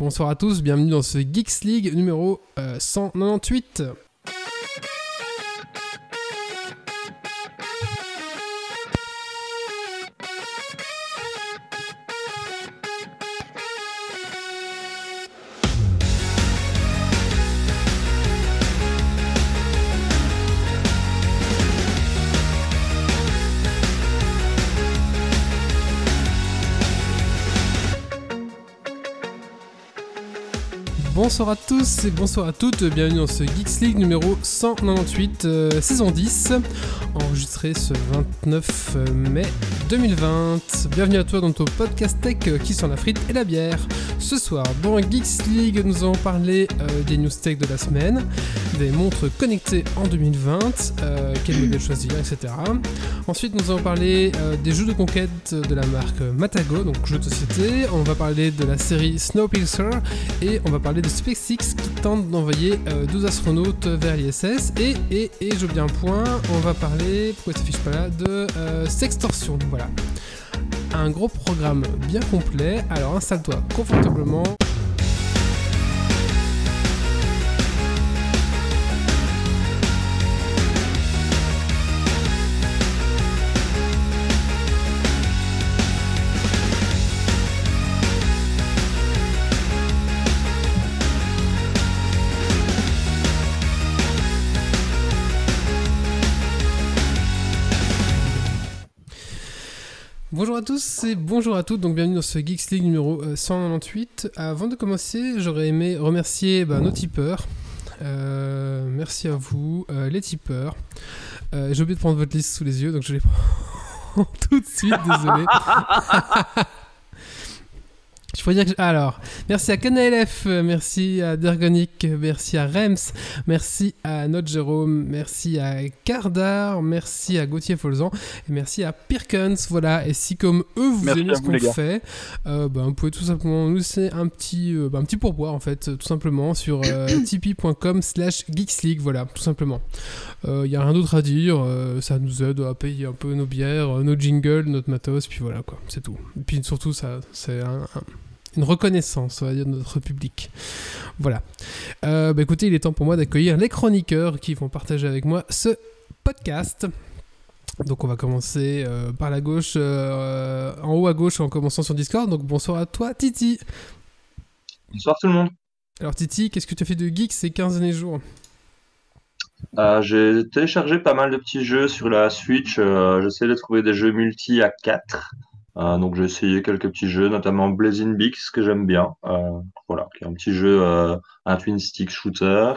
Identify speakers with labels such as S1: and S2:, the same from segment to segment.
S1: Bonsoir à tous, bienvenue dans ce Geeks League numéro 198. Bonsoir à tous et bonsoir à toutes, bienvenue dans ce Geeks League numéro 198, euh, saison 10, enregistré ce 29 mai 2020. Bienvenue à toi dans ton podcast tech euh, qui sent la frite et la bière. Ce soir, dans Geeks League, nous allons parler euh, des news tech de la semaine, des montres connectées en 2020, quel modèle choisir, etc. Ensuite, nous allons parler des jeux de conquête de la marque Matago, donc jeux de société. On va parler de la série Snowpiercer et on va parler de Qui tente d'envoyer 12 euh, astronautes vers l'ISS. Et, et, et un point, on va parler, pourquoi ça pas là, de euh, sextorsion. Voilà. Un gros programme bien complet. Alors installe-toi confortablement. Bonjour à tous et bonjour à toutes, donc bienvenue dans ce Geeks League numéro 198. Euh, Avant de commencer, j'aurais aimé remercier bah, nos tipeurs. Euh, merci à vous, euh, les tipeurs. J'ai oublié de prendre votre liste sous les yeux, donc je les prends tout de suite, désolé. Je pourrais dire que... Alors, merci à KNLF, merci à Dergonic, merci à Rems, merci à Note Jérôme, merci à Cardar, merci à Gauthier Folzan et merci à Pirkens. Voilà, et si comme eux vous aimez ce qu'on fait, euh, ben, vous pouvez tout simplement nous laisser un petit, euh, ben, un petit pourboire en fait, tout simplement sur euh, tipeee.com slash geeksleague, voilà, tout simplement. Il n'y a rien d'autre à dire, ça nous aide à payer un peu nos bières, nos jingles, notre matos, puis voilà quoi, c'est tout. Et puis surtout, ça, c'est un une reconnaissance, on va dire, de notre public. Voilà. Euh, bah écoutez, il est temps pour moi d'accueillir les chroniqueurs qui vont partager avec moi ce podcast. Donc on va commencer euh, par la gauche, euh, en haut à gauche en commençant sur Discord. Donc bonsoir à toi Titi.
S2: Bonsoir tout le monde.
S1: Alors Titi, qu'est-ce que tu as fait de geek ces 15 derniers jours?
S2: J'ai téléchargé pas mal de petits jeux sur la Switch. J'essaie de trouver des jeux multi à 4. Euh, donc j'ai essayé quelques petits jeux, notamment Blazing Beaks que j'aime bien. Euh, voilà, qui est un petit jeu, euh, un twin stick shooter.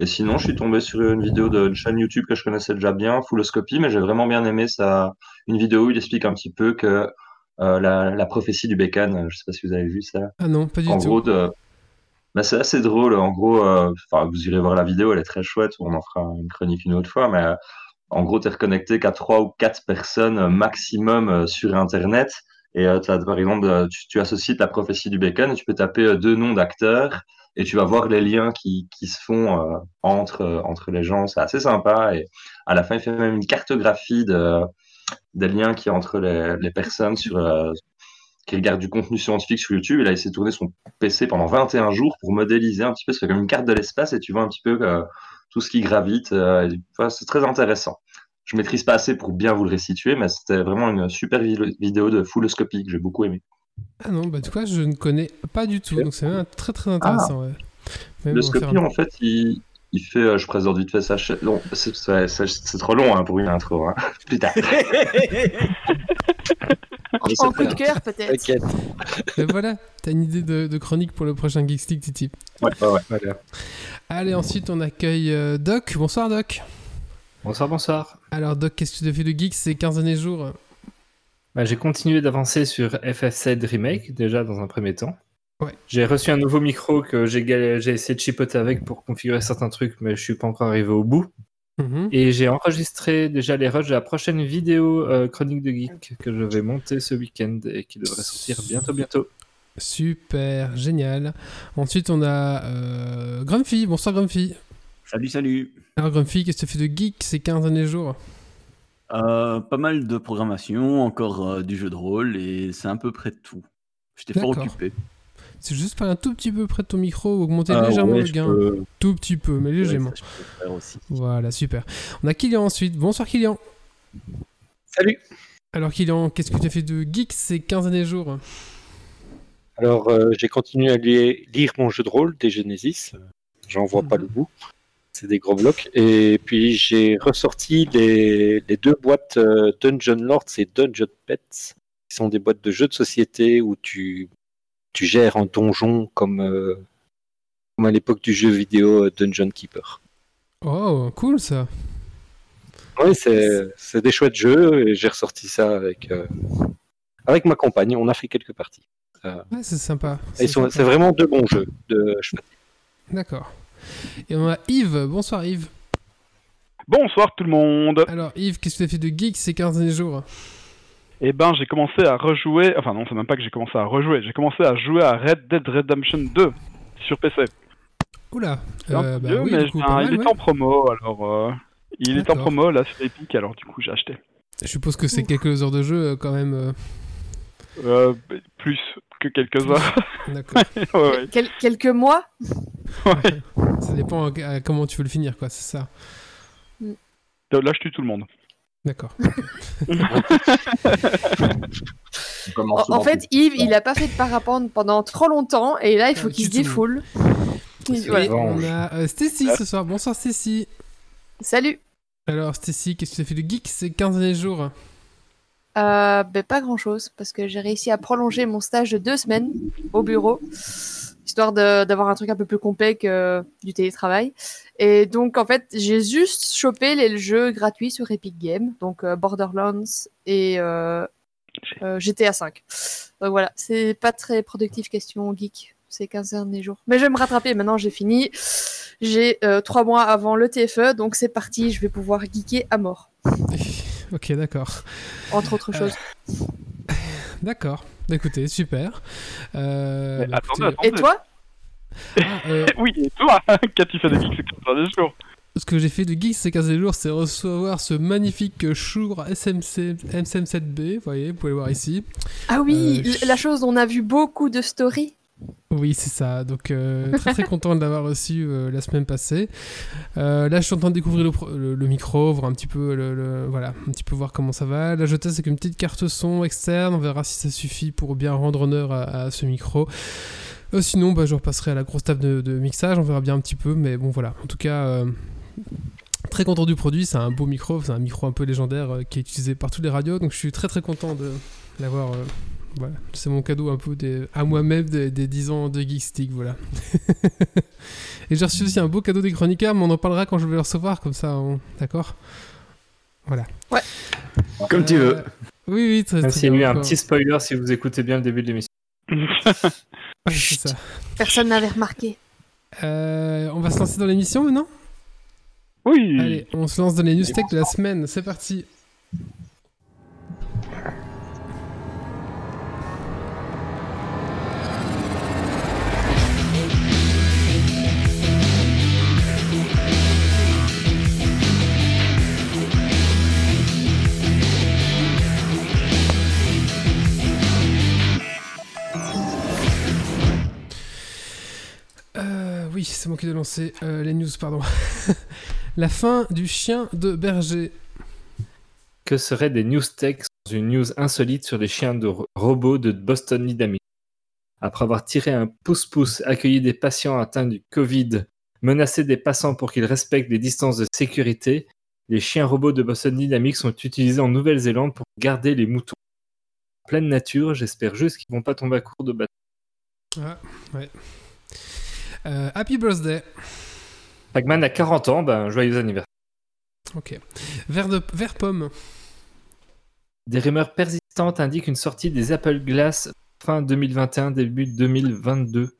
S2: Et sinon, je suis tombé sur une vidéo d'une chaîne YouTube que je connaissais déjà bien, Fulloscopy, mais j'ai vraiment bien aimé ça. Une vidéo où il explique un petit peu que la, prophétie du bécane, je sais pas si vous avez vu ça.
S1: Ah non, pas du
S2: en
S1: tout.
S2: Gros, de... bah, c'est assez drôle. En gros, vous irez voir la vidéo, elle est très chouette. On en fera une chronique une autre fois, mais en gros, tu es reconnecté qu'à trois ou quatre personnes maximum euh, sur Internet. Et euh, as, par exemple, tu, associes ta prophétie du bacon et tu peux taper euh, deux noms d'acteurs et tu vas voir les liens qui, qui se font entre, entre les gens. C'est assez sympa. Et à la fin, il fait même une cartographie de, des liens qui entre les, les personnes sur, qui regardent du contenu scientifique sur YouTube. Et là, il s'est tourné son PC pendant 21 jours pour modéliser un petit peu. C'est comme une carte de l'espace et tu vois un petit peu tout ce qui gravite. c'est très intéressant je maîtrise pas assez pour bien vous le restituer, mais c'était vraiment une super vidéo de Fulloscopy que j'ai beaucoup aimé.
S1: Ah non, bah du coup, je ne connais pas du tout, donc c'est vraiment très très intéressant. Ah.
S2: Ouais. en fait, il, il fait, euh, je présente vite fait sa chaîne. Non, c'est trop long hein, pour une intro. Hein. Putain.
S3: en coup de cœur, peut-être.
S1: Mais voilà, t'as une idée de, chronique pour le prochain Geek Stick, Titi.
S2: Ouais, ouais, ouais.
S1: Allez, ensuite, on accueille euh, Doc. Bonsoir, Doc.
S4: Bonsoir, bonsoir.
S1: Alors, Doc, qu'est-ce que tu as fait de geek ces 15 derniers jours?
S4: Bah, J'ai continué d'avancer sur FF7 Remake, déjà dans un premier temps.
S1: Ouais.
S4: J'ai reçu un nouveau micro que j'ai essayé de chipoter avec pour configurer certains trucs, mais je suis pas encore arrivé au bout. Mhm. Et j'ai enregistré déjà les rushs de la prochaine vidéo euh, chronique de geek que je vais monter ce week-end et qui devrait sortir bientôt, bientôt.
S1: Super, génial. Ensuite, on a euh, Grumpy. Bonsoir, Grumpy.
S5: Salut, salut.
S1: Alors, Grumpy, qu'est-ce que tu fais de geek ces 15 derniers jours?
S5: Euh, Pas mal de programmation, encore euh, du jeu de rôle, et c'est à peu près tout. J'étais fort occupé.
S1: C'est juste parler un tout petit peu près de ton micro, augmenter ah légèrement le gain. Tout petit peu, mais légèrement. Voilà, super. On a Kylian ensuite. Bonsoir Kylian.
S6: Salut.
S1: Alors Kylian, qu'est-ce que tu as fait de geek ces 15 années jours?
S6: Alors euh, j'ai continué à lire mon jeu de rôle des Genesis. J'en vois pas mhm. le bout. C'est des gros blocs. Et puis j'ai ressorti les, deux boîtes euh, Dungeon Lords et Dungeon Pets, qui sont des boîtes de jeux de société où tu, tu gères un donjon comme, euh, comme à l'époque du jeu vidéo Dungeon Keeper.
S1: Oh, cool ça.
S6: Oui, c'est des chouettes jeux et j'ai ressorti ça avec, avec ma compagne. On a fait quelques parties.
S1: Euh, ouais, c'est sympa.
S6: C'est vraiment deux bons jeux de
S1: D'accord. Et on a Yves. Bonsoir Yves.
S7: Bonsoir tout le monde.
S1: Alors Yves, qu'est-ce que tu as fait de geek ces 15 derniers jours
S7: Eh ben, j'ai commencé à rejouer. Enfin, non, c'est même pas que j'ai commencé à rejouer. J'ai commencé à jouer à Red Dead Redemption 2 sur PC.
S1: Oula.
S7: Euh, bah oui, mais il est en promo, alors il est en promo là sur Epic, alors du coup j'ai acheté.
S1: Je suppose que c'est quelques heures de jeu euh, quand même. Euh,
S7: plus que quelques heures.
S1: D'accord.
S3: quelques mois?
S7: Ouais.
S1: Ça dépend comment tu veux le finir, quoi, c'est ça.
S7: Là, je tue tout le monde.
S1: D'accord.
S3: en, fait, Yves, il a pas fait de parapente pendant trop longtemps et là, il faut qu'il se défoule.
S1: On a Stacy ce soir. Bonsoir Stacy.
S3: Salut
S1: Alors Stacy, qu'est-ce que tu as fait de geek ces 15 derniers jours?
S3: Euh, ben, Pas grand-chose, parce que j'ai réussi à prolonger mon stage de deux semaines au bureau, histoire d'avoir un truc un peu plus complet que du télétravail. Et donc, en fait, j'ai juste chopé les jeux gratuits sur Epic Games, donc euh, Borderlands et euh, GTA V. Donc voilà, c'est pas très productif question geek ces 15 derniers jours. Mais je vais me rattraper, maintenant j'ai fini. J'ai euh, trois mois avant le TFE, donc c'est parti, je vais pouvoir geeker à mort.
S1: ok, d'accord.
S3: Entre autres choses.
S1: D'accord. Écoutez, super.
S7: Euh,
S3: Et toi
S1: ah, euh,
S7: Oui, et toi Qu'as-tu fait de geek ces 15 jours
S1: ce que j'ai fait de geek ces 15 jours, c'est recevoir ce magnifique Shure SMC, MCM7B. Vous voyez, vous pouvez le voir ici.
S3: Ah oui, la chose dont on a vu beaucoup de stories.
S1: Oui, c'est ça. Donc, euh, très très content de l'avoir reçu euh, la semaine passée. Euh, là, je suis en train de découvrir le, micro, voir un petit peu, voilà, un petit voir comment ça va. Là, je teste avec une petite carte son externe. On verra si ça suffit pour bien rendre honneur à, ce micro. sinon, bah, je repasserai à la grosse table de, mixage. On verra bien un petit peu. Mais bon, voilà. En tout cas, très content du produit. C'est un beau micro. C'est un micro un peu légendaire qui est utilisé par toutes les radios. Donc, je suis très très content de l'avoir voilà, c'est mon cadeau un peu des, à moi-même des, 10 ans de Geekstick, voilà. et j'ai reçu aussi un beau cadeau des chroniqueurs, mais on en parlera quand je vais le recevoir, comme ça, d'accord? Voilà.
S3: Ouais.
S5: Comme tu veux. Euh,
S1: oui, oui,
S4: très, très bien. un petit spoiler si vous écoutez bien le début de l'émission.
S1: oui, c'est ça.
S3: Personne n'avait remarqué.
S1: Euh, on va se lancer dans l'émission maintenant?
S7: Oui.
S1: Allez, on se lance dans les news tech de la semaine. C'est parti. C'est moi qui ai lancé euh, les news, pardon. la fin du chien de berger.
S4: Que seraient des news tech sans une news insolite sur les chiens de robots de Boston Dynamics Après avoir tiré un pouce-pouce, accueilli des patients atteints du Covid, menacé des passants pour qu'ils respectent les distances de sécurité, les chiens robots de Boston Dynamics sont utilisés en Nouvelle-Zélande pour garder les moutons. En pleine nature, j'espère juste qu'ils vont pas tomber à court de bateau.
S1: Ah, ouais. Euh, happy birthday.
S4: Pac-Man a 40 ans, ben joyeux anniversaire.
S1: Ok. Vert, de, vert pomme.
S4: Des rumeurs persistantes indiquent une sortie des Apple Glass fin 2021, début 2022.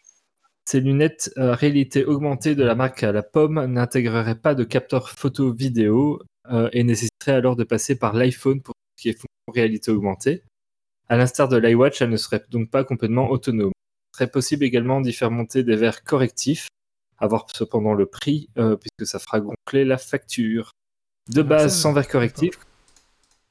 S4: Ces lunettes euh, réalité augmentée de la marque à la pomme n'intégreraient pas de capteur photo-vidéo euh, et nécessiteraient alors de passer par l'iPhone pour ce qui est réalité augmentée. À l'instar de l'iWatch, elles ne seraient donc pas complètement autonomes serait possible également d'y faire monter des verres correctifs, avoir cependant le prix, euh, puisque ça fera gonfler la facture. De ah, base, sans verre correctif,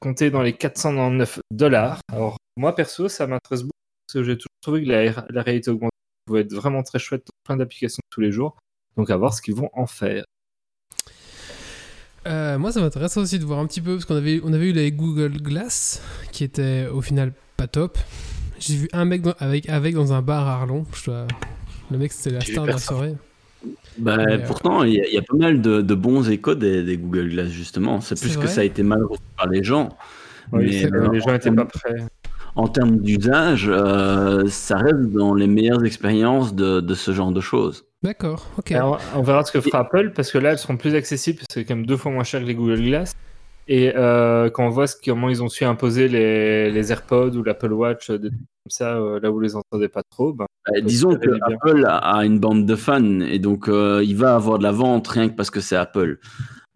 S4: compter dans les 499 dollars. Alors, moi perso, ça m'intéresse beaucoup, parce que j'ai toujours trouvé que la, réalité augmentée pouvait être vraiment très chouette, plein d'applications tous les jours. Donc à voir ce qu'ils vont en faire.
S1: Euh, moi, ça m'intéresse aussi de voir un petit peu, parce qu'on avait, on avait eu les Google Glass, qui étaient au final pas top. J'ai vu un mec avec, avec dans un bar à Arlon. Le mec, c'était la star de la soirée.
S5: Bah, euh, pourtant, il y, a pas mal de, bons échos des, Google Glass, justement. C'est plus que ça a été mal reçu par les gens.
S4: mais, euh, les gens n'étaient pas prêts.
S5: En termes d'usage, ça reste dans les meilleures expériences de, de ce genre de choses.
S1: D'accord, ok.
S4: on verra ce que fera Apple parce que là, elles seront plus accessibles parce que c'est quand même deux fois moins cher que les Google Glass. Et euh, quand on voit comment ils ont su imposer les, les AirPods ou l'Apple Watch, des comme ça, euh, là où vous les entendez pas trop, ben,
S5: bah, disons que Apple a une bande de fans et donc euh, il va avoir de la vente rien que parce que c'est Apple.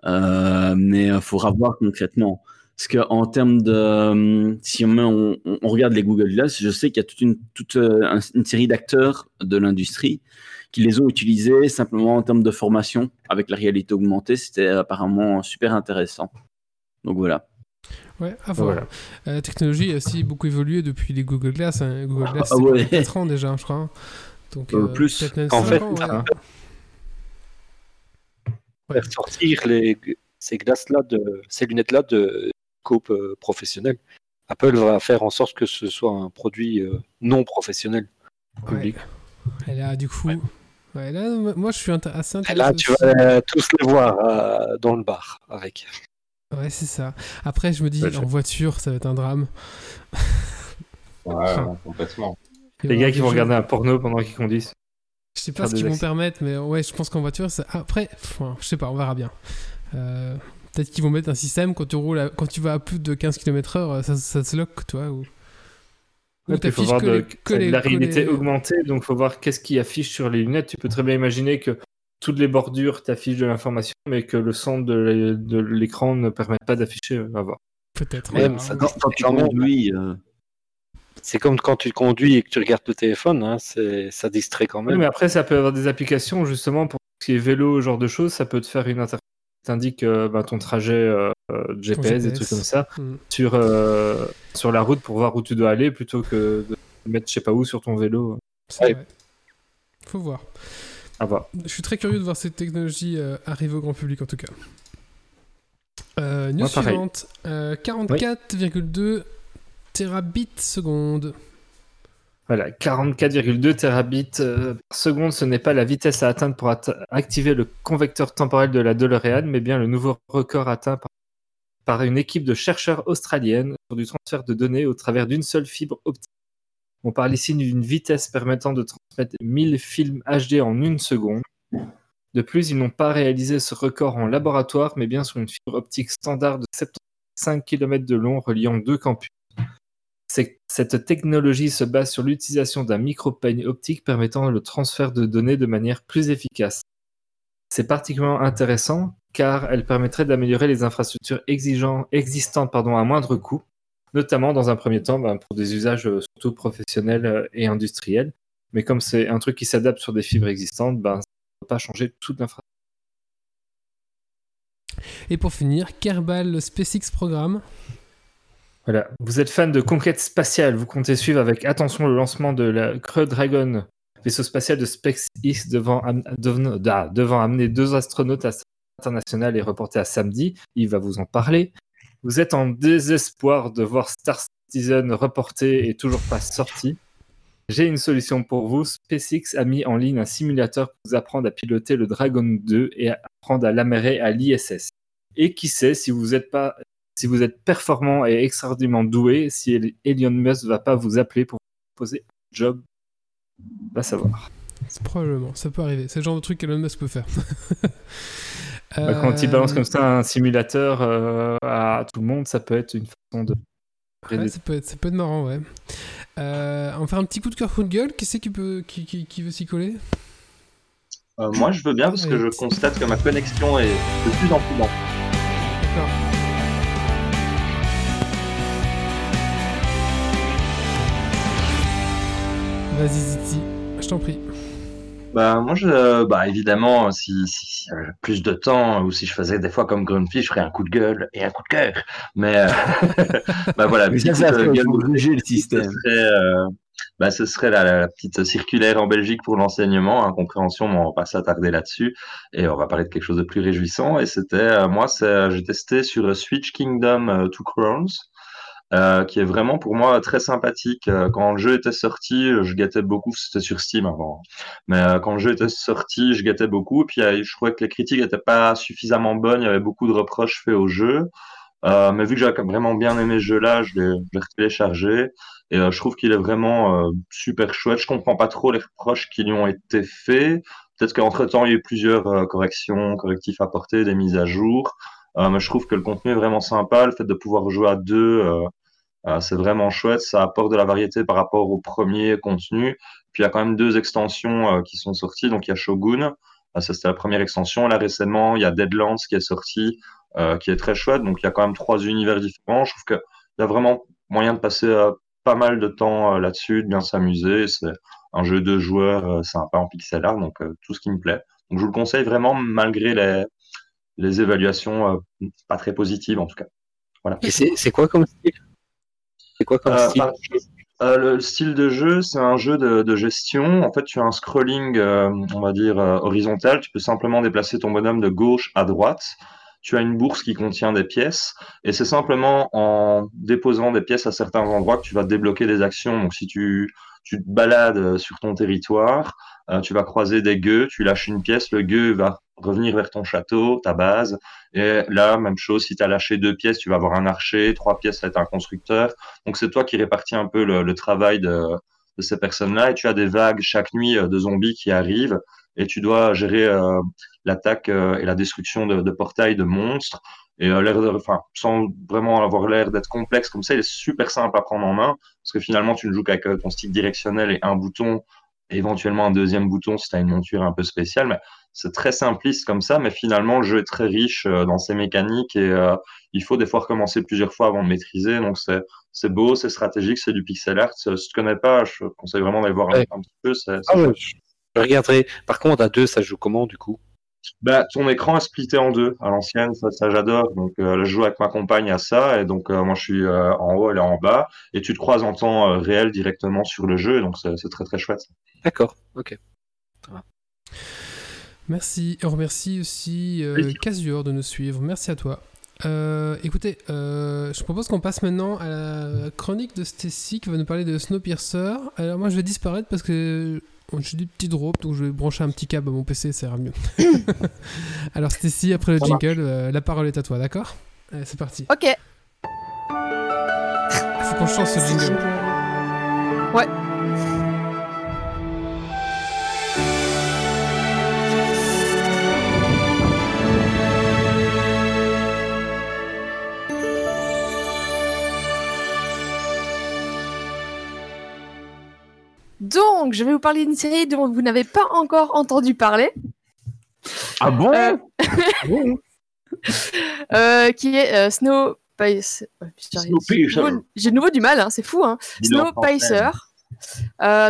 S5: mais il faudra voir concrètement. Parce qu'en termes de. Si on, on, regarde les Google Glass, je sais qu'il y a toute une, toute une série d'acteurs de l'industrie qui les ont utilisés simplement en termes de formation avec la réalité augmentée. C'était apparemment super intéressant. Donc voilà.
S1: Ouais, à voir. Euh, la technologie a aussi beaucoup évolué depuis les Google Glass. Hein. Google Glass, ah, c'est 4 ans déjà, je crois.
S6: Donc, euh, plus. En fait, faire sortir les, ces glaces-là, de, ces lunettes-là de coupe euh, professionnelle. Apple va faire en sorte que ce soit un produit non professionnel public.
S1: Et là, du coup, ouais. là, moi, je suis assez intéressé.
S6: là, tu vas tous les voir dans le bar avec.
S1: Ouais, c'est ça. Après, je me dis, en voiture, ça va être un drame.
S2: ouais, complètement.
S4: Les gars qui vont regarder un porno pendant qu'ils conduisent.
S1: Je sais pas ce qu'ils vont permettre, mais ouais, je pense qu'en voiture, ça... après, je sais pas, on verra bien. Euh, peut-être qu'ils vont mettre un système quand tu roules, quand tu vas à plus de 15 km/h, ça, ça se lock, toi. Ou...
S4: il faut voir que, les, la réalité augmentée, donc il faut voir qu'est-ce qui affiche sur les lunettes. Tu peux très bien imaginer que toutes les bordures t'affichent de l'information, mais que le centre de l'écran ne permet pas d'afficher. Euh, à voir.
S1: Peut-être.
S5: ça quand tu conduis. Euh.
S6: C'est comme quand tu conduis et que tu regardes le téléphone, hein, ça distrait quand même.
S4: mais après, ça peut avoir des applications justement pour ce qui est vélo, ce genre de choses. Ça peut te faire une interface qui t'indique euh, ben, ton trajet GPS, des trucs comme ça mm. sur, sur la route pour voir où tu dois aller plutôt que de mettre je sais pas où sur ton vélo.
S1: C'est vrai. Faut voir.
S4: Je
S1: suis très curieux de voir cette technologie euh, arriver au grand public en tout cas. Euh, news suivante 44,2 euh, terabits seconde.
S4: Voilà, 44,2 terabits par seconde, ce n'est pas la vitesse à atteindre pour activer le convecteur temporel de la DeLorean, mais bien le nouveau record atteint par, par une équipe de chercheurs australiennes sur du transfert de données au travers d'une seule fibre optique. On parle ici d'une vitesse permettant de transmettre 1000 films HD en une seconde. De plus, ils n'ont pas réalisé ce record en laboratoire, mais bien sur une fibre optique standard de 75 km de long reliant deux campus. Cette technologie se base sur l'utilisation d'un micropeigne optique permettant le transfert de données de manière plus efficace. C'est particulièrement intéressant car elle permettrait d'améliorer les infrastructures existantes à moindre coût, notamment dans un premier temps ben, pour des usages euh, surtout professionnels euh, et industriels. Mais comme c'est un truc qui s'adapte sur des fibres existantes, ben, ça ne va pas changer toute l'infrastructure.
S1: Et pour finir, Kerbal le SpaceX programme.
S4: Voilà. Vous êtes fan de conquête spatiale, vous comptez suivre avec attention le lancement de la Crew Dragon, vaisseau spatial de SpaceX devant, devant, devant amener deux astronautes à international et reporté à samedi. Il va vous en parler. Vous êtes en désespoir de voir Star Citizen reporté et toujours pas sorti. J'ai une solution pour vous. SpaceX a mis en ligne un simulateur pour vous apprendre à piloter le Dragon 2 et apprendre à l'amérer à l'ISS. Et qui sait, si vous êtes pas, si vous êtes performant et extraordinairement doué, si Elon Musk va pas vous appeler pour vous poser un job, va savoir.
S1: Probablement, ça peut arriver. C'est le genre de truc qu'Elon Musk peut faire.
S4: Bah, quand il balance comme ça un simulateur euh, à tout le monde, ça peut être une façon de.
S1: ça, peut être, ça peut être marrant, ouais. Euh, on va faire un petit coup de cœur, coup de gueule. Qui c'est qui, peut, qui, qui, veut s'y coller?
S2: Euh, Moi, je veux bien parce que je constate que ma connexion est de plus en plus lente. D'accord.
S1: Vas-y, Ziti, je t'en prie.
S2: Bah, moi, je, bah, évidemment, si, si, j'avais plus de temps ou si je faisais des fois comme Grumpy, je ferais un coup de gueule et un coup de cœur. Mais, euh, bah voilà,
S5: Mais ça, ça gueule, le système.
S2: Euh, bah, ce serait la, petite circulaire en Belgique pour l'enseignement, incompréhension, mais on va pas s'attarder là-dessus. Et on va parler de quelque chose de plus réjouissant. Et c'était, euh, moi, j'ai testé sur Switch Kingdom euh, Two Crowns. Euh, qui est vraiment pour moi très sympathique. Quand le jeu était sorti, je gâtais beaucoup, c'était sur Steam avant, mais quand le jeu était sorti, je gâtais beaucoup. Et puis je trouvais que les critiques n'étaient pas suffisamment bonnes, il y avait beaucoup de reproches faits au jeu. Euh, mais vu que j'avais vraiment bien aimé ce jeu-là, je l'ai téléchargé. Et euh, je trouve qu'il est vraiment euh, super chouette. Je comprends pas trop les reproches qui lui ont été faits. Peut-être qu'entre-temps, il y a eu plusieurs euh, corrections, correctifs apportés, des mises à jour. mais je trouve que le contenu est vraiment sympa. Le fait de pouvoir jouer à deux, c'est vraiment chouette. Ça apporte de la variété par rapport au premier contenu. Puis il y a quand même deux extensions qui sont sorties. Donc il y a Shogun. ça, c'était la première extension. Là, récemment, il y a Deadlands qui est sorti. Euh, qui est très chouette. Donc il y a quand même trois univers différents. Je trouve qu'il y a vraiment moyen de passer euh, pas mal de temps euh, là-dessus, de bien s'amuser. C'est un jeu de joueurs sympa en pixel art, donc tout ce qui me plaît. Donc je vous le conseille vraiment malgré les, les évaluations pas très positives en tout cas. Voilà.
S6: Et c'est quoi comme C'est quoi comme style
S2: le style de jeu, c'est un jeu de, de, gestion. En fait, tu as un scrolling, on va dire, horizontal. Tu peux simplement déplacer ton bonhomme de gauche à droite tu as une bourse qui contient des pièces et c'est simplement en déposant des pièces à certains endroits que tu vas débloquer des actions. Donc si tu, tu te balades sur ton territoire, euh, tu vas croiser des gueux, tu lâches une pièce, le gueux va revenir vers ton château, ta base. Et là, même chose, si tu as lâché deux pièces, tu vas avoir un archer, trois pièces, ça va être un constructeur. Donc c'est toi qui répartis un peu le, travail de, ces personnes-là et tu as des vagues chaque nuit euh, de zombies qui arrivent et tu dois gérer euh, l'attaque euh, et la destruction de, de, portails de monstres. Et euh, l'air de, enfin, sans vraiment avoir l'air d'être complexe comme ça, il est super simple à prendre en main parce que finalement, tu ne joues qu'avec ton stick directionnel et un bouton, éventuellement un deuxième bouton si tu as une monture un peu spéciale. Mais c'est très simpliste comme ça, mais finalement, le jeu est très riche dans ses mécaniques et euh, il faut des fois recommencer plusieurs fois avant de maîtriser. Donc, c'est, c'est beau, c'est stratégique, c'est du pixel art. Si tu ne connais pas, je conseille vraiment d'aller voir un, petit peu. C'est,
S6: ah je regarderai. Par contre, à deux, ça joue comment du coup?
S2: Bah, ton écran est splitté en deux à l'ancienne, ça, ça j'adore. Donc, euh, je joue avec ma compagne à ça, et donc euh, moi je suis euh, en haut, elle est en bas, et tu te croises en temps réel directement sur le jeu, donc c'est très très chouette.
S6: D'accord, ok.
S1: Merci, on remercie aussi Casuor de nous suivre. Merci à toi. écoutez, je propose qu'on passe maintenant à la chronique de Stacy qui va nous parler de Snowpiercer. Alors moi je vais disparaître parce que j'ai des petits drops, donc je vais brancher un petit câble à mon PC, ça ira mieux. Alors Stacy, après le jingle, euh, la parole est à toi, d'accord? Allez, c'est parti.
S3: Ok.
S1: Faut qu'on change ce jingle.
S3: Ouais. Donc, je vais vous parler d'une série dont vous n'avez pas encore entendu parler.
S5: Ah bon, euh,
S3: euh, Qui est euh, Snow J'ai de nouveau du mal, hein, c'est fou. Hein. Snow Pacer.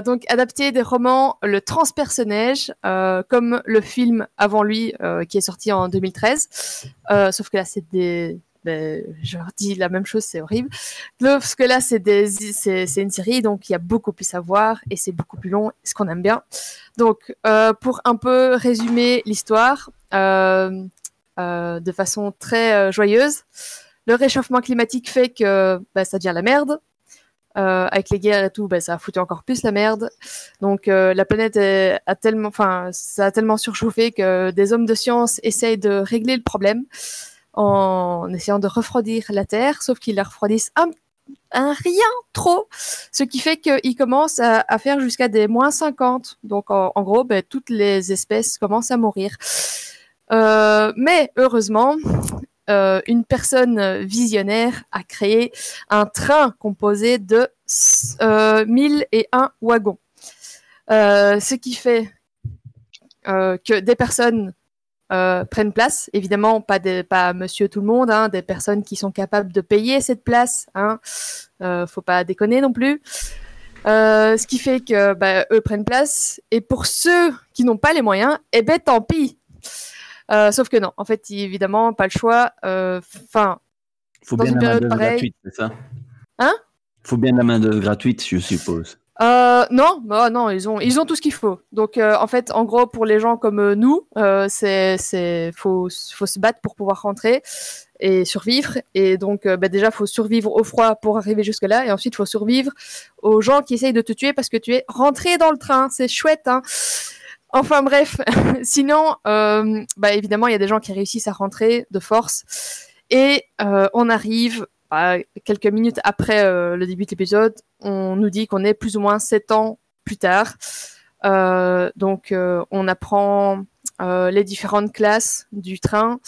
S3: donc adapté des romans Le Transpersonnage, comme le film avant lui qui est sorti en 2013. sauf que là c'est des ben, je leur dis la même chose, c'est horrible. Parce que là, c'est, une série, donc il y a beaucoup plus à voir et c'est beaucoup plus long, ce qu'on aime bien. Donc, euh, pour un peu résumer l'histoire euh, euh, de façon très joyeuse, le réchauffement climatique fait que ben, ça devient la merde. avec les guerres et tout, ben, ça a foutu encore plus la merde. Donc la planète a tellement, enfin, ça a tellement surchauffé que des hommes de science essayent de régler le problème en essayant de refroidir la Terre, sauf qu'ils la refroidissent un, rien trop, ce qui fait qu'ils commencent à, faire jusqu'à des moins 50. Donc en, gros, ben, toutes les espèces commencent à mourir. Euh, mais heureusement, euh, une personne visionnaire a créé un train composé de euh, 1001 wagons. Euh, ce qui fait que des personnes euh, prennent place. Évidemment, pas, de, pas monsieur tout le monde, hein, des personnes qui sont capables de payer cette place. Hein. Euh, faut pas déconner non plus. Euh, ce qui fait que bah, eux prennent place. Et pour ceux qui n'ont pas les moyens, eh ben tant pis. Euh, sauf que non, en fait, évidemment, pas le choix. Enfin,
S5: faut bien la main d'œuvre gratuite, c'est ça?
S3: Hein?
S5: Faut bien la main d'œuvre gratuite, je suppose.
S3: Euh, non, bah, non, ils ont, tout ce qu'il faut. Donc, euh, en fait, en gros, pour les gens comme euh, nous, euh, faut, se battre pour pouvoir rentrer et survivre. Et donc, euh, bah, déjà, faut survivre au froid pour arriver jusque là, et ensuite, faut survivre aux gens qui essayent de te tuer parce que tu es rentré dans le train. C'est chouette, hein. Enfin bref, sinon, bah, évidemment, il y a des gens qui réussissent à rentrer de force, et on arrive quelques minutes après euh, le début de l'épisode, on nous dit qu'on est plus ou moins sept ans plus tard. Euh, donc, euh, on apprend les différentes classes du train.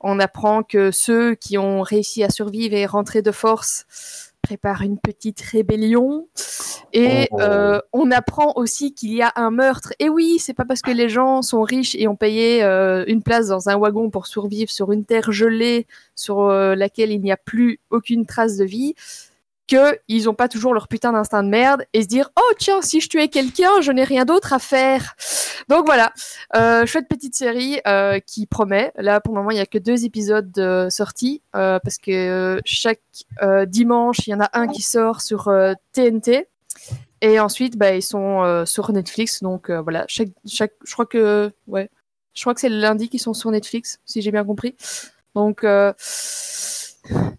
S3: On apprend que ceux qui ont réussi à survivre et rentrer de force préparent une petite rébellion. Et
S2: Oh.
S3: euh, on apprend aussi qu'il y a un meurtre. Et oui, c'est pas parce que les gens sont riches et ont payé euh, une place dans un wagon pour survivre sur une terre gelée sur euh, laquelle il n'y a plus aucune trace de vie qu'ils n'ont pas toujours leur putain d'instinct de merde et se dire oh tiens si je tuais quelqu'un je n'ai rien d'autre à faire. Donc voilà. Euh, chouette petite série euh, qui promet. Là pour le moment il y a que deux épisodes de sortis euh, parce que euh, chaque euh, dimanche il y en a un qui sort sur euh, TNT et ensuite bah, ils sont euh, sur Netflix. Donc euh, voilà. Chaque chaque je crois que ouais. Je crois que c'est le lundi qu'ils sont sur Netflix si j'ai bien compris. Donc euh,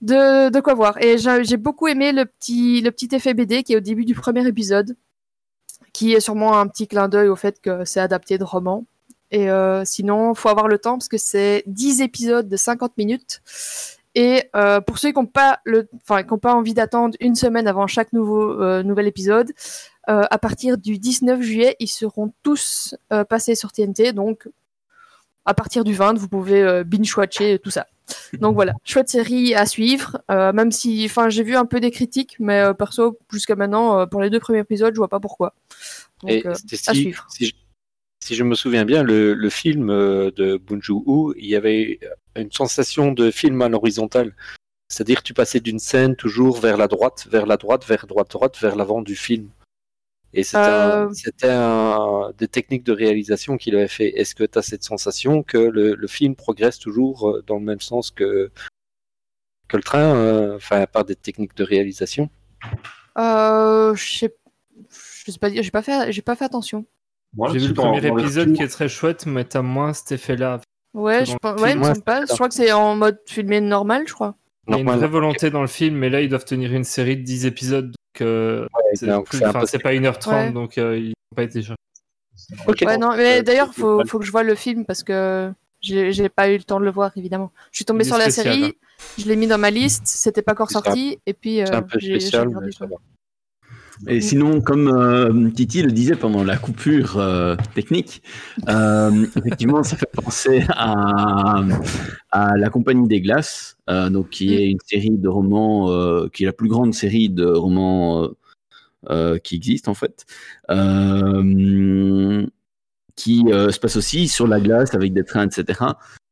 S3: de, quoi voir. Et j'ai beaucoup aimé le petit, le petit effet BD qui est au début du premier épisode, qui est sûrement un petit clin d'œil au fait que c'est adapté de roman. Et euh, sinon, faut avoir le temps parce que c'est 10 épisodes de 50 minutes. Et euh, pour ceux qui n'ont pas, pas envie d'attendre une semaine avant chaque nouveau, euh, nouvel épisode, euh, à partir du 19 juillet, ils seront tous passés sur TNT. Donc, à partir du 20, vous pouvez binge-watcher tout ça. Donc voilà, chouette série à suivre, euh, même si, enfin, j'ai vu un peu des critiques, mais euh, perso, jusqu'à maintenant, euh, pour les deux premiers épisodes, je vois pas pourquoi. Donc,
S6: Et c'était
S3: à
S6: si,
S3: suivre.
S6: si je, si je me souviens bien, le, le film de Joon-ho, il y avait une sensation de film à l'horizontale. C'est-à-dire tu passais d'une scène toujours vers la droite, vers la droite, vers droite, droite, vers l'avant du film. Et c'était
S3: Euh.
S6: un- des techniques de réalisation qu'il avait fait. Est-ce que tu as cette sensation que le, le film progresse toujours euh, dans le même sens que, que le train, euh, enfin par des techniques de réalisation?
S3: Euh, je sais, pas dire, j'ai pas fait, j'ai pas fait attention.
S4: J'ai vu le premier épisode qui est très chouette, mais t'as moins cet effet-là.
S3: Ouais, je pense, ouais, pas. Je crois que c'est en mode filmé normal, je crois.
S4: Il y a une vraie volonté dans le film, mais là, ils doivent tenir une série de 10 épisodes. Euh, c'est pas 1h30,
S3: Ouais.
S4: donc euh, ils n'ont pas été cherchés.
S6: Ok.
S3: Ouais, non, mais
S2: Euh,
S3: d'ailleurs, faut, faut que je vois le film parce que j'ai pas eu le temps de le voir, évidemment. Je suis
S4: est
S3: sur la
S4: spécial,
S3: série,
S4: hein.
S3: je l'ai mis dans ma liste, c'était pas encore
S6: un-
S3: sorti, et puis
S6: C'est
S3: euh,
S6: un peu
S3: j'ai j'ai
S6: spécial,
S3: regardé,
S6: mais ça
S3: quoi.
S6: va.
S5: Et sinon, comme euh, Titi le disait pendant la coupure euh, technique, euh, effectivement, ça fait penser à, à La Compagnie des Glaces, donc qui est une série de romans, qui est la plus grande série de romans qui existe en fait, qui se passe aussi sur la glace avec des trains, etc.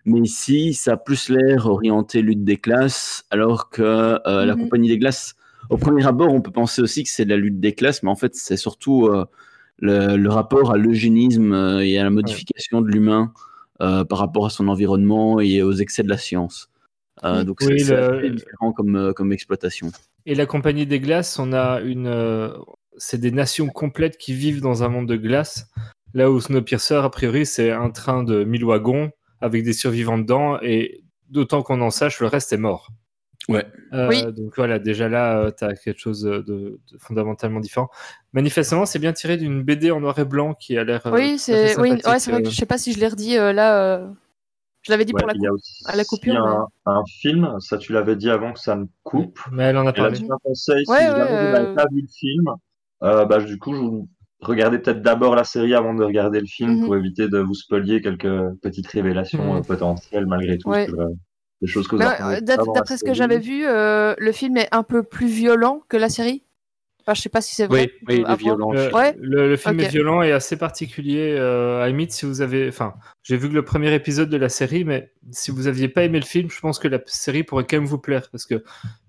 S5: Mais ici, ça a plus l'air orienté lutte des classes, alors que la
S3: Mhm.
S5: Compagnie des Glaces au premier abord, on peut penser aussi que c'est de la lutte des classes, mais en fait, c'est surtout euh, le, le rapport à l'eugénisme euh, et à la modification de l'humain euh, par rapport à son environnement et aux excès de la science. Donc,
S4: Oui,
S5: c'est
S4: le-
S5: différent comme, comme exploitation.
S4: Et la compagnie des glaces, on a une. euh, c'est des nations complètes qui vivent dans un monde de glace. Là où Snowpiercer, a priori, c'est un train de 1000 wagons avec des survivants dedans. Et d'autant qu'on en sache, le reste est mort.
S5: Ouais.
S4: Euh,
S3: Oui.
S4: Donc voilà, déjà là, tu as quelque chose de, de fondamentalement différent. Manifestement, c'est bien tiré d'une BD en noir et blanc qui a l'air. euh, à
S3: Oui, c'est oui, ouais, c'est vrai que
S4: euh.
S3: je sais pas si je l'ai redit euh, là. euh, Je l'avais dit
S2: Ouais,
S3: pour la
S2: il y a
S3: coupe.
S2: aussi
S3: à la coupure,
S2: un, un film, ça tu l'avais dit avant que ça me coupe.
S4: Mais elle en a parlé.
S2: un conseil, si
S3: Ouais,
S2: jamais
S3: ouais,
S2: vous n'avez
S3: euh,
S2: pas vu le film, euh, bah, du coup, je vous regardez peut-être d'abord la série avant de regarder le film
S3: Mhm.
S2: pour éviter de vous spoiler quelques petites révélations
S4: Mhm.
S2: euh, potentielles malgré tout
S3: Ouais.
S2: euh, des choses que
S3: euh, D'après ce que j'avais vu, euh, le film est un peu plus violent que la série. Enfin, je sais pas si c'est vrai.
S6: Oui, oui, il est violent.
S4: Le,
S3: Ouais.
S4: le, le film est violent et assez particulier. Euh, à la limite, si vous avez. Enfin, j'ai vu que le premier épisode de la série, mais si vous aviez pas aimé le film, je pense que la série pourrait quand même vous plaire parce que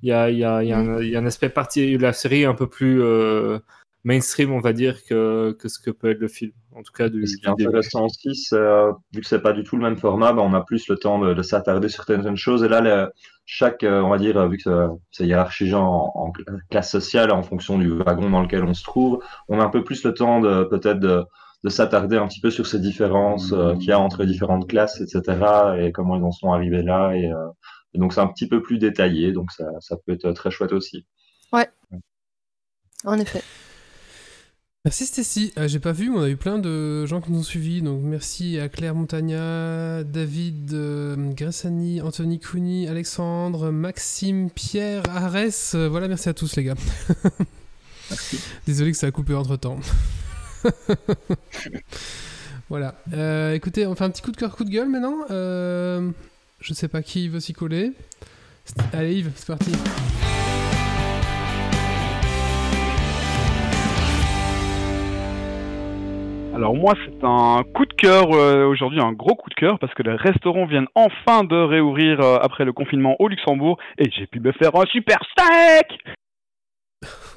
S4: il y a, il y, a, il y, a un- il y a un aspect parti. La série est un peu plus. euh, mainstream, on va dire, que, que ce que peut être le film. En tout cas, du,
S2: ce qui est intéressant aussi, vu que c'est pas du tout le même format, bah, on a plus le temps de, s'attarder sur certaines choses. Et là, chaque, euh, on va dire, vu que c'est hiérarchisé en, en, classe sociale en fonction du wagon dans lequel on se trouve, on a un peu plus le temps de peut-être de, de s'attarder un petit peu sur ces différences euh, qu'il y a entre différentes classes, etc. Et comment ils en sont arrivés là. Et, euh, et donc c'est un petit peu plus détaillé, donc ça, ça peut être très chouette aussi.
S3: Ouais. En effet.
S1: Merci Stécie. Euh, j'ai pas vu, mais on a eu plein de gens qui nous ont suivis. Donc merci à Claire Montagna, David euh, Gressani, Anthony Couni, Alexandre, Maxime, Pierre, Arès. Euh, voilà, merci à tous les gars. Désolé que ça a coupé entre temps. voilà. écoutez, on fait un petit coup de cœur, coup de gueule maintenant. je sais pas qui veut s'y coller. Allez Yves, c'est parti.
S7: Alors moi c'est un coup de cœur euh, aujourd'hui, un gros coup de cœur parce que les restaurants viennent enfin de réouvrir euh, après le confinement au Luxembourg et j'ai pu me faire un super steak.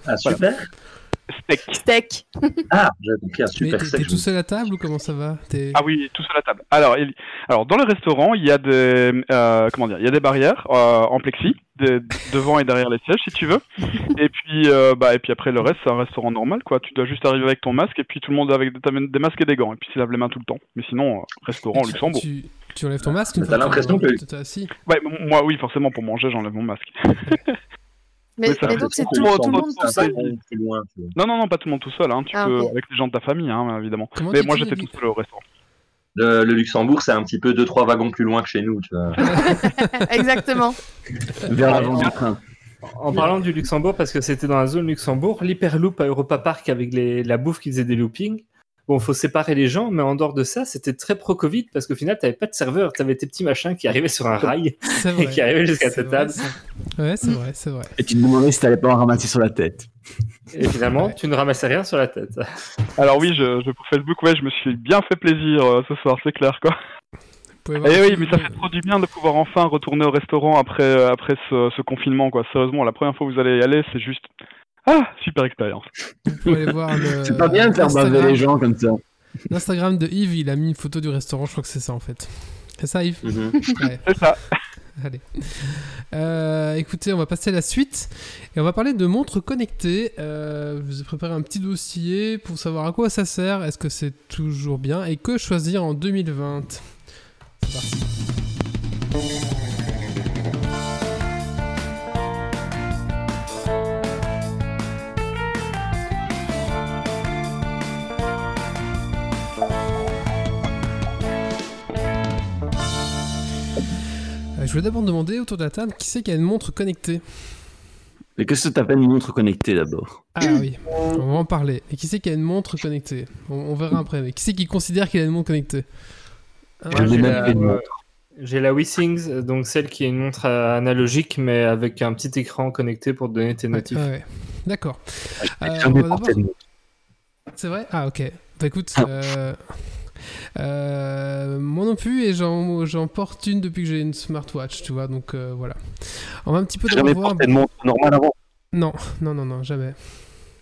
S2: Un super
S3: Steak. Steak.
S2: Ah, j'ai compris un super
S1: steak. T'es tout seul à table ou comment ça va
S7: Ah oui, tout seul à table. Alors, alors dans le restaurant, il y a des euh, comment dire, il y a des barrières en plexi devant et derrière les sièges si tu veux. Et puis, euh, bah, et puis après, le reste, c'est un restaurant normal, quoi. Tu dois juste arriver avec ton masque et puis tout le monde avec des, masques et des gants. Et puis, ils lave les mains tout le temps. Mais sinon, euh, restaurant au Luxembourg.
S1: Tu, tu, enlèves ton masque
S2: T'as l'impression que.
S7: Ouais, moi, oui, forcément, pour manger, j'enlève mon masque.
S3: Mais, donc, c'est tout, le monde tout seul
S7: Non, non, non, pas tout le monde tout seul. Hein. Tu ah, peux, avec les gens de ta famille, hein, évidemment. mais moi, j'étais tout seul au restaurant.
S2: Le, Luxembourg, c'est un petit peu deux trois wagons plus loin que chez nous, tu vois.
S3: Exactement.
S5: Vers l'avant du train.
S4: En parlant du Luxembourg, parce que c'était dans la zone Luxembourg, l'Hyperloop à Europa Park avec les, la bouffe qui faisait des loopings. Bon, faut séparer les gens, mais en dehors de ça, c'était très pro-Covid parce qu'au final, t'avais pas de serveur, t'avais tes petits machins qui arrivaient sur un rail et qui arrivaient jusqu'à ta table.
S1: Ouais, c'est vrai, c'est vrai.
S5: Et tu te demandais si t'allais pas en ramasser sur la tête.
S4: Et finalement, tu ne ramassais rien sur la tête.
S7: Alors oui, je, je pour Facebook, ouais, je me suis bien fait plaisir euh, ce soir, c'est clair, quoi. Et eh oui, mais ça fait trop du bien de pouvoir enfin retourner au restaurant après, euh, après ce, ce, confinement, quoi. Sérieusement, la première fois que vous allez y aller, c'est juste ah super expérience.
S5: C'est pas bien de faire baver les gens comme ça.
S1: L'Instagram de Yves, il a mis une photo du restaurant. Je crois que c'est ça en fait. C'est ça, Yves.
S7: Mhm. C'est ça.
S1: Allez. Euh, écoutez, on va passer à la suite et on va parler de montres connectées. Euh, je vous ai préparé un petit dossier pour savoir à quoi ça sert, est-ce que c'est toujours bien? Et que choisir en 2020. C'est parti. Je voulais d'abord demander autour de la table qui c'est qui a une montre connectée?
S5: Mais qu'est-ce que tu appelles une montre connectée d'abord?
S1: Ah oui, on va en parler. Et qui c'est qui a une montre connectée? On, verra après. Mais qui c'est qui considère qu'il a une montre connectée?
S4: J'ai la, WeSings, donc celle qui est une montre analogique mais avec un petit écran connecté pour te donner tes notifs.
S1: Ouais, D'accord.
S6: Euh,
S1: C'est vrai? Ah ok. Bah écoute, ah. Euh, euh, moi non plus, et j'en porte une depuis que j'ai une smartwatch, tu vois, donc euh, voilà. On va un petit peu
S6: Jamais porté une montre normale avant
S1: Non, non, non, non, jamais.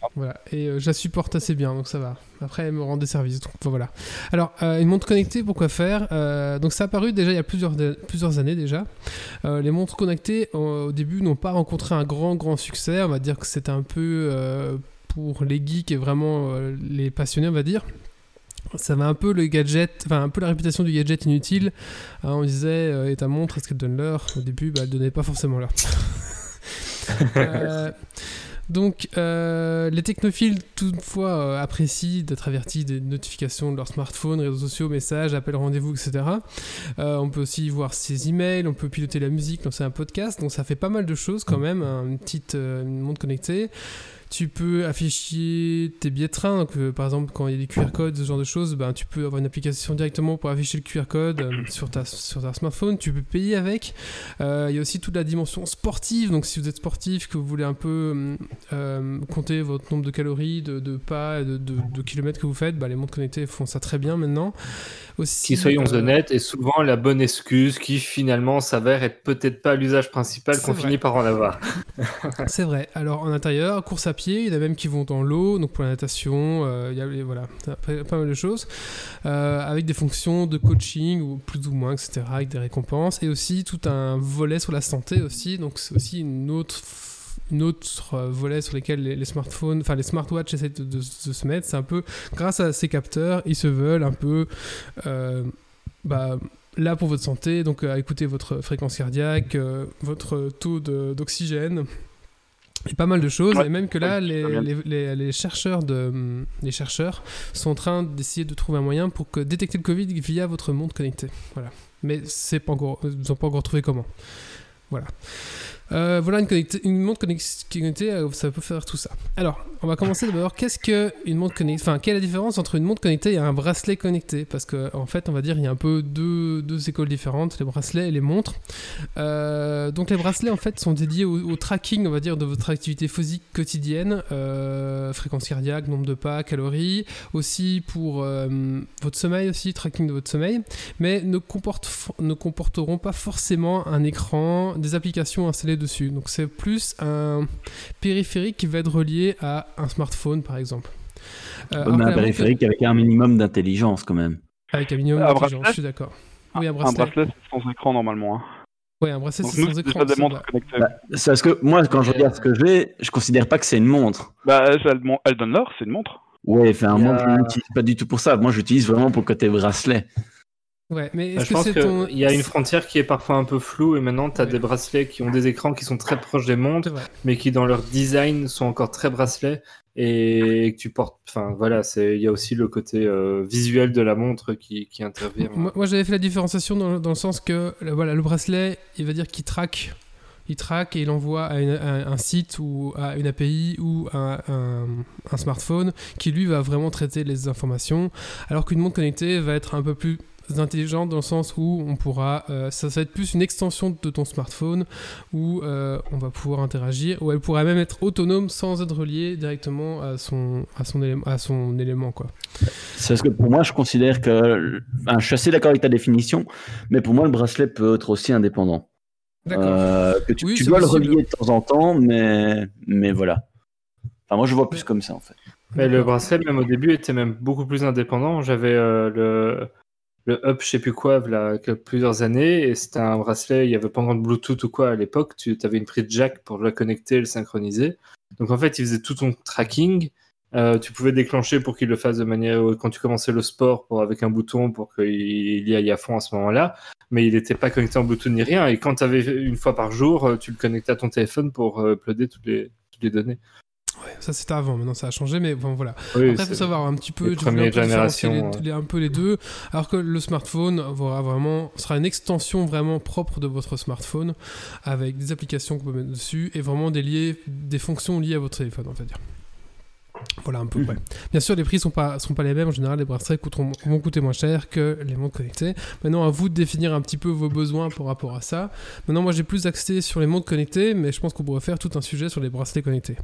S1: Ah. Voilà, et euh, je la supporte assez bien, donc ça va. Après, elle me rend des services, donc voilà. Alors, une montre connectée, pourquoi faire? Donc, ça a apparu déjà il y a plusieurs, plusieurs années déjà. les montres connectées, au début, n'ont pas rencontré un grand, grand succès. On va dire que c'était un peu pour les geeks et vraiment les passionnés, on va dire ça va un peu le gadget, enfin un peu la réputation du gadget inutile. Hein, on disait, euh, et ta montre, est-ce qu'elle donne l'heure? Au début, bah, elle donnait pas forcément l'heure. Euh, donc, euh, les technophiles, toutefois, apprécient d'être avertis des notifications de leur smartphone, réseaux sociaux, messages, appels, rendez-vous, etc. on peut aussi voir ses emails, on peut piloter la musique, lancer un podcast. Donc, ça fait pas mal de choses quand même, hein, une petite montre connectée. Tu peux afficher tes billets de train. Donc, euh, par exemple, quand il y a des QR codes, ce genre de choses, ben, tu peux avoir une application directement pour afficher le QR code euh, sur, ta, sur ta smartphone. Tu peux payer avec. Euh, il y a aussi toute la dimension sportive. Donc, si vous êtes sportif, que vous voulez un peu compter votre nombre de calories, de, pas, de, de, kilomètres que vous faites, ben, les montres connectées font ça très bien maintenant. Aussi,
S4: Qui soyons
S1: euh,
S4: honnêtes, est souvent la bonne excuse qui finalement s'avère être peut-être pas l'usage principal qu'on finit par en avoir.
S1: C'est vrai. Alors en intérieur, course à il y en a même qui vont dans l'eau, donc pour la natation, euh, il y a voilà, pas, mal de choses, euh, avec des fonctions de coaching ou plus ou moins, etc., avec des récompenses, et aussi tout un volet sur la santé aussi. Donc c'est aussi une autre une autre euh, volet sur lesquels les, les smartphones, enfin les smartwatches essaient de, se mettre, c'est un peu grâce à ces capteurs, ils se veulent un peu bah, là pour votre santé, donc à écouter votre fréquence cardiaque, votre taux d'oxygène, et pas mal de choses,
S7: Ouais.
S1: et même que là, les,
S7: très bien.
S1: les, les- les chercheurs de, les chercheurs sont en train d'essayer de trouver un moyen pour que détecter le Covid via votre montre connectée. Voilà. Mais c'est pas encore, ils n'ont pas encore trouvé comment. Voilà. Euh, voilà une, montre connectée, euh, ça peut faire tout ça. Alors, on va commencer d'abord. Qu'est-ce que une montre connectée Enfin, quelle est la différence entre une montre connectée et un bracelet connecté? Parce que, en fait, on va dire il y a un peu deux, écoles différentes, les bracelets et les montres. Euh, donc, les bracelets, en fait, sont dédiés au, tracking, on va dire, de votre activité physique quotidienne, fréquence cardiaque, nombre de pas, calories, aussi pour votre sommeil aussi, tracking de votre sommeil, mais ne, comportent, ne comporteront pas forcément un écran, des applications installées dessus. Donc c'est plus un périphérique qui va être relié à un smartphone par exemple. Euh, que
S5: un périphérique avec un minimum d'intelligence quand même.
S1: Avec un minimum
S7: Un
S1: d'intelligence,
S7: bracelet
S1: je suis d'accord. Oui, un
S7: Un
S1: bracelet.
S7: bracelet, c'est sans écran normalement. hein.
S1: Ouais, un bracelet c'est sans écran.
S7: des montres connectées.
S5: Bah, c'est parce que moi, quand je regarde ce que j'ai, je considère pas que c'est une montre.
S7: Bah, elle, donne l'heure, c'est une montre.
S5: Ouais, enfin,
S4: Il y
S5: moi, je l'utilise pas du tout pour ça. Moi, j'utilise vraiment pour le côté bracelet.
S1: Ouais, mais
S4: Bah, je
S1: que
S4: pense qu'il
S1: ton.
S4: y a une frontière qui est parfois un peu floue et maintenant tu as
S1: Ouais.
S4: des bracelets qui ont des écrans qui sont très proches des montres mais qui dans leur design sont encore très bracelets et que tu portes. Enfin voilà, c'est il y a aussi le côté euh, visuel de la montre qui, qui intervient.
S1: Moi, moi, j'avais fait la différenciation dans, dans le sens que le- voilà, le bracelet, il va dire qu'il traque. Il traque et il envoie à, une- à un site ou à une API ou à un, un smartphone qui lui va vraiment traiter les informations, alors qu'une montre connectée va être un peu plus intelligente dans le sens où on pourra, euh, ça, ça va être plus une extension de ton smartphone où euh, on va pouvoir interagir, où elle pourrait même être autonome sans être reliée directement à son, à son, élément, à son élément quoi.
S5: C'est parce que pour moi, je considère que. Enfin, je suis assez d'accord avec ta définition, mais pour moi, le bracelet peut être aussi indépendant.
S1: D'accord.
S5: Euh, que tu,
S1: Oui,
S5: tu dois
S1: possible.
S5: le relier de temps en temps, mais, mais voilà. Enfin, moi, je vois plus comme ça, en fait.
S4: Mais le bracelet, même au début, était même beaucoup plus indépendant. J'avais euh, le, le Up, je sais plus quoi, il y a plusieurs années, et c'était un bracelet, il y avait pas encore de Bluetooth ou quoi à l'époque. Tu avais une prise jack pour le connecter et le synchroniser. Donc en fait, il faisait tout ton tracking. Euh, tu pouvais déclencher pour qu'il le fasse de manière quand tu commençais le sport avec un bouton pour qu'il y aille à fond à ce moment-là, mais il n'était pas connecté en Bluetooth ni rien. Et quand tu avais une fois par jour, euh, tu le connectais à ton téléphone pour euh, uploader toutes les données.
S1: Ouais, ça c'était avant, maintenant ça a changé, mais bon voilà.
S4: Oui,
S1: Après, il faut savoir un petit peu,
S4: les premières générations,
S1: les, les- un peu les deux, alors que le smartphone aura vraiment, sera une extension vraiment propre de votre smartphone, avec des applications qu'on peut mettre dessus, et vraiment des, liés, des fonctions liées à votre téléphone, on va dire. Voilà un peu,
S5: Mhm.
S1: Bien sûr, les prix sont pas, sont pas les mêmes. En général, les bracelets coûteront, vont coûter moins cher que les montres connectées. Maintenant, à vous de définir un petit peu vos besoins par rapport à ça. Maintenant, moi, j'ai plus axé sur les montres connectées, mais je pense qu'on pourrait faire tout un sujet sur les bracelets connectés.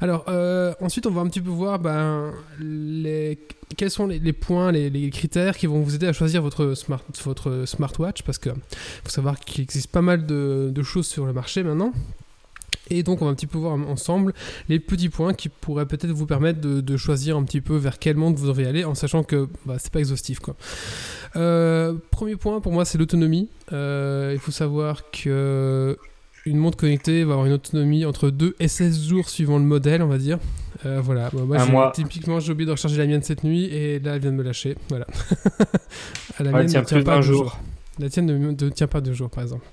S1: Alors, euh, ensuite, on va un petit peu voir ben, les, quels sont les, les points, les, les critères qui vont vous aider à choisir votre, smart, votre smartwatch, parce que faut savoir qu'il existe pas mal de, de choses sur le marché maintenant. Et donc, on va un petit peu voir ensemble les petits points qui pourraient peut-être vous permettre de, de choisir un petit peu vers quel monde vous devriez aller, en sachant que bah, c'est pas exhaustif. Quoi. Euh, premier point pour moi, c'est l'autonomie. Euh, il faut savoir que une montre connectée va avoir une autonomie entre 2 et 16 jours suivant le modèle, on va dire. Euh, voilà, Bon, moi,
S4: mois.
S1: typiquement j'ai oublié de recharger la mienne cette nuit et là elle vient de me lâcher. Voilà. la mienne
S4: tient
S1: ne tient
S4: plus
S1: pas
S4: jour.
S1: La tienne ne, ne tient pas deux jours par exemple.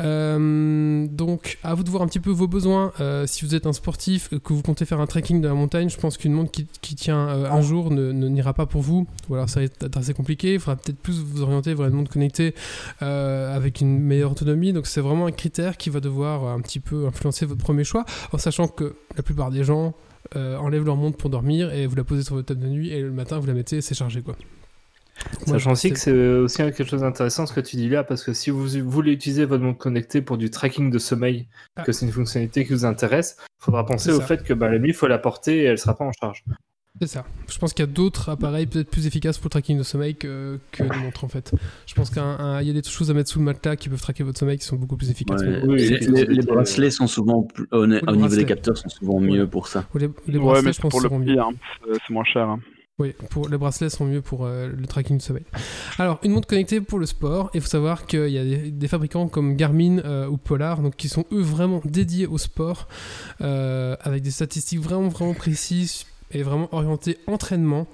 S1: Euh, donc, à vous de voir un petit peu vos besoins. Euh, si vous êtes un sportif, euh, que vous comptez faire un trekking de la montagne, je pense qu'une montre qui, tient un jour ne n'ira pas pour vous. Ou alors ça va être assez compliqué. Il faudra peut-être plus vous orienter vers une montre connectée avec une meilleure autonomie. Donc, c'est vraiment un critère qui va devoir un petit peu influencer votre premier choix, en sachant que la plupart des gens enlèvent leur montre pour dormir et vous la posez sur votre table de nuit et le matin vous la mettez et c'est chargé quoi.
S4: Sachant aussi que c'est aussi quelque chose d'intéressant ce que tu dis là, parce que si vous voulez utiliser votre montre connectée pour du tracking de sommeil,
S1: Ah.
S4: que c'est une fonctionnalité qui vous intéresse, il faudra penser au
S1: ça.
S4: fait que bah, la nuit, il faut la porter et elle ne sera pas en charge.
S1: C'est ça. Je pense qu'il y a d'autres appareils peut-être plus efficaces pour le tracking de sommeil que, que les montres en fait. Je pense qu'il y a des choses à mettre sous le matelas qui peuvent traquer votre sommeil qui sont beaucoup plus efficaces.
S5: les, bracelets sont souvent plus, au, niveau des capteurs sont souvent mieux pour ça.
S1: les, bracelets, je pense,
S7: pour le
S1: prix,
S7: hein, c'est moins cher. Hein.
S1: Oui, pour, les bracelets sont mieux pour euh, le tracking du sommeil. Alors, une montre connectée pour le sport. Il faut savoir qu'il y a des, fabricants comme Garmin euh, ou Polar, donc qui sont eux vraiment dédiés au sport, euh, avec des statistiques vraiment vraiment précises est vraiment orienté entraînement.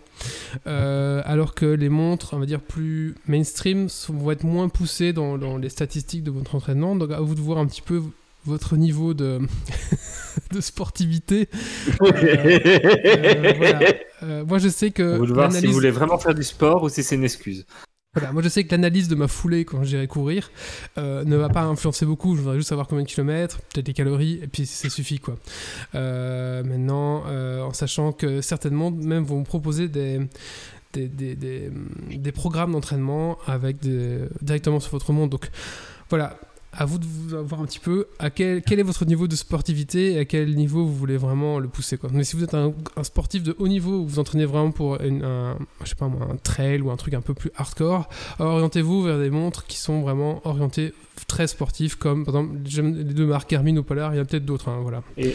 S1: Alors que les montres, on va dire plus mainstream, vont être moins poussées dans, les statistiques de votre entraînement. Donc à vous de voir un petit peu votre niveau de, de sportivité. Euh, euh, moi je sais que...
S4: Vous voir si vous voulez vraiment faire du sport ou si c'est une excuse
S1: moi je sais que l'analyse de ma foulée quand j'irai courir euh, ne va pas influencer beaucoup. Je voudrais juste savoir combien de kilomètres, peut-être les calories, et puis ça suffit quoi. Euh, maintenant, euh, en sachant que certainement même vont proposer des, des, des, des programmes d'entraînement avec directement sur votre monde. Donc voilà, à vous de vous voir un petit peu à quel, quel est votre niveau de sportivité et à quel niveau vous voulez vraiment le pousser. Quoi. Mais si vous êtes un, sportif de haut niveau, vous entraînez vraiment pour un, je sais pas un trail ou un truc un peu plus hardcore, orientez-vous vers des montres qui sont vraiment orientées très sportives, comme par exemple les deux marques Garmin ou Polar, il y a peut-être d'autres. Hein, voilà.
S4: Et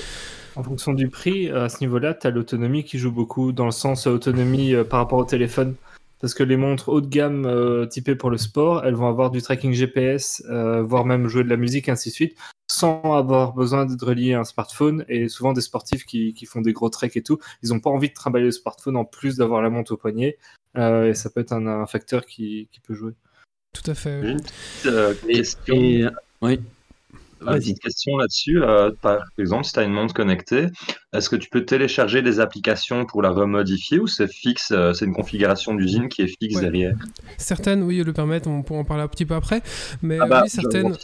S4: en fonction du prix, à ce niveau-là, tu as l'autonomie qui joue beaucoup, dans le sens autonomie euh, par rapport au téléphone parce que les montres haut de gamme euh, typées pour le sport, elles vont avoir du tracking GPS, euh, voire même jouer de la musique, ainsi de suite, sans avoir besoin de relier un smartphone. Et souvent, des sportifs qui, font des gros treks et tout, ils n'ont pas envie de travailler le smartphone en plus d'avoir la montre au poignet. Euh, et ça peut être un, facteur qui, peut jouer.
S1: Tout à fait.
S5: oui.
S2: Une petite question là-dessus. Euh, par exemple, si tu as une montre connectée, est-ce que tu peux télécharger des applications pour la remodifier ou c'est fixe, euh, c'est une configuration d'usine qui est fixe derrière?
S1: Certaines, oui, le permettent, on pourra en parler un petit peu après, mais
S2: ah bah,
S1: oui, certaines,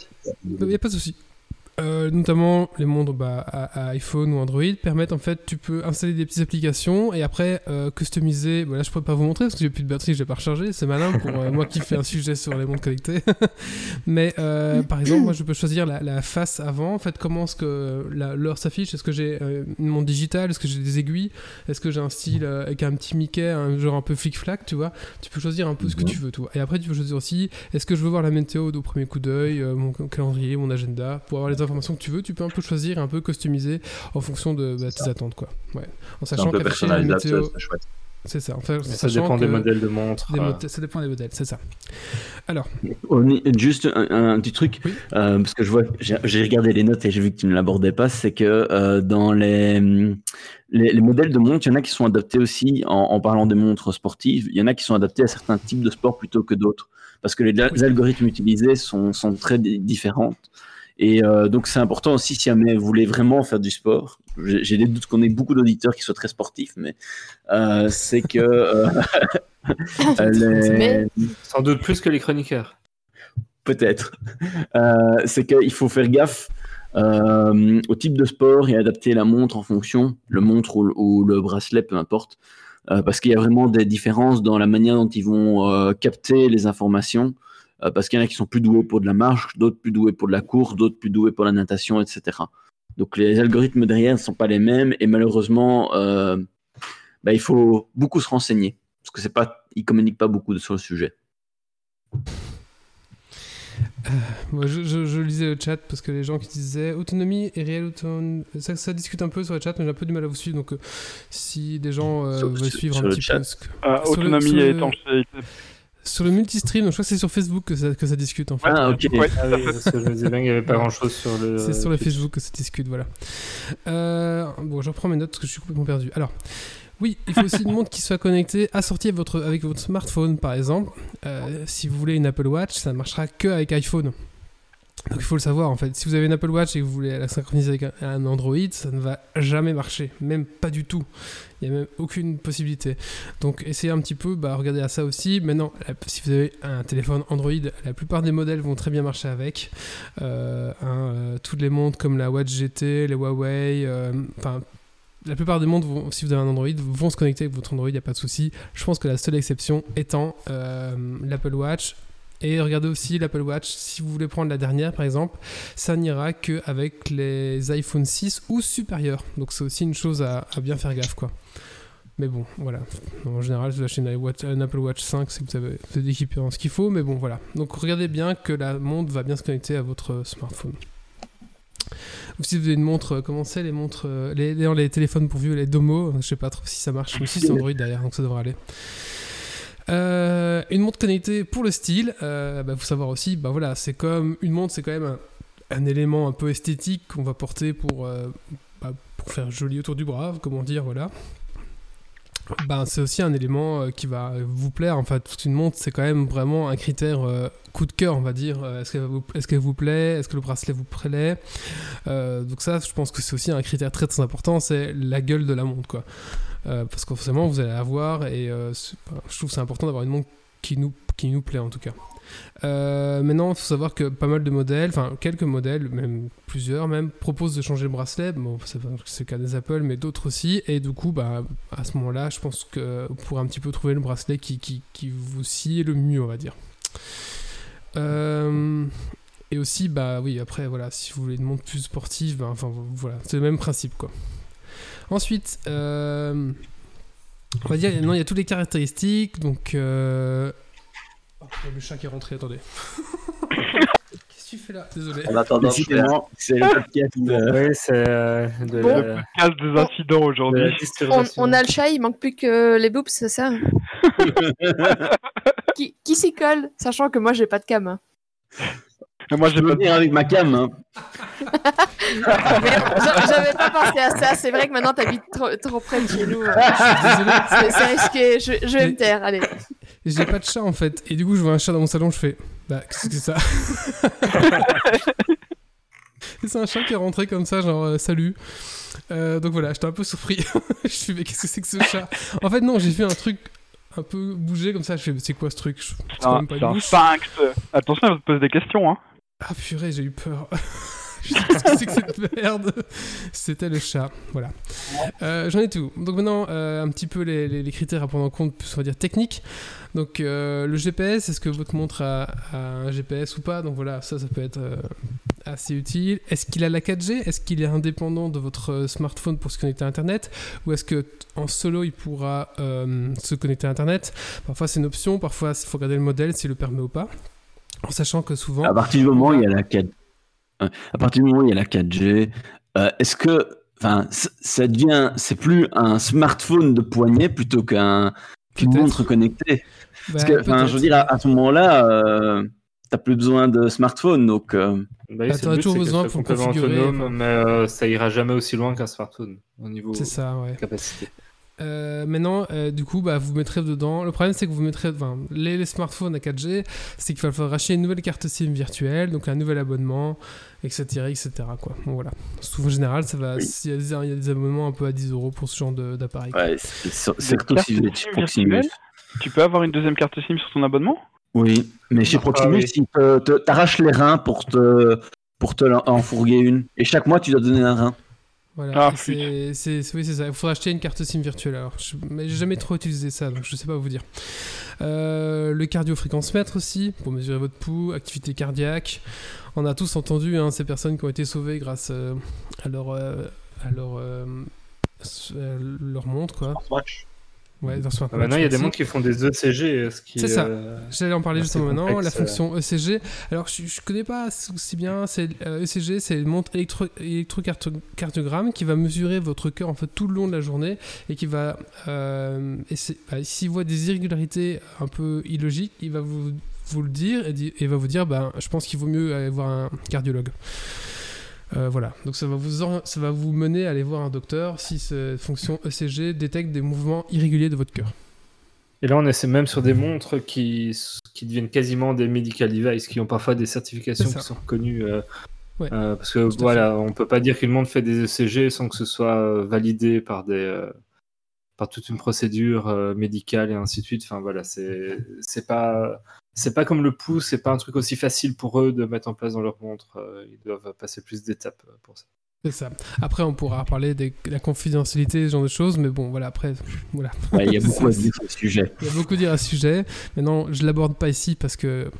S1: il n'y a pas de souci. Euh, notamment les montres bah, à, iPhone ou Android permettent en fait tu peux installer des petites applications et après euh, customiser. Voilà là je pourrais pas vous montrer parce que j'ai plus de batterie je vais pas recharger c'est malin pour euh, moi qui fais un sujet sur les montres connectées mais par exemple moi je peux choisir la, face avant. En fait comment est-ce que l'heure s'affiche? Est-ce que j'ai une montre digitale est-ce que j'ai des aiguilles? Est-ce que j'ai un style avec un petit Mickey un genre un peu flic-flac tu vois? Tu peux choisir un peu ce que tu veux toi. Et après tu peux choisir aussi est-ce que je veux voir la météo au premier coup d'œil mon calendrier mon agenda pour avoir les informations que tu veux, tu peux un peu choisir, un peu customiser en fonction de bah, tes attentes. Quoi. Ouais. En sachant qu'afficher la météo. C'est ça. Enfin,
S4: ça dépend des modèles de montres.
S1: Euh. Ça dépend des modèles, c'est ça. Alors.
S5: Juste un, petit truc, euh, parce que je vois, j'ai regardé les notes et j'ai vu que tu ne l'abordais pas, c'est que euh, dans les, les, modèles de montres, il y en a qui sont adaptés aussi, en, parlant des montres sportives, il y en a qui sont adaptés à certains types de sports plutôt que d'autres, parce que les, les algorithmes utilisés sont, sont très différents. Et euh, donc c'est important aussi si jamais vous voulez vraiment faire du sport. J'ai des doutes qu'on ait beaucoup d'auditeurs qui soient très sportifs, mais euh, c'est que
S4: euh, sans doute plus que les chroniqueurs.
S5: Peut-être. c'est qu'il faut faire gaffe au type de sport et adapter la montre en fonction, le montre ou, le bracelet, peu importe, parce qu'il y a vraiment des différences dans la manière dont ils vont capter les informations. Euh, parce qu'il y en a qui sont plus doués pour de la marche, d'autres plus doués pour de la course, d'autres plus doués pour la natation, etc. Donc les algorithmes derrière ne sont pas les mêmes et malheureusement, euh, bah, il faut beaucoup se renseigner parce que c'est pas, ils communiquent pas beaucoup sur le sujet.
S1: Euh, moi, je, lisais le chat parce que les gens qui disaient autonomie et réelle autonomie, ça, discute un peu sur le chat, mais j'ai un peu du mal à vous suivre. Donc, si des gens veulent suivre un petit peu.
S7: Que... autonomie et étanchéité.
S1: Sur le multistream, je crois que c'est sur Facebook que ça, que ça discute en fait.
S5: Ah ok.
S4: Ah parce que je me disais bien qu'il n'y avait pas grand chose sur le.
S1: C'est sur le Facebook que ça discute, voilà. Euh, bon, je reprends mes notes parce que je suis complètement perdu. Alors, oui, il faut aussi une montre qui soit connectée, assortie avec votre, avec votre smartphone par exemple. Euh, si vous voulez une Apple Watch, ça ne marchera que avec iPhone. Donc il faut le savoir en fait. Si vous avez une Apple Watch et que vous voulez la synchroniser avec un Android, ça ne va jamais marcher, même pas du tout. Il n'y a même aucune possibilité. Donc essayez un petit peu, bah, regardez à ça aussi. Maintenant, si vous avez un téléphone Android, la plupart des modèles vont très bien marcher avec. Euh, hein, euh, toutes les montres comme la Watch GT, les Huawei, euh, enfin la plupart des montres, vont, si vous avez un Android, vont se connecter avec votre Android, il n'y a pas de souci. Je pense que la seule exception étant l'Apple Watch et regardez aussi l'Apple Watch, si vous voulez prendre la dernière par exemple, ça n'ira qu'avec les iPhone 6 ou supérieurs. Donc c'est aussi une chose à, bien faire gaffe quoi. Mais bon, voilà. En général, si vous achetez un Apple Watch 5, c'est que vous avez, vous équipé en ce qu'il faut, mais bon, voilà. Donc regardez bien que la montre va bien se connecter à votre smartphone. Ou si vous avez une montre, euh, comment c'est les montres, euh, les, les, les téléphones pourvus, les Domo, je sais pas trop si ça marche, mais si c'est Android derrière, donc ça devrait aller. Euh, une montre connectée pour le style, euh, bah, faut savoir aussi, bah voilà, c'est comme une montre, c'est quand même un, élément un peu esthétique qu'on va porter pour, euh, bah, pour faire joli autour du bras, comment dire, voilà. Ben, c'est aussi un élément euh, qui va vous plaire. En fait, toute une montre, c'est quand même vraiment un critère coup de cœur, on va dire. Est-ce qu'elle vous, vous plaît Est-ce que le bracelet vous plaît Donc ça, je pense que c'est aussi un critère très très important, c'est la gueule de la montre, quoi. Euh, parce que forcément, vous allez avoir, et euh, je trouve c'est important d'avoir une montre qui nous, qui nous plaît en tout cas. Euh, maintenant, il faut savoir que pas mal de modèles, enfin quelques modèles, même plusieurs même, proposent de changer le bracelet. Bon, c'est le cas des Apple, mais d'autres aussi. Et du coup, bah, à ce moment-là, je pense que vous pourrez un petit peu trouver le bracelet qui, qui, vous sied le mieux, on va dire. Et aussi, bah oui, après, voilà, si vous voulez une montre plus sportive, bah, enfin voilà, c'est le même principe, quoi. Ensuite, euh, on va dire, non, il y a toutes les caractéristiques, donc. Euh... Oh, il y a le chat qui est rentré, attendez. Qu'est-ce que tu fais là? Désolé.
S2: En attendant,
S5: c'est le podcast.
S4: Oui, c'est euh, de
S3: Bon.
S7: des incidents
S4: de
S7: aujourd'hui.
S3: On, a le chat, il manque plus que les boobs, c'est ça? Qui, qui s'y colle Sachant que moi, j'ai pas de cam. hein.
S7: Mais Moi,
S5: Je
S7: pas
S5: venir avec ma cam. Hein.
S3: Mais j'a- J'avais pas pensé à ça. C'est vrai que maintenant, t'habites trop, trop près de chez nous.
S1: Désolé,
S3: C'est risqué. Je, je vais me taire. Allez.
S1: j'ai pas de chat en fait. Et du coup, je vois un chat dans mon salon, je fais. Bah, qu'est-ce que c'est ça? C'est un chat qui est rentré comme ça, genre euh, salut. Euh, donc voilà, j'étais un peu surpris. je fais, mais qu'est-ce que c'est que ce chat? En fait, non, j'ai fait un truc un peu bougé comme ça. Je fais, mais c'est quoi ce truc? Je- C'est
S7: un, sphinx. Attention, elle va te poser des questions. Hein.
S1: Ah purée, j'ai eu peur. Je sais pas ce que c'est que cette merde. C'était le chat, voilà. Euh, J'en ai tout. Donc maintenant, euh, un petit peu les, critères à prendre en compte, on va dire techniques. Donc euh, le GPS, est-ce que votre montre a, un GPS ou pas? Donc voilà, ça, ça peut être assez utile. Est-ce qu'il a la 4G Est-ce qu'il est indépendant de votre smartphone pour se connecter à Internet? Ou est-ce que en solo, il pourra se connecter à Internet? Parfois, c'est une option. Parfois, il faut regarder le modèle s'il le permet ou pas. En sachant que souvent...
S5: À partir du moment où il y a la 4 euh, à partir du moment où il y a la 4G, euh, est-ce que enfin ça devient c'est plus un smartphone de poignet plutôt qu'un montre connectée? Parce
S1: Bah,
S5: que enfin je veux dire à, à ce moment-là euh, t'as plus besoin de smartphone donc euh,
S4: Bah
S1: Bah, toujours besoin pour configurer,
S4: autonome,
S1: enfin.
S4: mais euh, ça ira jamais aussi loin qu'un smartphone au niveau
S1: ça, ouais.
S4: capacité.
S1: Euh, maintenant, euh, du coup, bah, vous mettrez dedans. Le problème, c'est que vous mettrez, enfin, les, les smartphones à 4G, c'est qu'il va falloir racheter une nouvelle carte SIM virtuelle, donc un nouvel abonnement, etc., etc. Quoi. Bon, voilà. Souvent, en général, ça va.
S5: Oui.
S1: Il y, a des- il y a des abonnements un peu à 10 euros pour ce genre d'appareil.
S5: ouais, surtout
S7: carte
S5: si vous êtes Proximus.
S7: virtuelle Tu peux avoir une deuxième carte SIM sur ton abonnement?
S5: Oui, mais chez
S4: Ah,
S5: Proximus,
S4: oui.
S5: ils t'arrachent les reins pour te pour te l'en- en fourguer une et chaque mois tu dois donner un rein.
S1: Voilà.
S7: Ah,
S1: c'est, oui, c'est ça. Il faudra acheter une carte SIM virtuelle. Alors, je, mais j'ai jamais trop utilisé ça, donc je sais pas vous dire. Euh, le cardio-fréquence-mètre aussi, pour mesurer votre pouls, activité cardiaque. On a tous entendu hein, ces personnes qui ont été sauvées grâce euh, à leur, euh, à leur, leur montre, quoi. Ouais, leur
S4: Ah, maintenant, il y a des montres qui font des ECG. Ce qui,
S1: C'est ça.
S4: euh,
S1: J'allais en parler justement maintenant, la fonction ECG. Alors, je, je connais pas aussi bien, c'est euh, ECG, c'est une montre électro, électrocardiogramme qui va mesurer votre cœur en fait tout le long de la journée et qui va, euh, bah, s'il voit des irrégularités un peu illogiques, il va vous, vous le dire et, et va vous dire, ben, je pense qu'il vaut mieux aller voir un cardiologue. Euh, voilà, donc ça va, vous ça va vous mener à aller voir un docteur si cette fonction ECG détecte des mouvements irréguliers de votre cœur.
S4: Et là, on est même sur des montres qui, qui deviennent quasiment des medical devices, qui ont parfois des certifications qui sont reconnues. euh,
S1: Ouais,
S4: euh, parce que voilà, on peut pas dire qu'une montre fait des ECG sans que ce soit validé par des par toute une procédure médicale et ainsi de suite. Enfin voilà, c'est c'est pas c'est pas comme le pouce, c'est pas un truc aussi facile pour eux de mettre en place dans leur montre. euh, ils doivent passer plus d'étapes euh, pour ça.
S1: C'est ça. Après, on pourra parler de la confidentialité, ce genre de choses, mais bon, voilà, après, voilà.
S5: Ouais, Il y a beaucoup à dire sur le sujet.
S1: Il y a beaucoup à dire à ce sujet. Maintenant, je l'aborde pas ici parce que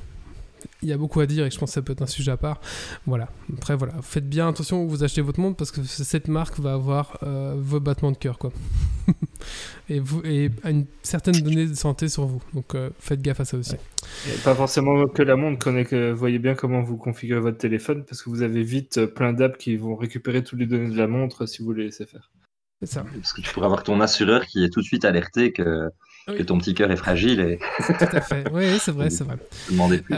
S1: il y a beaucoup à dire et que je pense que ça peut être un sujet à part. Voilà. Après, voilà. Faites bien attention où vous achetez votre montre parce que cette marque va avoir euh, vos battements de cœur, quoi. et, vous, et une certaine donnée de santé sur vous. Donc faites gaffe à ça aussi.
S4: pas forcément que la montre, que, voyez bien comment vous configurez votre téléphone parce que vous avez vite plein d'apps qui vont récupérer toutes les données de la montre si vous les laissez faire.
S1: C'est ça.
S2: Parce que tu pourrais avoir ton assureur qui est tout de suite alerté que, que ton petit cœur est fragile. Et...
S1: tout à fait. Oui, c'est vrai, c'est vrai.
S2: Demander plus.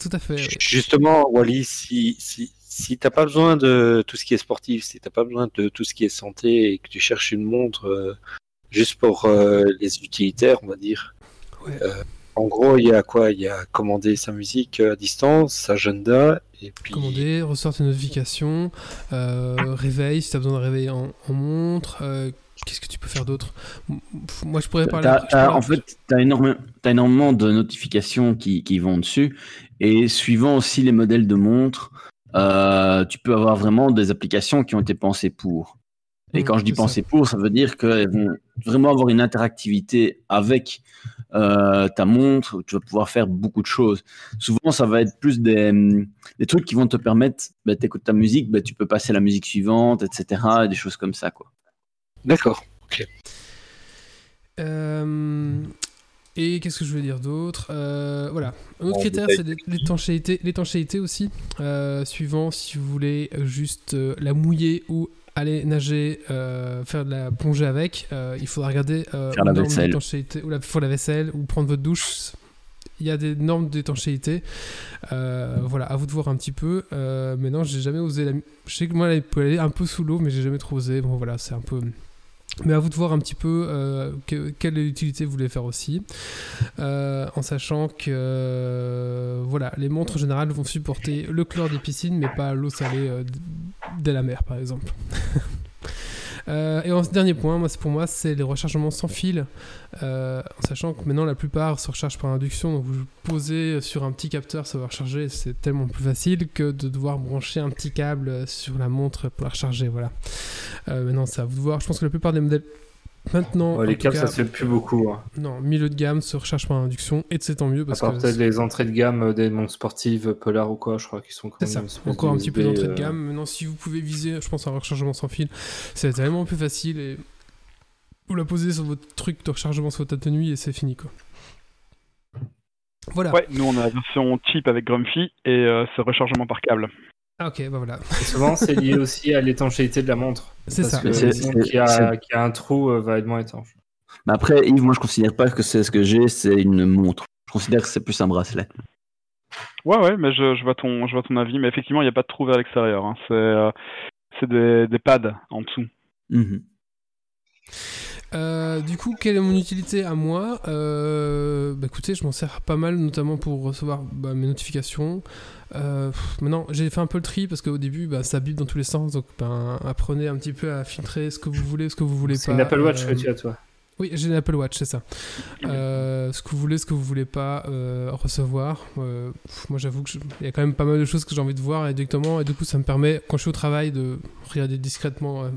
S1: Tout à fait.
S6: Justement, Wally, si, si, si tu n'as pas besoin de tout ce qui est sportif, si tu n'as pas besoin de tout ce qui est santé et que tu cherches une montre euh, juste pour euh, les utilitaires, on va dire. Euh, en gros, il y a quoi? Il y a commander sa musique à distance, agenda, et puis...
S1: Commander, ressortir une notification, réveil, si tu as besoin de réveil en, montre. Qu'est-ce que tu peux faire d'autre? Moi, je pourrais parler.
S5: en fait, tu as, énormément de notifications qui, qui, vont dessus. Et suivant aussi les modèles de montres, euh, tu peux avoir vraiment des applications qui ont été pensées pour. Et mmh, quand je dis pensées pour, ça veut dire qu'elles vont vraiment avoir une interactivité avec euh, ta montre, où tu vas pouvoir faire beaucoup de choses. Souvent, ça va être plus des, des trucs qui vont te permettre, bah, tu écoutes ta musique, bah, tu peux passer à la musique suivante, etc. des choses comme ça. quoi.
S6: D'accord. Ok.
S1: Euh, et qu'est-ce que je veux dire d'autre euh, Voilà. Un autre critère, c'est l'étanchéité, l'étanchéité aussi. Euh, suivant si vous voulez juste euh, la mouiller ou aller nager, faire de la plongée avec, il faudra regarder
S5: faire la vaisselle.
S1: ou la, faire la vaisselle ou prendre votre douche. Il y a des normes d'étanchéité. voilà, à vous de voir un petit peu. mais non, j'ai jamais osé. La... Je sais que moi, elle peut aller un peu sous l'eau, mais j'ai jamais trop osé. Bon, voilà, c'est un peu. Mais à vous de voir un petit peu euh, quelle utilité vous voulez faire aussi, euh, en sachant que euh, voilà, les montres en général vont supporter le chlore des piscines, mais pas l'eau salée de la mer, par exemple. Euh, et en dernier point, moi, pour moi, c'est les rechargements sans fil, euh, en sachant que maintenant la plupart se rechargent par induction. Donc vous posez sur un petit capteur, ça va recharger, c'est tellement plus facile que de devoir brancher un petit câble sur la montre pour la recharger. Voilà. Euh, maintenant, c'est à vous de voir. Je pense que la plupart des modèles Maintenant,
S4: les câbles, ça se fait plus beaucoup. Hein.
S1: Non, milieu de gamme se recharge par induction et c'est tant mieux parce
S4: à part peut-être les entrées de gamme euh, des montres sportives Polar ou quoi, je crois qu'ils sont
S1: quand même ça. encore un petit peu d'entrée de euh. gamme. Maintenant, si vous pouvez viser, je pense un rechargement sans fil, c'est tellement plus facile et vous la posez sur votre truc de rechargement sur votre nuit et c'est fini quoi.
S7: Voilà. Ouais, nous on a la version cheap avec Grumpy et euh, c'est rechargement par câble.
S1: Ah ok, bah voilà.
S4: souvent, c'est lié aussi à l'étanchéité de la montre.
S1: C'est ça.
S4: Que qui, a, qui a un trou euh, va être moins étanche.
S5: Mais après, Yves, moi je considère pas que c'est ce que j'ai, c'est une montre. Je considère que c'est plus un bracelet.
S7: Ouais, ouais, mais je, je, vois, ton, je vois ton avis. Mais effectivement, il n'y a pas de trou vers l'extérieur. Hein. C'est euh, des, des, pads en dessous.
S5: Mhm.
S1: Euh, du coup, quelle est mon utilité à moi? Euh, bah, Écoutez, je m'en sers pas mal, notamment pour recevoir bah, mes notifications. Euh, maintenant, j'ai fait un peu le tri parce qu'au début, bah, ça bip dans tous les sens. Donc, ben, apprenez un petit peu à filtrer ce que vous voulez, ce que vous voulez pas.
S4: C'est une Apple Watch que tu as, toi.
S1: Oui, j'ai une Apple Watch, c'est ça. Euh, ce que vous voulez, ce que vous voulez pas euh, recevoir. Euh, moi, j'avoue qu'il y a quand même pas mal de choses que j'ai envie de voir directement. Et du coup, ça me permet, quand je suis au travail, de regarder discrètement les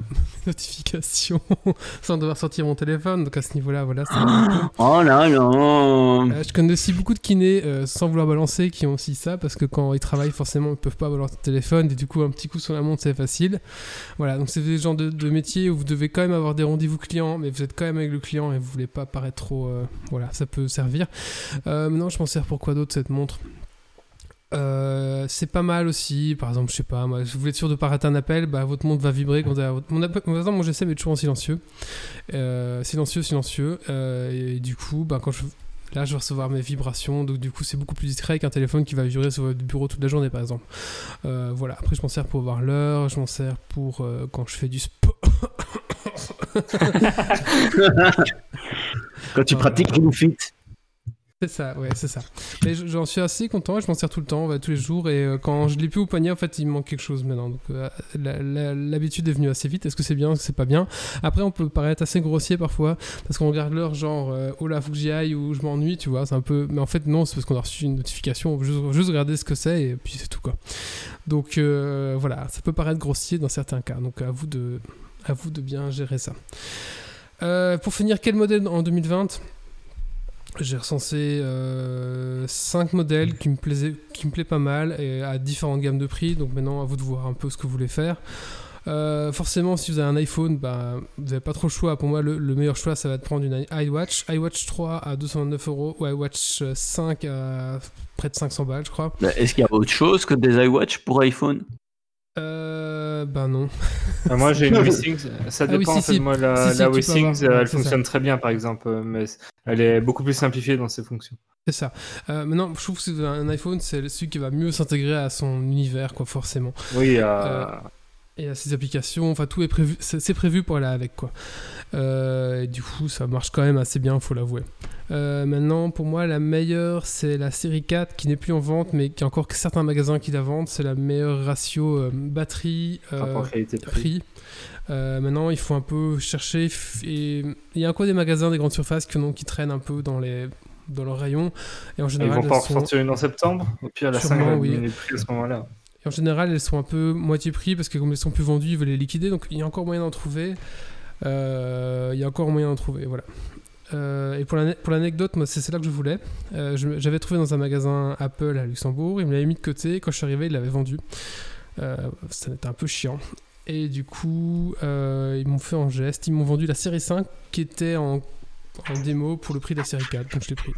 S1: notifications sans devoir sortir mon téléphone. Donc à ce niveau-là, voilà.
S5: oh là là
S1: Je connais aussi beaucoup de kinés, sans vouloir balancer, qui ont aussi ça. Parce que quand ils travaillent, forcément, ils peuvent pas balancer le téléphone. Et du coup, un petit coup sur la montre, c'est facile. Voilà, donc c'est des genres de, de métiers où vous devez quand même avoir des rendez-vous clients, mais vous êtes quand même avec le client et vous voulez pas paraître trop. Euh, voilà, ça peut servir. Euh, maintenant, je m'en sers pour quoi d'autre cette montre? Euh, c'est pas mal aussi, par exemple, je sais pas, moi, si vous voulez être sûr de pas rater un appel, bah, votre montre va vibrer quand votre... mon appel... Mon GSM est toujours en silencieux, silencieux, silencieux, et du coup, bah, quand je là, je vais recevoir mes vibrations, donc du coup, c'est beaucoup plus discret qu'un téléphone qui va vibrer sur votre bureau toute la journée, par exemple. voilà. Après, je m'en sers pour voir l'heure, je m'en sers pour quand je fais du sport.
S5: Quand tu pratiques une Fit.
S1: C'est ça, ouais, c'est ça. Mais j'en suis assez content, je m'en sers tout le temps, tous les jours, et euh, quand je l'ai plus au poignet, en fait, il me manque quelque chose maintenant. Donc euh, l'habitude est venue assez vite. Est-ce que c'est bien, est-ce que c'est pas bien? Après, on peut paraître assez grossier parfois, parce qu'on regarde l'heure, genre, euh, oh là, faut que j'y aille, ou je m'ennuie, tu vois, c'est un peu. Mais en fait, non, c'est parce qu'on a reçu une notification, on juste, juste regarder ce que c'est, et puis c'est tout, quoi. Donc voilà, ça peut paraître grossier dans certains cas, donc à vous de, à vous de bien gérer ça. Euh, pour finir, quel modèle en 2020 j'ai recensé 5 euh, modèles qui me plaisaient, qui me plaît pas mal et à différentes gammes de prix. Donc maintenant, à vous de voir un peu ce que vous voulez faire. Euh, forcément, si vous avez un iPhone, bah, vous n'avez pas trop le choix. Pour moi, le, meilleur choix, ça va être prendre une iWatch. iWatch 3 à 229 euros ou iWatch 5 à près de 500 balles, je crois.
S5: Est-ce qu'il y a autre chose que des iWatch pour iPhone?
S1: Euh, bah non.
S4: Ah, moi j'ai une WeSings, ça ah dépend. moi, la, la WeSings, elle fonctionne très bien par exemple, mais elle est beaucoup plus simplifiée dans ses fonctions.
S1: C'est ça. Euh, maintenant, je trouve que un iPhone, c'est celui qui va mieux s'intégrer à son univers, quoi, forcément.
S4: Oui, euh,
S1: et à ses applications, enfin tout est prévu, c'est prévu pour aller avec quoi. Euh, et du coup, ça marche quand même assez bien, faut l'avouer. Euh, maintenant, pour moi, la meilleure, c'est la série 4 qui n'est plus en vente, mais qui a encore certains magasins qui la vendent. C'est la meilleure ratio euh, batterie prix. maintenant, il faut un peu chercher. Et il y a encore des magasins des grandes surfaces qui, qui traînent un peu dans les dans leur rayon. Et en général,
S4: ils vont pas en sortir une en septembre? Au pire, la 5 oui. à ce moment-là
S1: en général, elles sont un peu moitié prix parce que comme elles sont plus vendues, ils veulent les liquider. Donc il y a encore moyen d'en trouver. Euh, il y a encore moyen d'en trouver, voilà. Euh, et pour l'anecdote, moi, c'est là que je voulais. Euh, j'avais trouvé dans un magasin Apple à Luxembourg. Il me l'avait mis de côté. Quand je suis arrivé, il l'avait vendu. ça était un peu chiant. Et du coup, ils m'ont fait en geste. Ils m'ont vendu la série 5 qui était en, en, démo pour le prix de la série 4. Donc je l'ai pris.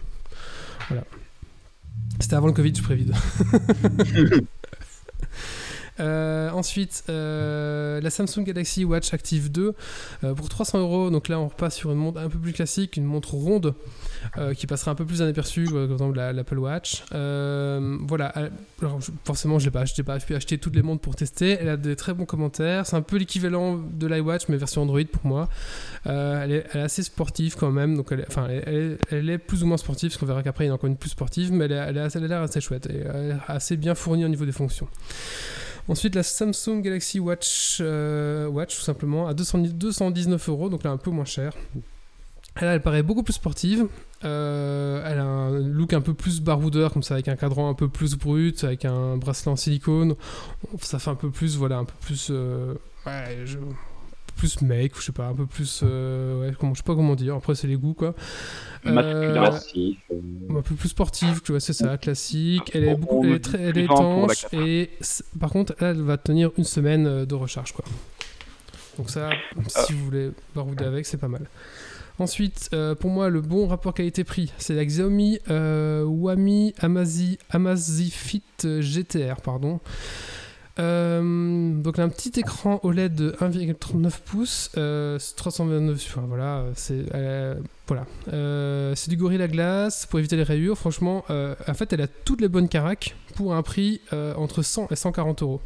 S1: Voilà. C'était avant le Covid, je prévide. Euh, ensuite, euh, la Samsung Galaxy Watch Active 2 euh, pour 300 euros. Donc là, on repasse sur une montre un peu plus classique, une montre ronde qui passera un peu plus inaperçue, comme exemple l'Apple Watch. voilà. Alors, forcément, je n'ai pas, pas pu acheter toutes les montres pour tester. Elle a des très bons commentaires. C'est un peu l'équivalent de l'iWatch, mais version Android pour moi. Elle est, assez sportive quand même. Donc, elle est, enfin, elle, est plus ou moins sportive, parce qu'on verra qu'après, il y en a encore une plus sportive, mais elle, elle, a l'air assez chouette et assez bien fournie au niveau des fonctions. Ensuite, la Samsung Galaxy Watch, euh, Watch tout simplement, à 219 euros, donc là un peu moins cher. Elle, elle paraît beaucoup plus sportive. Euh, elle a un look un peu plus baroudeur, comme ça, avec un cadran un peu plus brut, avec un bracelet en silicone. Ça fait un peu plus, voilà, un peu plus. Euh, ouais, je, plus make, je sais pas, un peu plus. Euh, ouais, comment, je sais pas comment dire, après c'est les goûts quoi.
S6: Euh,
S1: un peu plus sportive, tu vois, c'est ça, classique. Elle est, beaucoup, elle est, très, elle est étanche et par contre, elle va tenir une semaine euh, de recharge quoi. Donc ça, si vous voulez barouder avec, c'est pas mal. Ensuite, pour moi, le bon rapport qualité-prix, c'est la Xiaomi Wami Amazi, Amazfit GTR, pardon. Euh, donc un petit écran OLED de 1,39 pouces, euh, 329, voilà, c'est euh, voilà, euh, c'est du pour éviter les rayures. Franchement, en fait, elle a toutes les bonnes caracs pour un prix entre 100 et 140 euros.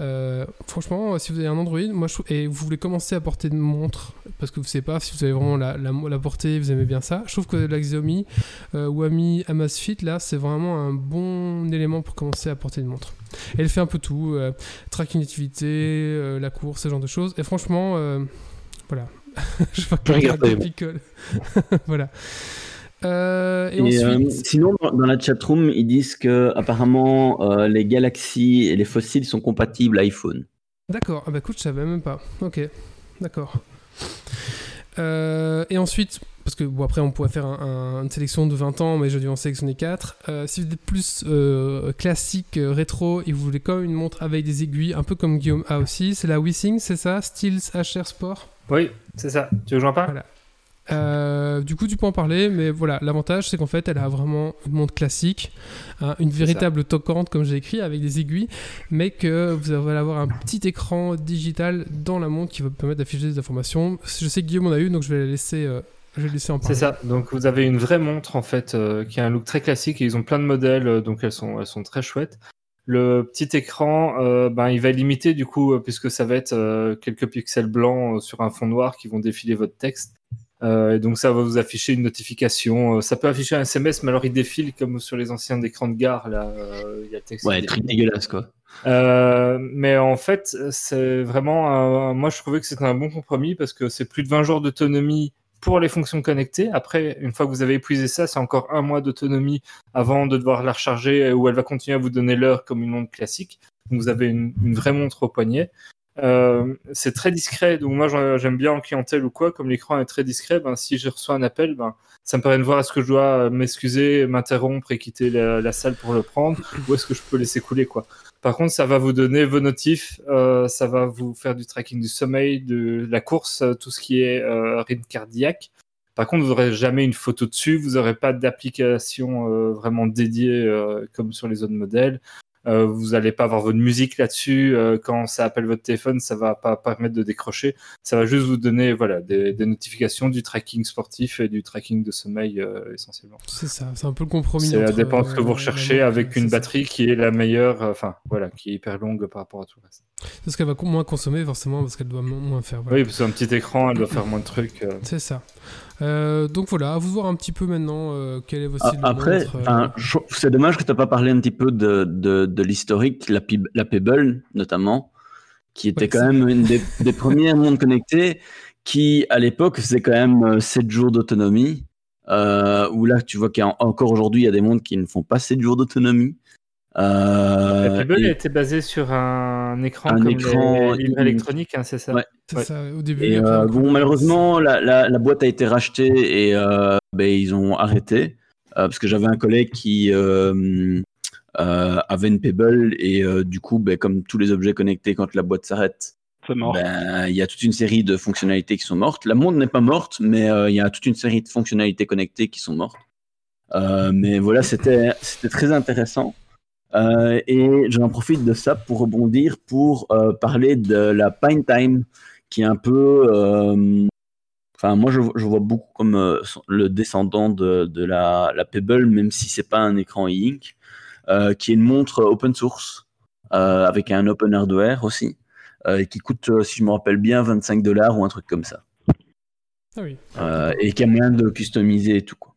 S1: Euh, franchement, si vous avez un Android, moi et vous voulez commencer à porter une montre, parce que vous ne savez pas si vous avez vraiment la, la, portée, vous aimez bien ça, je trouve que la Xiaomi euh, Wami Amazfit, là, c'est vraiment un bon élément pour commencer à porter une montre. elle fait un peu tout, euh, track une activité, euh, la course, ce genre de choses. Et franchement, voilà. je vois que regarder. voilà.
S5: Euh, et, euh, sinon, dans, la chatroom, ils disent que apparemment euh, les Galaxy et les fossiles sont compatibles iPhone.
S1: D'accord. Ah bah écoute, je savais même pas. Ok. D'accord. et ensuite, parce que bon après on pourrait faire une sélection de 20 ans, mais je dû en sélectionner 4. si vous êtes plus classique, rétro, et vous voulez quand même une montre avec des aiguilles, un peu comme Guillaume a aussi, c'est la Wissing, c'est ça? Steels HR Sport?
S4: Oui, c'est ça. Tu veux que j'en parle?
S1: Voilà. Euh, du coup, tu peux en parler, mais voilà, l'avantage c'est qu'en fait, elle a vraiment une montre classique, hein, une véritable toquante comme j'ai écrit avec des aiguilles, mais que vous allez avoir un petit écran digital dans la montre qui va permettre d'afficher des informations. Je sais que Guillaume en a eu, donc je vais la laisser. Euh, je vais laisser en parler.
S4: C'est ça. Donc vous avez une vraie montre en fait euh, qui a un look très classique et ils ont plein de modèles, donc elles sont, elles sont très chouettes. Le petit écran, ben, il va limiter du coup, puisque ça va être quelques pixels blancs sur un fond noir qui vont défiler votre texte. Euh, et donc ça va vous afficher une notification. Euh, ça peut afficher un SMS, mais alors il défile comme sur les anciens écrans de gare. Là, euh, il y a le
S5: texte. Ouais, très dégueulasse quoi.
S4: mais en fait, c'est vraiment. moi, je trouvais que c'était un bon compromis parce que c'est plus de 20 jours d'autonomie pour les fonctions connectées. Après, une fois que vous avez épuisé ça, c'est encore un mois d'autonomie avant de devoir la recharger où elle va continuer à vous donner l'heure comme une montre classique. Donc vous avez une, une vraie montre au poignet. Euh, c'est très discret, donc moi j'aime bien en clientèle ou quoi, comme l'écran est très discret, ben, si je reçois un appel, ben, ça me permet de voir est-ce que je dois m'excuser, m'interrompre et quitter la, salle pour le prendre, ou est-ce que je peux laisser couler quoi. Par contre, ça va vous donner vos notifs, euh, ça va vous faire du tracking du sommeil, de la course, euh, tout ce qui est euh, rythme cardiaque. Par contre, vous n'aurez jamais une photo dessus, vous n'aurez pas d'application vraiment dédiée comme sur les autres modèles. Euh, vous n'allez pas avoir votre musique là-dessus. Euh, quand ça appelle votre téléphone, ça va pas permettre de décrocher. Ça va juste vous donner voilà, des, notifications du tracking sportif et du tracking de sommeil euh, essentiellement.
S1: C'est ça, c'est un peu le compromis.
S4: Ça dépend de ce que vous recherchez avec une batterie qui est la meilleure, enfin voilà, qui est hyper longue par rapport à tout le reste.
S1: Parce qu'elle va moins consommer forcément parce qu'elle doit moins faire.
S4: Oui, parce qu'un petit écran, elle doit faire moins de trucs.
S1: C'est ça. Euh, donc voilà, à vous voir un petit peu maintenant euh, quel est votre
S5: Après, euh. c'est dommage que tu n'as pas parlé un petit peu de, de, l'historique, la, la, Pebble notamment, qui était quand même une des, des premières mondes connectés qui, à l'époque, faisait quand même 7 jours d'autonomie. où là, tu vois qu'encore aujourd'hui, il y a des mondes qui ne font pas 7 jours d'autonomie.
S4: Euh, la Pebble était basée sur un écran un écran électronique, hein, c'est ça
S1: C'est ça, au début.
S5: Euh, bon, malheureusement, la, la, boîte a été rachetée et euh, ben, ils ont arrêté. parce que j'avais un collègue qui avait une Pebble et du coup, ben, comme tous les objets connectés, quand la boîte s'arrête, ben, il y a toute une série de fonctionnalités qui sont mortes. La montre n'est pas morte, mais il y a toute une série de fonctionnalités connectées qui sont mortes. mais voilà, c'était très intéressant. Euh, et j'en profite de ça pour rebondir pour euh, parler de la Pine Time, qui est un peu. Euh, enfin, moi, je, je, vois beaucoup comme le descendant de, de la, la, Pebble, même si c'est pas un écran e-ink, qui est une montre open source avec un open hardware aussi, et qui coûte, si je me rappelle bien, 25 dollars ou un truc comme ça.
S1: Ah oui.
S5: et qui a moyen de customiser et tout. Quoi.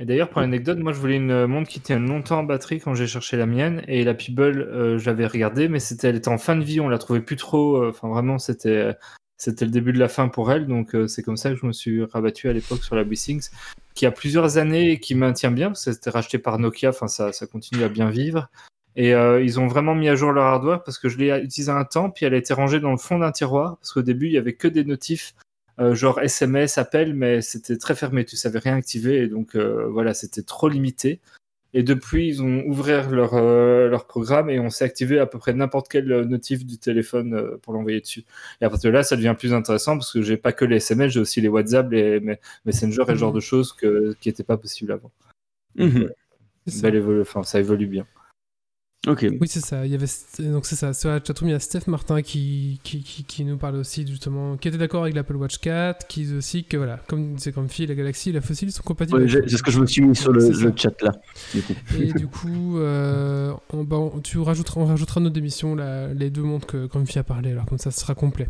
S4: Et d'ailleurs, pour l'anecdote, moi je voulais une montre qui tient longtemps en batterie quand j'ai cherché la mienne. Et la Pebble, euh, j'avais regardé, mais c'était, elle était en fin de vie, on la trouvait plus trop. Euh, enfin, vraiment, c'était, c'était le début de la fin pour elle. Donc, euh, c'est comme ça que je me suis rabattu à l'époque sur la B-Things, qui a plusieurs années et qui maintient bien, parce que c'était racheté par Nokia. Enfin, ça, ça continue à bien vivre. Et ils ont vraiment mis à jour leur hardware parce que je l'ai utilisé un temps, puis elle a été rangée dans le fond d'un tiroir, parce qu'au début, il y avait que des notifs euh, genre SMS, appel, mais c'était très fermé, tu savais rien activer, et donc euh, voilà, c'était trop limité. Et depuis, ils ont ouvert leur, euh, leur programme et on s'est activé à peu près n'importe quel notif du téléphone pour l'envoyer dessus. Et à partir de là, ça devient plus intéressant parce que j'ai pas que les SMS, j'ai aussi les WhatsApp, les Messenger et ce genre de choses que, qui n'étaient pas possibles avant.
S5: Mhm.
S4: enfin, ça évolue bien.
S1: Oui, c'est ça. Il y avait donc c'est ça. Sur la chatroom, il y a Steph Martin qui, qui, qui, nous parle aussi justement, qui était d'accord avec l'Apple Watch 4, qui dit aussi que voilà, comme c'est comme fille, la Galaxy la Fossil sont compatibles.
S5: c'est ce que je me suis mis sur le, chat là.
S1: Et du coup, euh, on, bah, tu rajouteras, on rajoutera notre émission les deux montres que Grumpy a parlé, alors comme ça, ce sera complet.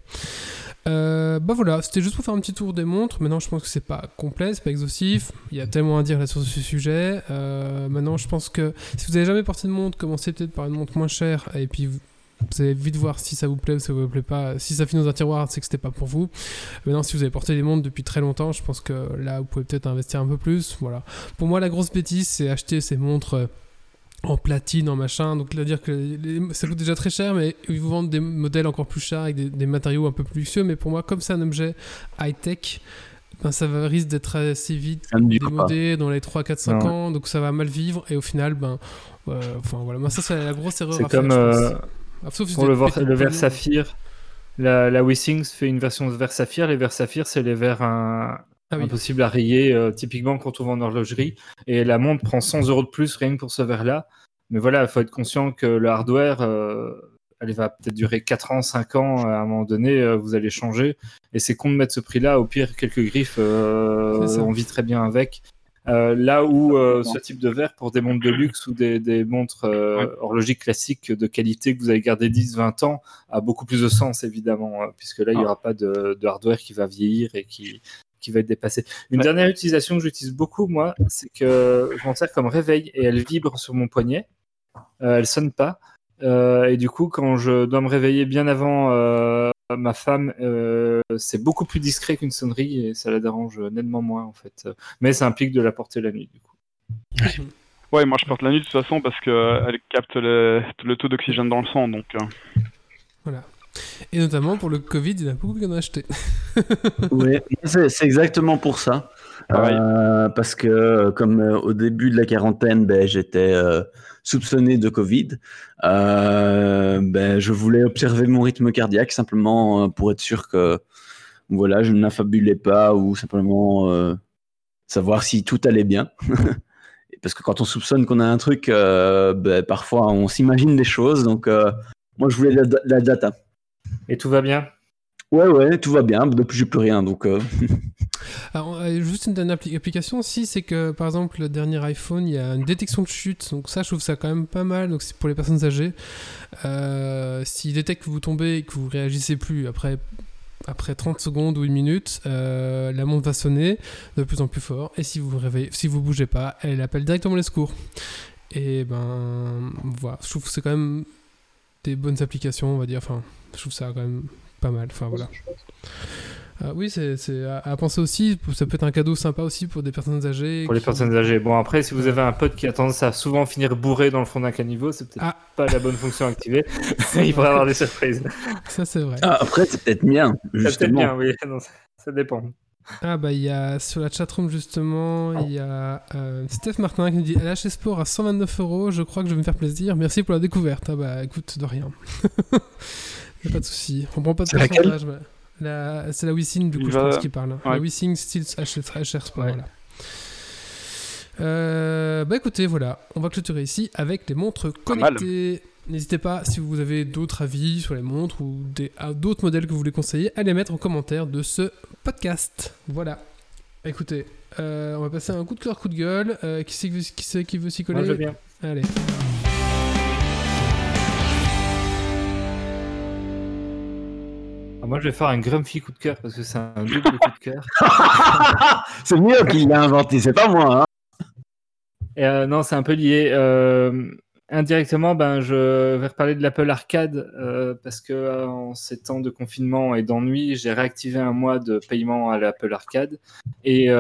S1: Euh, bah voilà, c'était juste pour faire un petit tour des montres. Maintenant, je pense que c'est pas complet, c'est pas exhaustif. Il y a tellement à dire là sur ce sujet. Euh, maintenant, je pense que si vous avez jamais porté de montre, commencez peut-être par une montre moins chère et puis vous, allez vite voir si ça vous plaît ou si ça vous plaît pas. Si ça finit dans un tiroir, c'est que c'était pas pour vous. Maintenant, si vous avez porté des montres depuis très longtemps, je pense que là, vous pouvez peut-être investir un peu plus. Voilà. Pour moi, la grosse bêtise, c'est acheter ces montres en platine, en machin. Donc, c'est-à-dire que ça coûte déjà très cher, mais ils vous vendent des modèles encore plus chers avec des, matériaux un peu plus luxueux. Mais pour moi, comme c'est un objet high-tech, ben, ça va, risque d'être assez vite démodé dans les 3, 4, 5 ans. Donc, ça va mal vivre. Et au final, ben, euh, enfin voilà, moi, ça, c'est la grosse erreur
S4: à comme, euh, pour le, le verre saphir. La, la Wissings fait une version de verre saphir. Les verres saphir, c'est les verres un, ah impossible à rayer, euh, typiquement quand on va en horlogerie. Et la montre prend 100 euros de plus rien que pour ce verre-là. Mais voilà, il faut être conscient que le hardware, euh, elle va peut-être durer 4 ans, 5 ans. À un moment donné, euh, vous allez changer. Et c'est con de mettre ce prix-là. Au pire, quelques griffes, on vit très bien avec. Là où ce type de verre, pour des montres de luxe ou des, montres horlogiques classiques de qualité que vous allez garder 10-20 ans, a beaucoup plus de sens, évidemment, hein, puisque là, il n'y ah. aura pas de, hardware qui va vieillir et qui, qui va être dépassé. Une dernière utilisation que j'utilise beaucoup, moi, c'est que je m'en sers comme réveil et elle vibre sur mon poignet. Euh, elle sonne pas. Euh, et du coup, quand je dois me réveiller bien avant euh, ma femme, euh, c'est beaucoup plus discret qu'une sonnerie et ça la dérange nettement moins en fait. Mais ça implique de la porter la nuit du coup.
S7: Ouais, moi je porte la nuit de toute façon parce qu'elle capte le, le taux d'oxygène dans le sang donc.
S1: Voilà. Et notamment pour le Covid, il y en a beaucoup qui en ont acheté.
S5: oui, c'est exactement pour ça. parce que comme au début de la quarantaine, ben, j'étais soupçonné de Covid, ben, je voulais observer mon rythme cardiaque simplement pour être sûr que voilà, je n'affabulais pas ou simplement savoir si tout allait bien. Parce que quand on soupçonne qu'on a un truc, ben, parfois on s'imagine des choses. Donc moi, je voulais la data.
S4: Et tout va bien?
S5: Ouais, ouais, tout va bien. Depuis, j'ai plus rien, donc. Euh.
S1: Juste une dernière application aussi, c'est que par exemple, le dernier iPhone, il y a une détection de chute. Donc ça, je trouve ça quand même pas mal. Donc c'est pour les personnes âgées. Euh, S'il détecte que vous tombez et que vous réagissez plus après après 30 secondes ou une minute, euh, la montre va sonner de plus en plus fort. Et si vous réveillez, si vous bougez pas, elle appelle directement les secours. Et ben voilà, je trouve que c'est quand même des bonnes applications, on va dire. Enfin, je trouve ça quand même pas mal. Enfin voilà. Ah oui, c'est à, penser aussi. Ça peut être un cadeau sympa aussi pour des personnes âgées.
S4: Pour les personnes âgées. Bon, après, si vous avez un pote qui a tendance à souvent finir bourré dans le fond d'un caniveau, c'est peut-être ah. pas la bonne fonction activée. Il pourrait avoir des surprises.
S1: Ça, c'est vrai.
S5: Ah, après, c'est peut-être bien.
S4: C'est peut-être bien, oui. ça, dépend.
S1: Ah bah il y a sur la chatroom justement il y a euh, Steph Martin qui nous dit LH Sport à 129 euros je crois que je vais me faire plaisir merci pour la découverte ah bah écoute de rien a pas de souci. On prend pas de pourcentage. La... C'est la Wissing, du coup, je pense qu'il parle. Hein. La Wissing Steel HR Sport. Voilà. Euh, bah écoutez, voilà, on va clôturer ici avec les montres connectées. N'hésitez pas, si vous avez d'autres avis sur les montres ou ah, d'autres modèles que vous voulez conseiller, à les mettre en commentaire de ce podcast. Voilà. Écoutez, euh, on va passer un coup de cœur, coup de gueule. Euh, qui c'est qui, qui, veut s'y coller
S4: Moi, je viens.
S1: Allez.
S4: Moi, je vais faire un grumpy coup de cœur parce que c'est un double coup de cœur.
S5: c'est mieux qu'il l'a inventé, c'est pas moi. Hein.
S4: Euh, non, c'est un peu lié. Euh, indirectement, ben, je vais reparler de l'Apple Arcade euh, parce que en ces temps de confinement et d'ennui, j'ai réactivé un mois de paiement à l'Apple Arcade. Et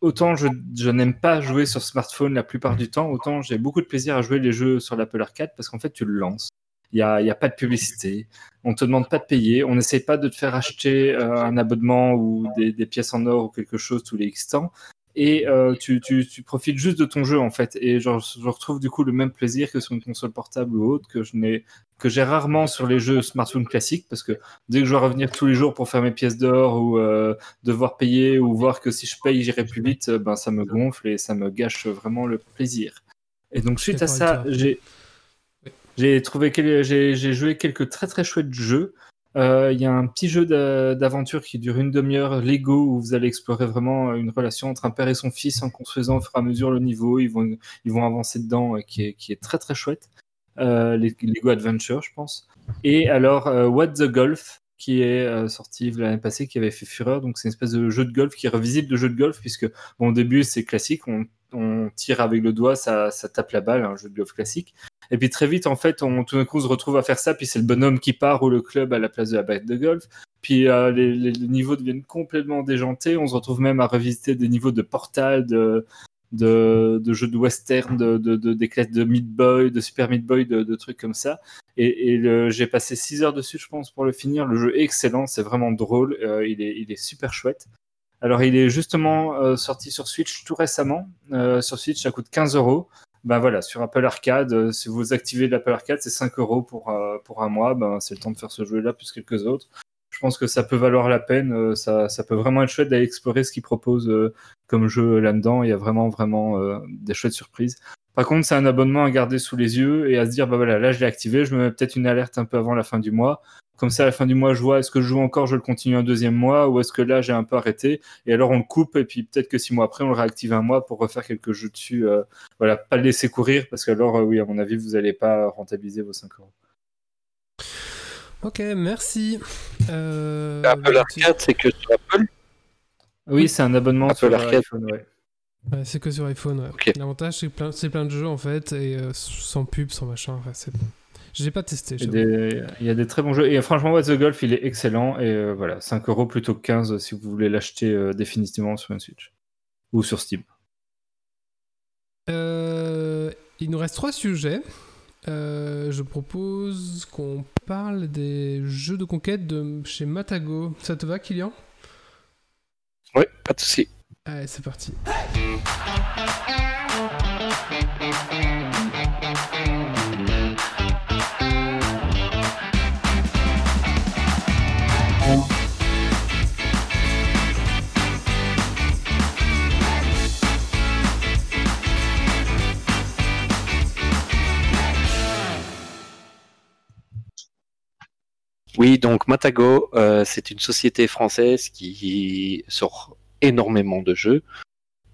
S4: autant je, je n'aime pas jouer sur smartphone la plupart du temps, autant j'ai beaucoup de plaisir à jouer les jeux sur l'Apple Arcade parce qu'en fait, tu le lances. Il n'y a, y a, pas de publicité. On te demande pas de payer. On n'essaie pas de te faire acheter euh, un abonnement ou des, des, pièces en or ou quelque chose tous les X temps. Et euh, tu, tu, tu, profites juste de ton jeu en fait. Et je, je, retrouve du coup le même plaisir que sur une console portable ou autre que je n'ai que j'ai rarement sur les jeux smartphone classiques parce que dès que je dois revenir tous les jours pour faire mes pièces d'or ou euh, devoir payer ou voir que si je paye j'irai plus vite, ben ça me gonfle et ça me gâche vraiment le plaisir. Et donc suite à ça, j'ai j'ai trouvé j'ai joué quelques très très chouettes jeux. Euh, il y a un petit jeu d'aventure qui dure une demi-heure, Lego, où vous allez explorer vraiment une relation entre un père et son fils en construisant au fur et à mesure le niveau. Ils vont, ils vont avancer dedans, qui est, qui est très très chouette. Euh, Lego Adventure, je pense. Et alors, euh, What the Golf, qui est euh, sorti l'année passée, qui avait fait fureur. Donc, c'est une espèce de jeu de golf qui revisite le jeu de golf, puisque bon, au début, c'est classique, on, on, tire avec le doigt, ça, ça tape la balle, un jeu de golf classique. Et puis très vite, en fait, tout d'un coup, on se retrouve à faire ça, puis c'est le bonhomme qui part ou le club à la place de la balle de golf. Puis euh, les, niveaux deviennent complètement déjantés. On se retrouve même à revisiter des niveaux de portal, de, jeux de western, de, de, de, des classes de Meat Boy, de Super Meat Boy, de, trucs comme ça. Et, j'ai passé 6 heures dessus, je pense, pour le finir. Le jeu est excellent, c'est vraiment drôle, euh, il, est, super chouette. Alors, il est justement euh, sorti sur Switch tout récemment. Sur Switch, ça coûte 15 euros ben voilà, sur Apple Arcade, euh, si vous activez l'Apple Arcade, c'est 5 euros pour, euh, pour un mois. Ben, c'est le temps de faire ce jeu-là, plus quelques autres. Je pense que ça peut valoir la peine. Euh, ça, ça peut vraiment être chouette d'aller explorer ce qu'ils proposent comme jeu là-dedans. Il y a vraiment, vraiment des chouettes surprises. Par contre, c'est un abonnement à garder sous les yeux et à se dire, bah voilà, là je l'ai activé, je me mets peut-être une alerte un peu avant la fin du mois. Comme ça, à la fin du mois, je vois est-ce que je joue encore, je le continue un deuxième mois, ou est-ce que là, j'ai un peu arrêté. Et alors, on le coupe, et puis peut-être que six mois après, on le réactive un mois pour refaire quelques jeux dessus. Euh, voilà, pas le laisser courir, parce que alors, euh, oui, à mon avis, vous n'allez pas rentabiliser vos 5 euros.
S1: Ok, merci.
S6: Euh... Apple Arcade, c'est que sur Apple?
S4: Oui, c'est un abonnement sur iPhone, ouais.
S1: C'est que sur iPhone, ouais. L'avantage, c'est plein, plein de jeux, en fait, et euh, sans pub, sans machin, enfin, c'est j'ai pas testé.
S4: Il y, a des très bons jeux. Et franchement, What the Golf, il est excellent. Et euh, voilà, 5 euros plutôt que 15 si vous voulez l'acheter euh, définitivement sur une Switch. Ou sur Steam.
S1: Euh, il nous reste trois sujets. je propose qu'on parle des jeux de conquête de chez Matago. Ça te va, Kylian?
S6: Oui, pas de souci.
S1: Allez, c'est parti.
S6: Oui, donc Matago, euh, c'est une société française qui sort énormément de jeux.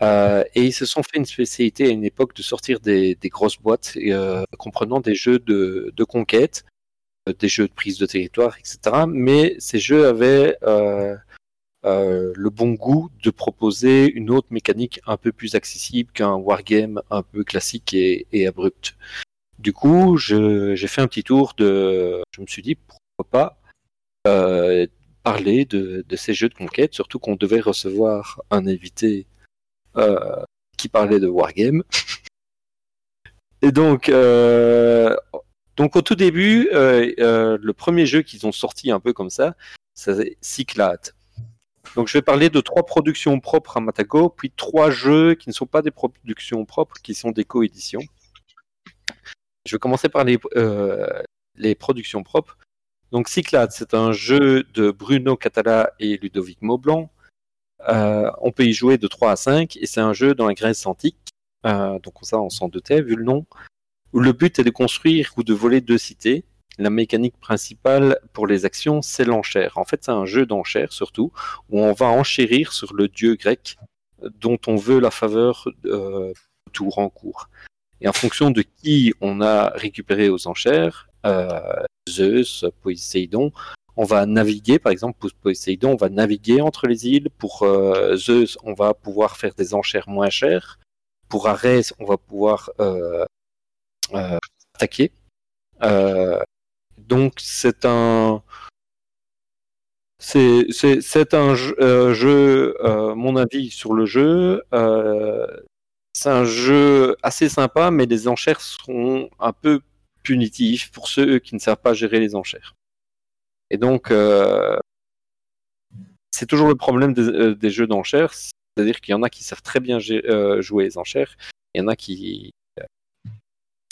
S6: Euh, et ils se sont fait une spécialité à une époque de sortir des, grosses boîtes euh, comprenant des jeux de, conquête, des jeux de prise de territoire, etc. Mais ces jeux avaient le bon goût de proposer une autre mécanique un peu plus accessible qu'un wargame un peu classique et, et abrupt. Du coup, j'ai fait un petit tour de. Je me suis dit, pas euh, parler de, ces jeux de conquête, surtout qu'on devait recevoir un invité euh, qui parlait de Wargame. Et donc, euh, donc au tout début, le premier jeu qu'ils ont sorti un peu comme ça, c'est Cyclade. Donc je vais parler de trois productions propres à Matago, puis trois jeux qui ne sont pas des productions propres, qui sont des coéditions. Je vais commencer par les, les productions propres. Donc Cyclades, c'est un jeu de Bruno Catala et Ludovic Maublanc. Euh, on peut y jouer de 3 à 5 et c'est un jeu dans la Grèce antique. Euh, donc ça, on s'en doutait vu le nom. Le but est de construire ou de voler deux cités. La mécanique principale pour les actions, c'est l'enchère. En fait, c'est un jeu d'enchère surtout, où on va enchérir sur le dieu grec dont on veut la faveur euh, tour en cours. Et en fonction de qui on a récupéré aux enchères, Zeus, Poséidon, on va naviguer, par exemple, pour Poséidon, on va naviguer entre les îles. Pour euh, Zeus, on va pouvoir faire des enchères moins chères. Pour Arès, on va pouvoir euh, attaquer. donc, c'est un. C'est un jeu, mon avis sur le jeu. c'est un jeu assez sympa, mais les enchères sont un peu punitif pour ceux qui ne savent pas gérer les enchères. Et donc, euh, c'est toujours le problème euh, des, jeux d'enchères, c'est-à-dire qu'il y en a qui savent très bien euh, jouer les enchères, il y en a qui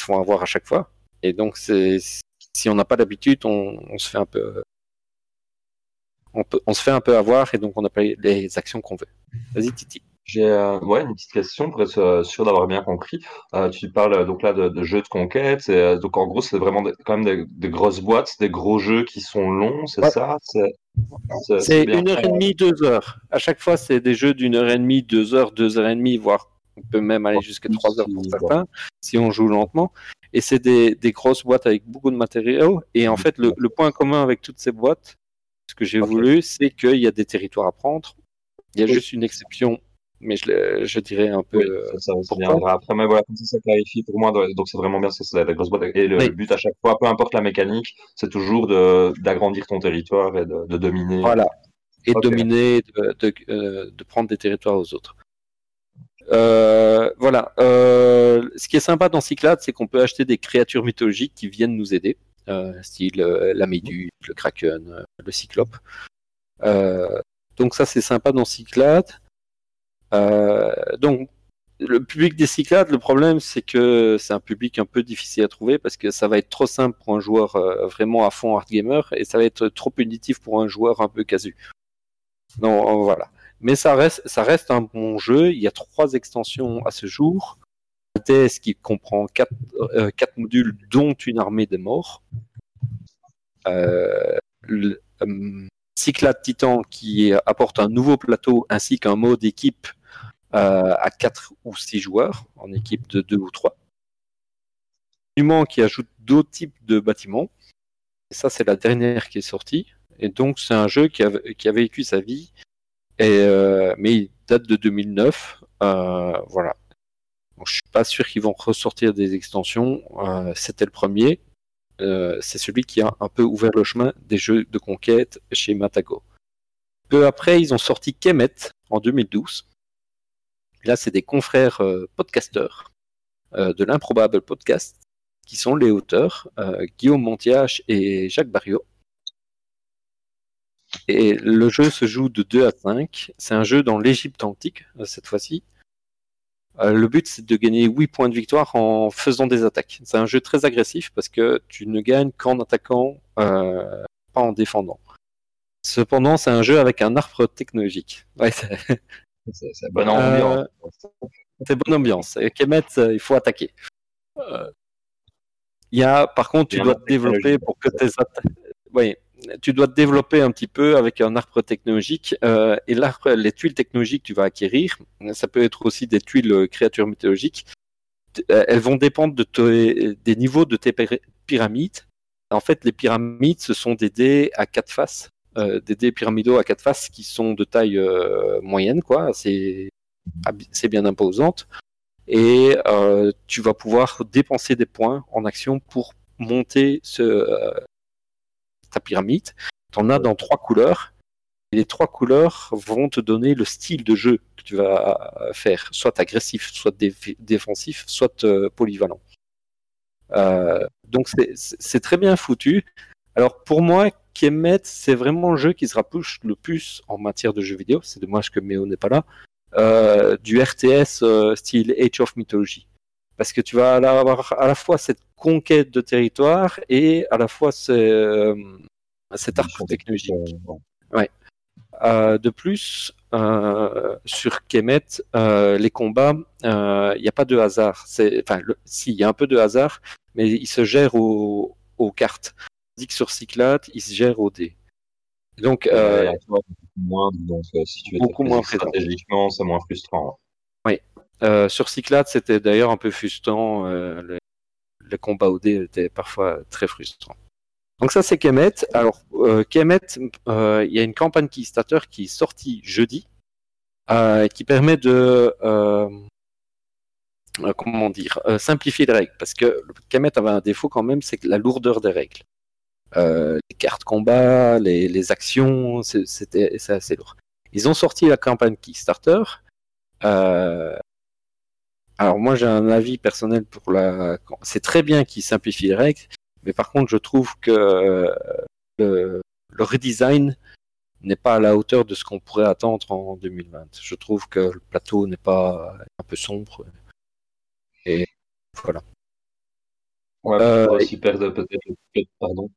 S6: se font avoir à chaque fois. Et donc, si on n'a pas d'habitude, on, se fait un peu, on, on, se fait un peu avoir et donc on n'a pas les actions qu'on veut. Vas-y, Titi.
S2: J'ai euh, ouais, une petite question pour être euh, sûr d'avoir bien compris. Euh, tu parles donc là de, jeux de conquête. Et, donc en gros, c'est vraiment quand même des, grosses boîtes, des gros jeux qui sont longs, c'est ça?
S6: C'est une heure et demie, deux heures. À chaque fois, c'est des jeux d'une heure et demie, deux heures, deux heures et demie, voire on peut même aller jusqu'à trois heures pour certains, si on joue lentement. Et c'est des, grosses boîtes avec beaucoup de matériaux. Et en fait, le, point commun avec toutes ces boîtes, ce que j'ai voulu, c'est qu'il y a des territoires à prendre. Il y a juste une exception mais je, je, dirais un peu.
S2: ça, ça, Après, mais voilà, comme ça, ça clarifie pour moi. Donc, c'est vraiment bien, c'est la grosse boîte. Et le, but à chaque fois, peu importe la mécanique, c'est toujours d'agrandir ton territoire et de, de dominer.
S6: Voilà. Et de dominer, de, de, euh, de, prendre des territoires aux autres. Euh, voilà. Euh, ce qui est sympa dans Cyclade, c'est qu'on peut acheter des créatures mythologiques qui viennent nous aider, euh, style euh, la méduse, le kraken, le cyclope. donc ça, c'est sympa dans Cyclade. Euh, donc, le public des Cyclades, le problème, c'est que c'est un public un peu difficile à trouver parce que ça va être trop simple pour un joueur euh, vraiment à fond hard gamer et ça va être trop punitif pour un joueur un peu casu. Non, voilà. Mais ça reste, ça reste un bon jeu. Il y a trois extensions à ce jour. TS qui comprend quatre, euh, quatre, modules, dont une armée des morts. Euh, le, Cyclade Titan qui apporte un nouveau plateau ainsi qu'un mode équipe euh, à 4 ou 6 joueurs en équipe de 2 ou 3. Monument qui ajoute d'autres types de bâtiments. Et ça, c'est la dernière qui est sortie. Et donc, c'est un jeu qui a, vécu sa vie, euh, mais il date de 2009. Euh, voilà. Je suis pas sûr qu'ils vont ressortir des extensions. Euh, c'était le premier. Euh, c'est celui qui a un peu ouvert le chemin des jeux de conquête chez Matago. Peu après, ils ont sorti Kemet en 2012, Là, c'est des confrères euh, podcasteurs euh, de l'improbable podcast qui sont les auteurs, euh, Guillaume Montiache et Jacques Barriot. Et le jeu se joue de 2 à 5. C'est un jeu dans l'Égypte antique, cette fois-ci. le but, c'est de gagner 8 points de victoire en faisant des attaques. C'est un jeu très agressif parce que tu ne gagnes qu'en attaquant, pas en défendant. Cependant, c'est un jeu avec un arbre technologique. Ouais,
S2: c'est bonne ambiance.
S6: c'est bonne ambiance. Kemet, il faut attaquer. Il y a, par contre, tu dois te développer pour que tes. Oui, tu dois te développer un petit peu avec un arbre technologique. Euh, et l'arbre, les tuiles technologiques que tu vas acquérir, ça peut être aussi des tuiles euh, créatures mythologiques. Euh, elles vont dépendre de des niveaux de tes pyramides. En fait, les pyramides, ce sont des dés à quatre faces, des dés pyramidaux à quatre faces qui sont de taille moyenne, quoi. C'est bien imposante. Et tu vas pouvoir dépenser des points en action pour monter ce, ta pyramide. Tu en as dans trois couleurs. Et les trois couleurs vont te donner le style de jeu que tu vas faire, soit agressif, soit défensif, soit euh, polyvalent. Euh, donc c'est très bien foutu. Alors pour moi, Kemet, c'est vraiment le jeu qui se rapproche le plus en matière de jeux vidéo. C'est dommage que Méo n'est pas là. Euh, du RTS style Age of Mythology. Parce que tu vas avoir à la fois cette conquête de territoire et à la fois euh, cet arbre technologique. Ouais. Euh, de plus, euh, sur Kemet, les combats, il n'y a pas de hasard. Enfin, si, il y a un peu de hasard, mais il se gère aux, cartes. Que sur Cyclade, il se gère au dés. Donc,
S2: beaucoup moins, donc si tu es beaucoup moins stratégiquement, c'est moins frustrant.
S6: Oui. sur Cyclade, c'était d'ailleurs un peu frustrant les combats au dé étaient parfois très frustrants. Donc ça c'est Kemet. Alors euh, Kemet, euh, il y a une campagne Kickstarter qui est sortie jeudi, euh, qui permet de comment dire simplifier les règles, parce que Kemet avait un défaut quand même, c'est la lourdeur des règles. Les cartes combat, les, les actions, c'était assez lourd. Ils ont sorti la campagne Kickstarter. Alors moi j'ai un avis personnel pour la. C'est très bien qu'ils simplifient les règles, mais par contre je trouve que euh, le, redesign n'est pas à la hauteur de ce qu'on pourrait attendre en 2020. Je trouve que le plateau n'est pas un peu sombre. Et voilà.
S2: Ouais, euh, aussi perdre peut-être pardon,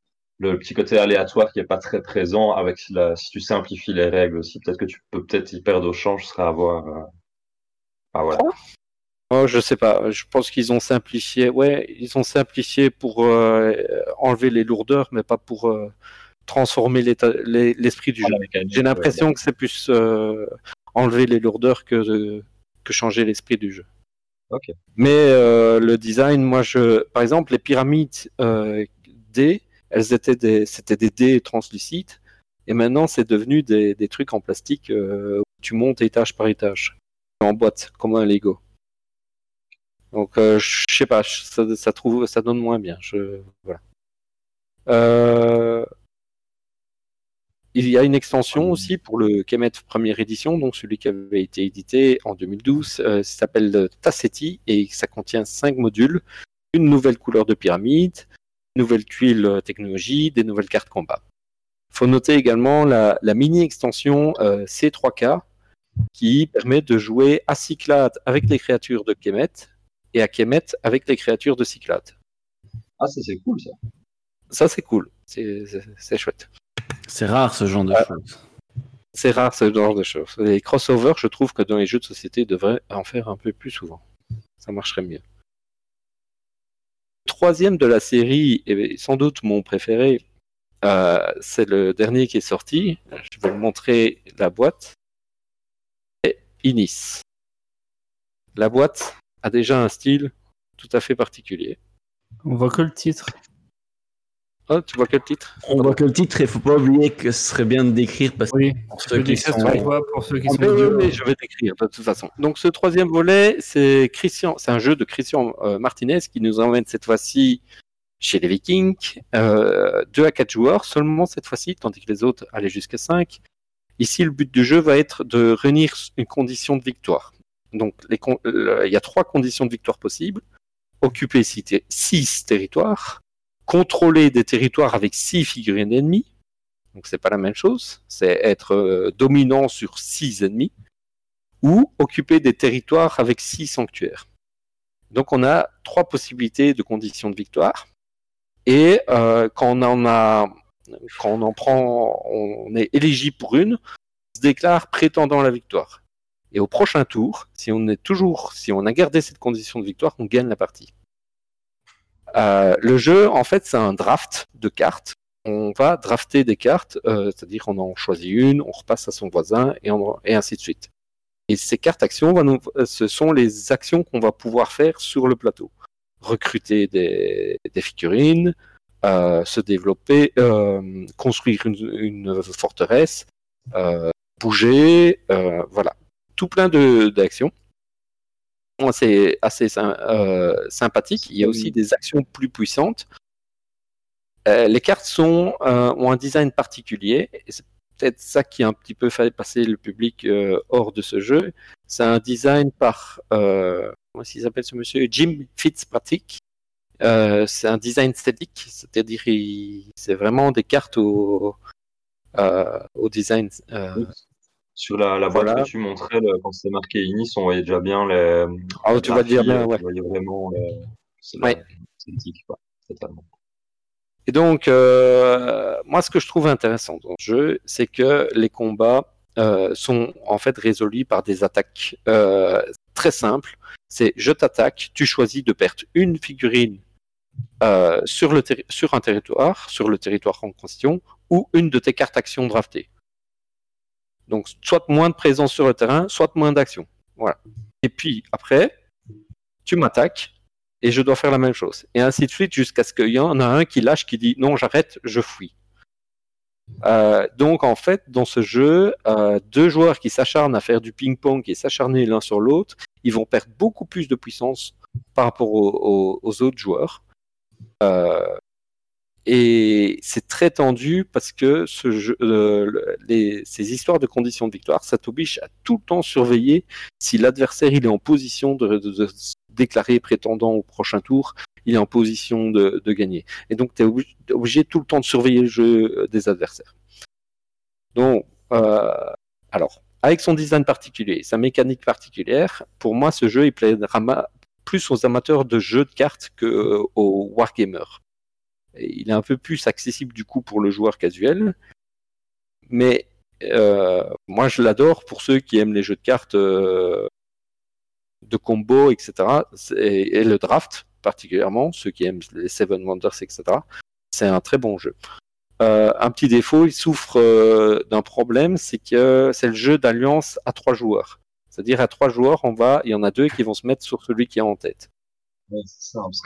S2: le petit côté aléatoire qui est pas très présent avec la, si tu simplifies les règles aussi, peut-être que tu peux peut-être y perdre au change, ce sera à voir. Euh... Ah, voilà.
S6: Oh, je sais pas. Je pense qu'ils ont simplifié. Ouais, ils ont simplifié pour euh, enlever les lourdeurs, mais pas pour euh, transformer l'esprit du jeu. J'ai l'impression que c'est plus euh, enlever les lourdeurs que, que changer l'esprit du jeu. Mais le design, moi, je, par exemple, les pyramides D, elles étaient des, c'était des dés translucides, et maintenant c'est devenu des, des, trucs en plastique où tu montes étage par étage, en boîte, comme un Lego. Donc, euh, je sais pas, ça, trouve, ça donne moins bien. Je, voilà. Euh, il y a une extension aussi pour le Kemet première édition, donc celui qui avait été édité en 2012. Euh, s'appelle Tassetti et ça contient cinq modules, une nouvelle couleur de pyramide, une nouvelle tuile technologie, des nouvelles cartes combat. Il faut noter également la, la mini-extension C3K qui permet de jouer à Cyclade avec les créatures de Kemet et à Kemet avec les créatures de Cyclade.
S2: Ah, ça c'est cool ça.
S6: Ça c'est cool, c'est chouette.
S5: C'est rare ce genre de choses.
S6: C'est rare ce genre de choses. Les crossovers, je trouve que dans les jeux de société, ils devraient en faire un peu plus souvent. Ça marcherait mieux. Troisième de la série, et sans doute mon préféré, euh, c'est le dernier qui est sorti. Je vais vous montrer la boîte. Inis. La boîte, a déjà un style tout à fait particulier.
S4: On voit que le titre.
S6: Ah, tu vois quel titre
S5: On voit que le titre, il faut pas oublier que ce serait bien de décrire parce
S4: que pour ceux qui sont... pour ceux qui sont
S6: je vais décrire de toute façon. Donc ce troisième volet, c'est Christian, c'est un jeu de Christian euh, Martinez qui nous emmène cette fois-ci chez les Vikings, euh, 2 à 4 joueurs seulement cette fois-ci, tandis que les autres allaient jusqu'à 5. Ici, le but du jeu va être de réunir une condition de victoire. Donc, il y a trois conditions de victoire possibles. Occuper six, territoires, contrôler des territoires avec six figurines ennemies donc c'est pas la même chose, c'est être dominant sur six ennemis, ou occuper des territoires avec six sanctuaires. Donc on a trois possibilités de conditions de victoire. Et euh, quand on en a, quand on en prend, on est éligible pour une, on se déclare prétendant la victoire. Et au prochain tour, si on est toujours, si on a gardé cette condition de victoire, on gagne la partie. Euh, le jeu, en fait, c'est un draft de cartes. On va drafter des cartes, euh, c'est-à-dire on en choisit une, on repasse à son voisin et, et ainsi de suite. Et ces cartes actions, ce sont les actions qu'on va pouvoir faire sur le plateau recruter des, figurines, euh, se développer, euh, construire une, forteresse, euh, bouger, voilà, tout plein d'actions. C'est assez sympathique. Il y a aussi des actions plus puissantes. les cartes sont, ont un design particulier. C'est peut-être ça qui a un petit peu fait passer le public hors de ce jeu. C'est un design par comment s'appelle ce monsieur? Jim Fitzpatrick. Euh, c'est un design statique, c'est-à-dire c'est vraiment des cartes au, euh, au design. Euh,
S2: Sur la, la boîte que tu montrais, quand c'était marqué Inis, on voyait déjà bien les.
S6: Ah, tu vas dire bien,
S2: ouais. On voyait vraiment. c'est ouais. totalement.
S6: Et donc, moi, ce que je trouve intéressant dans le jeu, c'est que les combats sont en fait résolus par des attaques très simples c'est je t'attaque, tu choisis de perdre une figurine euh, sur, le sur un territoire, sur le territoire en question, ou une de tes cartes actions draftées. Donc, soit moins de présence sur le terrain, soit moins d'action. Voilà. Et puis, après, tu m'attaques, et je dois faire la même chose. Et ainsi de suite, jusqu'à ce qu'il y en a un qui lâche, qui dit non, j'arrête, je fuis. Euh, donc en fait, dans ce jeu, euh, deux joueurs qui s'acharnent à faire du ping-pong et s'acharner l'un sur l'autre, ils vont perdre beaucoup plus de puissance par rapport aux, autres joueurs. Euh, et c'est très tendu parce que ce jeu, ces histoires de conditions de victoire, ça t'oblige à tout le temps surveiller si l'adversaire il est en position de, se déclarer prétendant au prochain tour, il est en position de, gagner. Et donc tu obligé, tout le temps de surveiller le jeu des adversaires. Donc, euh, alors, avec son design particulier, sa mécanique particulière, pour moi, ce jeu, il plaira plus aux amateurs de jeux de cartes qu'aux euh, wargamers. Il est un peu plus accessible du coup pour le joueur casuel, mais euh, moi je l'adore pour ceux qui aiment les jeux de cartes euh, de combo, etc. Et, le draft particulièrement, ceux qui aiment les Seven Wonders, etc. C'est un très bon jeu. Euh, un petit défaut, il souffre d'un problème, c'est que c'est le jeu d'alliance à trois joueurs. C'est-à-dire à trois joueurs, on va, il y en a deux qui vont se mettre sur celui qui est en tête.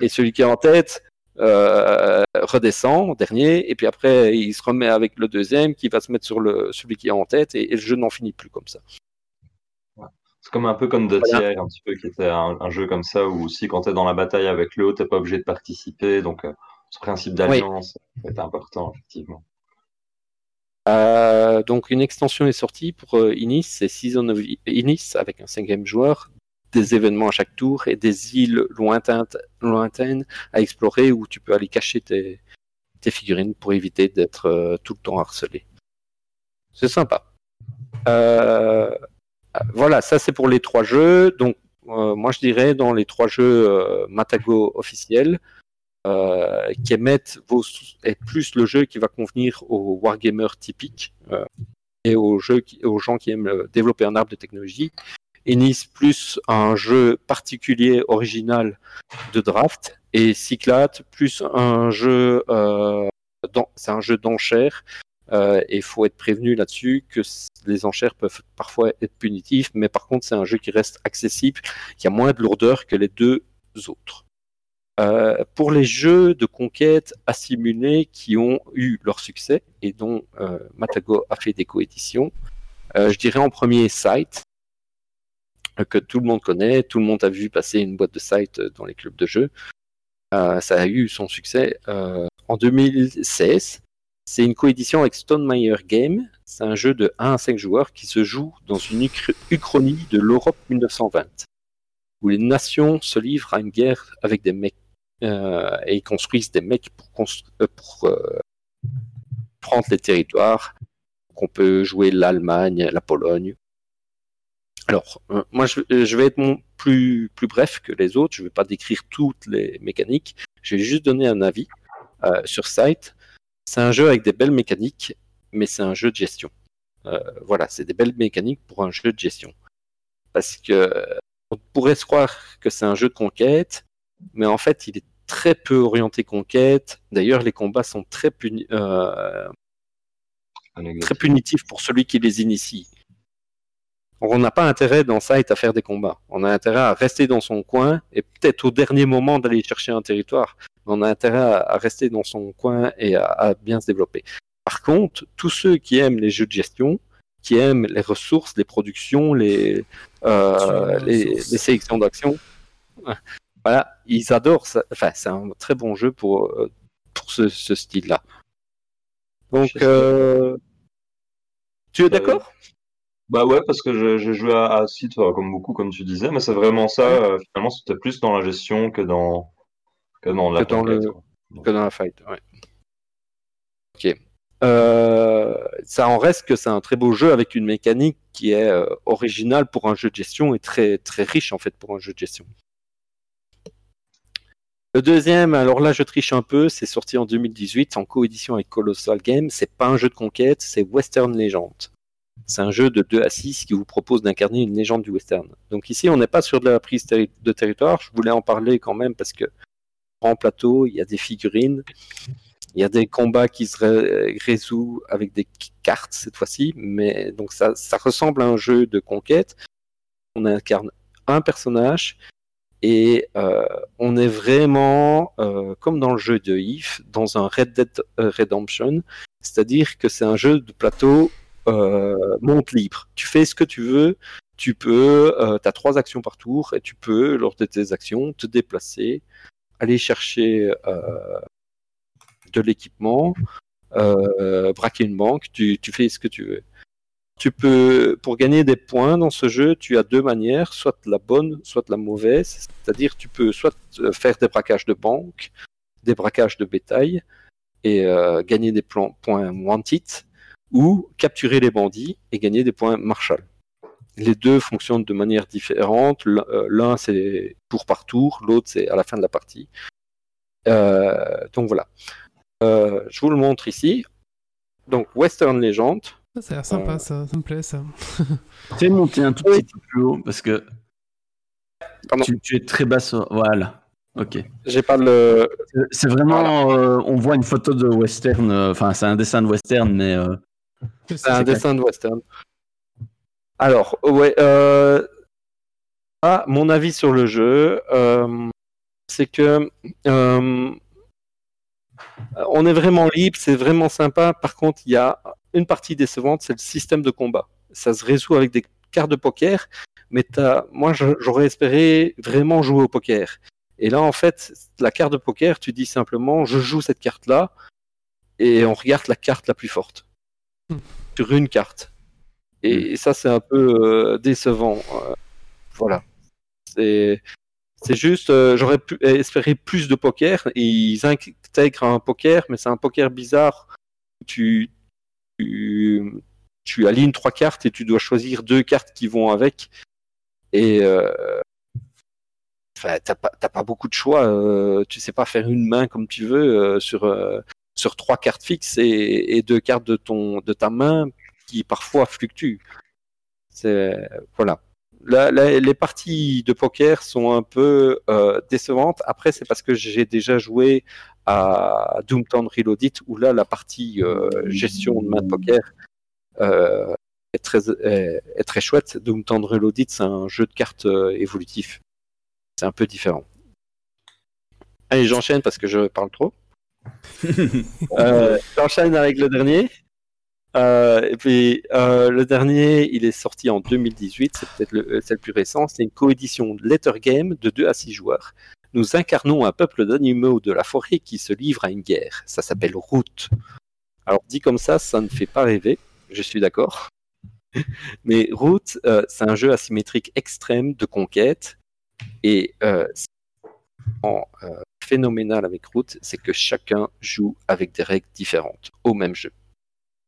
S6: Et celui qui est en tête euh, redescend dernier, et puis après il se remet avec le deuxième qui va se mettre sur le, celui qui est en tête, et, le jeu n'en finit plus comme ça.
S2: C'est comme un peu comme The Tier, un petit peu, qui était un, jeu comme ça où si quand tu es dans la bataille avec l'autre, t'es pas obligé de participer, donc ce principe d'alliance est important, effectivement.
S6: Euh, donc une extension est sortie pour euh, Inis, c'est Season of Inis avec un cinquième joueur, des événements à chaque tour et des îles lointaines, à explorer où tu peux aller cacher tes, figurines pour éviter d'être euh, tout le temps harcelé. C'est sympa. voilà, ça c'est pour les trois jeux. Donc moi je dirais dans les trois jeux Matago officiels, euh, vos, est plus le jeu qui va convenir aux wargamers typiques euh, et aux, aux gens qui aiment euh, développer un arbre de technologie. Ennis plus un jeu particulier original de draft et Cyclade plus un jeu c'est un jeu d'enchères et il faut être prévenu là-dessus que les enchères peuvent parfois être punitives, mais par contre c'est un jeu qui reste accessible, qui a moins de lourdeur que les deux autres. Euh, pour les jeux de conquête assimilés qui ont eu leur succès et dont euh, Matago a fait des coéditions, euh, je dirais en premier Sight, que tout le monde connaît, tout le monde a vu passer une boîte de Sight dans les clubs de jeux. ça a eu son succès en 2016. C'est une coédition avec Stonemeyer Game. C'est un jeu de 1 à 5 joueurs qui se joue dans une uchronie de l'Europe 1920, où les nations se livrent à une guerre avec des mecs euh, et construisent des mecs pour, euh, euh, prendre les territoires. qu'on peut jouer l'Allemagne, la Pologne. Alors, euh, moi, je, vais être plus, plus bref que les autres. Je ne vais pas décrire toutes les mécaniques. Je vais juste donner un avis euh, sur site. C'est un jeu avec des belles mécaniques, mais c'est un jeu de gestion. Euh, voilà, c'est des belles mécaniques pour un jeu de gestion. Parce que on pourrait se croire que c'est un jeu de conquête, mais en fait, il est très peu orienté conquête. D'ailleurs, les combats sont très, euh, très punitifs pour celui qui les initie. On n'a pas intérêt dans Sight à faire des combats. On a intérêt à rester dans son coin et peut-être au dernier moment d'aller chercher un territoire. on a intérêt à, rester dans son coin et à, bien se développer. Par contre, tous ceux qui aiment les jeux de gestion, qui aiment les ressources, les productions, les, euh, les, sélections d'actions, voilà, ils adorent ça. Enfin, c'est un très bon jeu pour, euh, pour ce, style-là. Donc, euh, tu es d'accord?
S2: Bah ouais, parce que j'ai joué à, à Site, comme beaucoup, comme tu disais, mais c'est vraiment ça. Euh, finalement, c'était plus dans la gestion que dans, que dans la
S6: que le... que dans la fight. Ouais. Ok. Euh, ça en reste que c'est un très beau jeu avec une mécanique qui est euh, originale pour un jeu de gestion et très très riche en fait pour un jeu de gestion. Le deuxième, alors là je triche un peu, c'est sorti en 2018 en coédition avec Colossal Games. C'est pas un jeu de conquête, c'est Western Legend. C'est un jeu de 2 à 6 qui vous propose d'incarner une légende du western. Donc ici, on n'est pas sur de la prise de territoire. Je voulais en parler quand même parce que en plateau, il y a des figurines, il y a des combats qui se résolvent avec des cartes cette fois-ci, mais donc ça, ressemble à un jeu de conquête. On incarne un personnage et euh, on est vraiment, euh, comme dans le jeu de If, dans un Red Dead Redemption, c'est-à-dire que c'est un jeu de plateau euh, monte libre. Tu fais ce que tu veux, tu peux, euh, tu as trois actions par tour et tu peux, lors de tes actions, te déplacer, aller chercher euh, de l'équipement, braquer une banque, tu, fais ce que tu veux. Tu peux, pour gagner des points dans ce jeu, tu as deux manières, soit la bonne, soit la mauvaise. C'est-à-dire, tu peux soit faire des braquages de banque, des braquages de bétail et gagner des points wanted, ou capturer les bandits et gagner des points Marshall. Les deux fonctionnent de manière différente. Euh, l'un, c'est tour par tour, l'autre, c'est à la fin de la partie. Euh, donc voilà. Euh, je vous le montre ici. Donc, Western Legend.
S1: Ça a l'air sympa, ça. ça me plaît, ça.
S5: Fais monter un tout petit peu plus haut parce que tu, tu, es très bas. Voilà. Ok.
S6: J'ai pas le.
S5: C'est vraiment. on voit une photo de western. Enfin, c'est un dessin de western, mais
S6: c'est un dessin de western. Alors, ouais. Euh... Ah, mon avis sur le jeu, euh, c'est que euh, on est vraiment libre, c'est vraiment sympa. Par contre, il y a une partie décevante, c'est le système de combat. Ça se résout avec des cartes de poker, mais moi j'aurais espéré vraiment jouer au poker. Et là, en fait, la carte de poker, tu dis simplement, je joue cette carte-là, et on regarde la carte la plus forte sur une carte. Et, hmm. ça, c'est un peu euh, décevant. Euh, voilà. C'est. C'est juste, euh, j'aurais pu espérer plus de poker. Et ils intègrent un poker, mais c'est un poker bizarre. Tu, tu, tu, alignes trois cartes et tu dois choisir deux cartes qui vont avec. Et enfin, t'as pas, pas, beaucoup de choix. tu sais pas faire une main comme tu veux sur sur trois cartes fixes et, deux cartes de ton de ta main qui parfois fluctuent. C'est voilà. les parties de poker sont un peu euh, décevantes. Après, c'est parce que j'ai déjà joué à Doomtown Reloaded où là, la partie euh, gestion de main de poker euh, est, très, est, très chouette. Doomtown Reloaded, c'est un jeu de cartes évolutif. C'est un peu différent. Allez, j'enchaîne parce que je parle trop. Euh, J'enchaîne avec le dernier. Euh, et puis euh, le dernier, il est sorti en 2018, c'est peut-être le, le, plus récent. C'est une coédition Letter Game de 2 à 6 joueurs. Nous incarnons un peuple d'animaux de la forêt qui se livre à une guerre. Ça s'appelle Route. Alors dit comme ça, ça ne fait pas rêver, je suis d'accord. Mais Route, euh, c'est un jeu asymétrique extrême de conquête. Et euh, en, phénoménal avec Root, c'est que chacun joue avec des règles différentes au même jeu.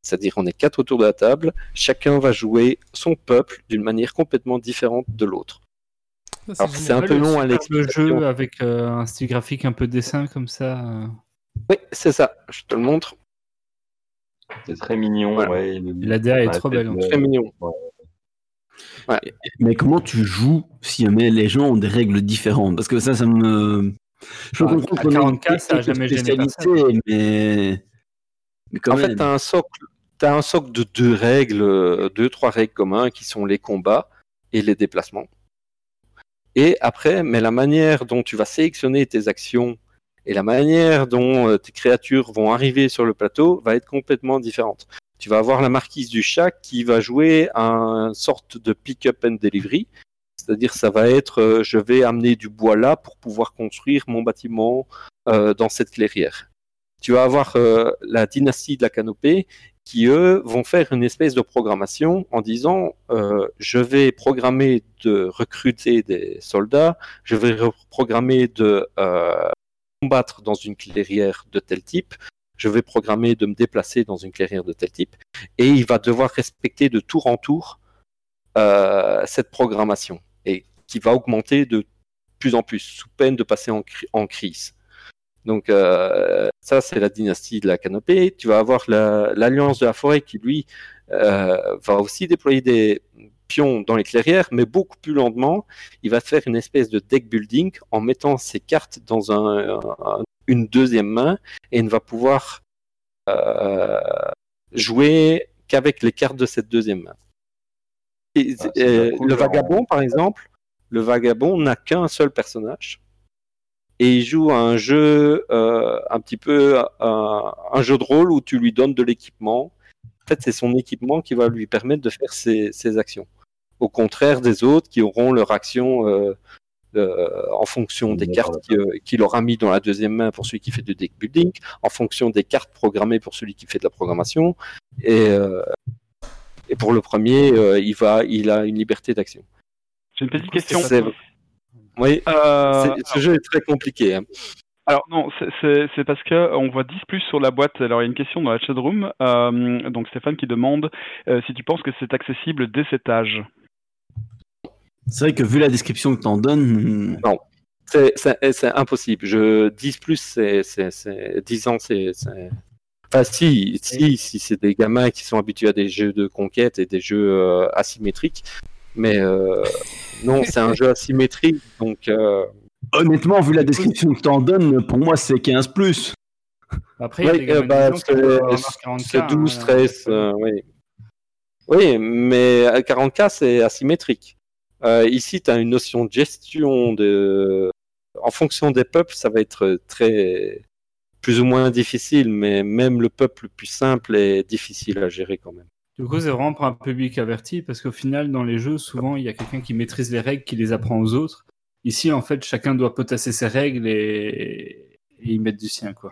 S6: C'est-à-dire on est quatre autour de la table, chacun va jouer son peuple d'une manière complètement différente de l'autre.
S4: Alors c'est un peu long à Le jeu avec euh, un style graphique un peu dessin comme ça. Euh.
S6: Oui, c'est ça. Je te le montre.
S2: C'est très mignon. Ouais.
S4: La DA est trop belle.
S6: Très mignon.
S5: Mais comment tu joues si les gens ont des règles différentes? Parce que ça, ça me.
S4: Je bah, comprends que 40K, ça n'a jamais gêné
S5: mais...
S6: mais quand en fait, tu as un socle. As un socle de deux règles, deux, trois règles communs qui sont les combats et les déplacements. Et après, mais la manière dont tu vas sélectionner tes actions et la manière dont euh, tes créatures vont arriver sur le plateau va être complètement différente. Tu vas avoir la marquise du chat qui va jouer un sorte de pick-up and delivery, c'est-à-dire ça va être euh, je vais amener du bois là pour pouvoir construire mon bâtiment euh, dans cette clairière. Tu vas avoir la dynastie de la canopée qui, eux, vont faire une espèce de programmation en disant euh, je vais programmer de recruter des soldats, je vais programmer de euh, combattre dans une clairière de tel type, je vais programmer de me déplacer dans une clairière de tel type, et il va devoir respecter de tour en tour euh, cette programmation, et qui va augmenter de plus en plus, sous peine de passer en crise. Donc euh, ça, c'est la dynastie de la canopée. Tu vas avoir l'alliance de la forêt qui, lui, euh, va aussi déployer des pions dans les clairières, mais beaucoup plus lentement. Il va faire une espèce de deck building en mettant ses cartes dans une deuxième main et ne va pouvoir euh, jouer qu'avec les cartes de cette deuxième main. Ah, le vagabond, par exemple, le vagabond n'a qu'un seul personnage et il joue un jeu euh, un petit peu un, jeu de rôle où tu lui donnes de l'équipement. En fait, c'est son équipement qui va lui permettre de faire ses, actions. Au contraire des autres qui auront leur action euh, euh, en fonction des cartes qu'il aura mis dans la deuxième main pour celui qui fait du deck building, en fonction des cartes programmées pour celui qui fait de la programmation. Et, et pour le premier, il, va, il a une liberté d'action.
S7: J'ai une petite question.
S6: Oui, euh, ce jeu est très compliqué. Hein.
S7: Alors non, c'est parce que on voit 10 plus sur la boîte. Alors il y a une question dans la chatroom. Euh, donc Stéphane qui demande euh, si tu penses que c'est accessible dès cet âge.
S5: C'est vrai que vu la description que tu en donnes...
S6: Hmm. Non, c'est impossible. Je 10 plus, c'est 10 ans, c'est... Enfin si, si, si c'est des gamins qui sont habitués à des jeux de conquête et des jeux asymétriques, mais euh, non, c'est un jeu asymétrique, donc. Euh,
S5: Honnêtement, vu la description que tu en donnes, pour moi, c'est 15 plus.
S6: Après, bah, c'est 12, 13, euh, oui. Oui, mais à 40K, c'est asymétrique. Ici, tu as une notion de gestion de. En fonction des peuples, ça va être très. plus ou moins difficile, mais même le peuple le plus simple est difficile à gérer quand même.
S4: Du coup, c'est vraiment pour un public averti parce qu'au final, dans les jeux, souvent, il y a quelqu'un qui maîtrise les règles, qui les apprend aux autres. Ici, en fait, chacun doit potasser ses règles et, y mettre du sien, quoi.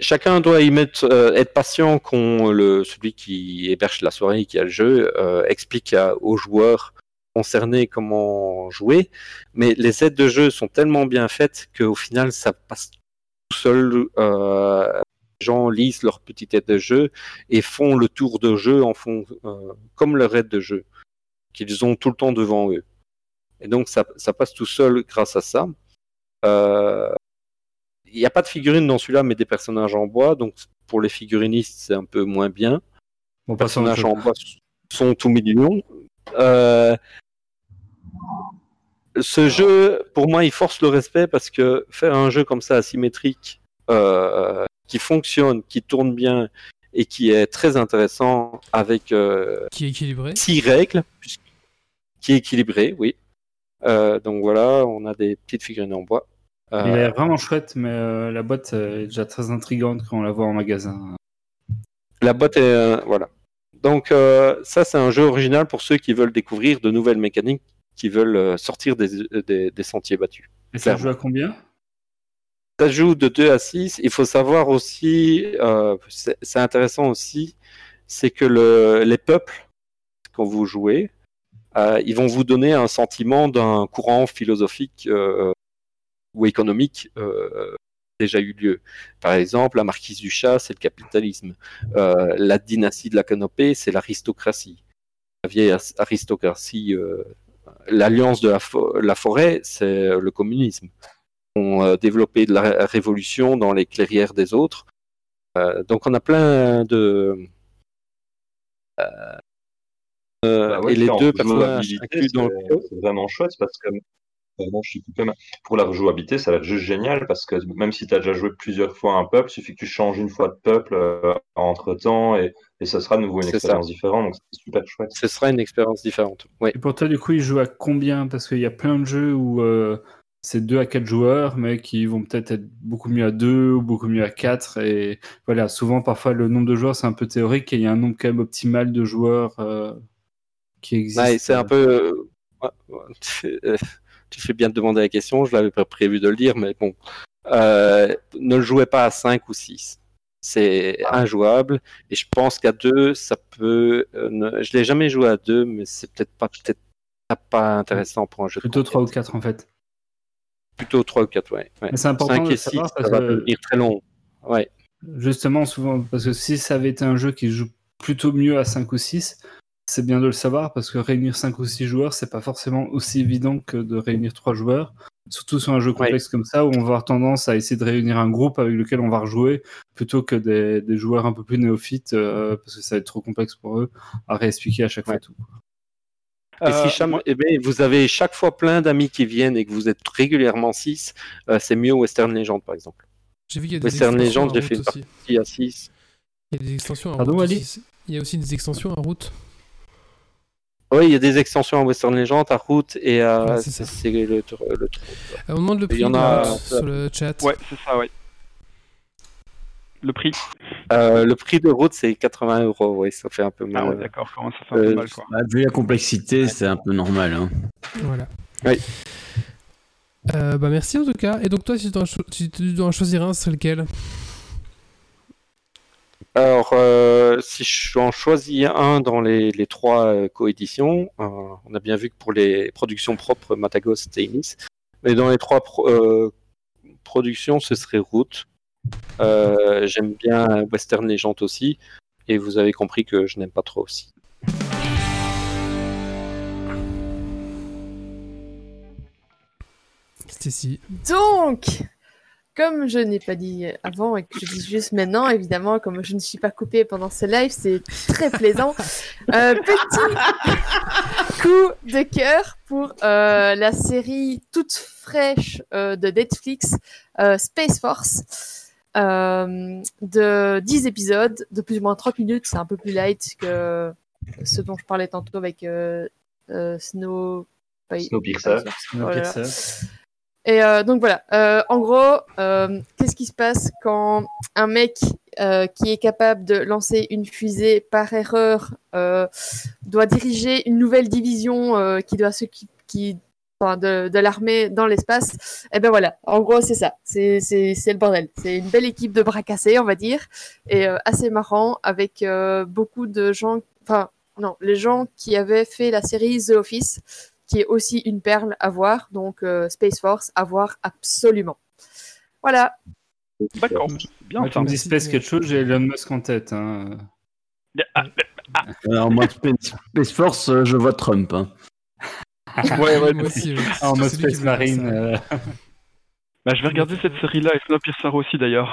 S6: Chacun doit y mettre, euh, être patient quand le, celui qui héberge la soirée, qui a le jeu, euh, explique aux joueurs concernés comment jouer. Mais les aides de jeu sont tellement bien faites qu'au final, ça passe tout seul. Euh, gens lisent leur petite aide de jeu et font le tour de jeu en font, euh, comme leur aide de jeu qu'ils ont tout le temps devant eux. Et donc ça, passe tout seul grâce à ça. Euh, il n'y a pas de figurines dans celui-là, mais des personnages en bois. Donc pour les figurinistes, c'est un peu moins bien. Les personnages en bois sont tout millions. Euh, ce jeu, pour moi, il force le respect parce que faire un jeu comme ça asymétrique, qui fonctionne, qui tourne bien et qui est très intéressant avec
S1: euh, qui est équilibré.
S6: six règles, qui est équilibré, oui. Euh, donc voilà, on a des petites figurines en bois.
S4: Euh, Il est vraiment chouette, mais la boîte est déjà très intrigante quand on la voit en magasin.
S6: La boîte est voilà. Donc ça, c'est un jeu original pour ceux qui veulent découvrir de nouvelles mécaniques, qui veulent sortir des, des sentiers battus.
S4: Et ça joue à combien?
S6: Ça joue de 2 à 6. Il faut savoir aussi, euh, c'est intéressant aussi, c'est que le, les peuples, quand vous jouez, euh, ils vont vous donner un sentiment d'un courant philosophique euh, ou économique déjà eu lieu. Par exemple, la marquise du chat, c'est le capitalisme. Euh, la dynastie de la canopée, c'est l'aristocratie. La vieille aristocratie, euh, l'alliance de la, forêt, c'est le communisme. On a développé de la révolution dans les clairières des autres. Euh, donc on a plein de...
S2: Bah et les deux personnages C'est vraiment chouette parce que pour la rejouabilité, ça va être juste génial parce que même si tu as déjà joué plusieurs fois un peuple, il suffit que tu changes une fois de peuple euh, entre temps et, et ce sera de nouveau une expérience différente. Donc c'est super chouette.
S6: Ce sera une expérience différente.
S4: Et pour toi, du coup, il joue à combien? Parce qu'il y a plein de jeux où euh, c'est 2 à 4 joueurs, mais qui vont peut-être être beaucoup mieux à 2 ou beaucoup mieux à 4. Et voilà, souvent, parfois, le nombre de joueurs, c'est un peu théorique et il y a un nombre quand même optimal de joueurs euh, qui existe.
S6: c'est un peu tu fais bien de demander la question, je l'avais pas prévu de le dire, mais bon, euh, ne le jouez pas à 5 ou 6. C'est injouable et je pense qu'à 2, ça peut. Euh, ne... Je l'ai jamais joué à 2, mais c'est peut-être pas, peut pas intéressant pour un jeu.
S4: Plutôt 3 ou 4 en fait.
S6: Plutôt 3 ou 4, ouais.
S4: ouais. C'est important 5 et 6,
S6: ça va devenir très long. Ouais.
S4: Justement, souvent, parce que si ça avait été un jeu qui joue plutôt mieux à 5 ou 6, c'est bien de le savoir parce que réunir 5 ou 6 joueurs, c'est pas forcément aussi évident que de réunir 3 joueurs. Surtout sur un jeu complexe comme ça, où on va avoir tendance à essayer de réunir un groupe avec lequel on va rejouer, plutôt que des, joueurs un peu plus néophytes, euh, parce que ça va être trop complexe pour eux à réexpliquer à chaque fois tout.
S6: Et si euh, eh ben, vous avez chaque fois plein d'amis qui viennent et que vous êtes régulièrement 6, euh, c'est mieux Western Legend par exemple.
S1: J'ai vu qu'il y a des
S6: Western Legend, j'ai fait une partie à 6.
S1: Il y a des extensions en route. Il y a aussi des extensions en route.
S6: Oui, il y a des extensions à Western Legend, à Route et à. c'est le, le, le,
S1: On demande le prix a... sur le chat.
S7: Ouais, c'est ça, oui. Le prix
S6: euh, Le prix de route, c'est 80 euros, oui, ça fait un peu mal.
S7: Ah ouais, d'accord, comment ça fait un peu euh, mal, quoi. Bah,
S5: vu la complexité, c'est un peu normal. Hein.
S1: Voilà.
S6: Oui.
S1: Euh, bah merci en tout cas. Et donc toi, si tu dois, si tu dois en choisir un, c'est lequel?
S6: Alors, euh, si je en choisis un dans les, trois euh, coéditions, euh, on a bien vu que pour les productions propres, Matagos c'était Inis. Mais dans les trois productions, ce serait Root. J'aime bien Western Legend aussi. Et vous avez compris que je n'aime pas trop aussi.
S1: Stacy.
S3: Donc, comme je n'ai pas dit avant et que je dis juste maintenant, évidemment, comme je ne suis pas coupée pendant ce live, c'est très plaisant. Euh, petit coup de cœur pour euh, la série toute fraîche euh, de Netflix, Space Force. de 10 épisodes de plus ou moins 30 minutes, c'est un peu plus light que ce dont je parlais tantôt avec Snow...
S2: Snowpiercer.
S3: Snowpiercer. Et euh, donc voilà, euh, en gros, euh, qu'est-ce qui se passe quand un mec qui est capable de lancer une fusée par erreur doit diriger une nouvelle division qui doit s'occuper qui, de, de l'armée dans l'espace Et eh ben voilà, en gros c'est ça, c'est le bordel. C'est une belle équipe de bras cassés, on va dire, et assez marrant avec beaucoup de gens, enfin non, les gens qui avaient fait la série The Office qui est aussi une perle à voir. Donc euh, Space Force à voir absolument. Voilà.
S7: D'accord.
S4: Bien. Moi, tu me Space quelque chose, j'ai Elon Musk en tête. Hein.
S5: Ah, ah. Alors moi, Space Force, euh, je vois Trump. Hein.
S7: ouais, ouais,
S1: moi aussi.
S4: En mode Space Marine. Euh.
S7: Bah, je vais regarder cette série-là et Snowpiercer aussi d'ailleurs.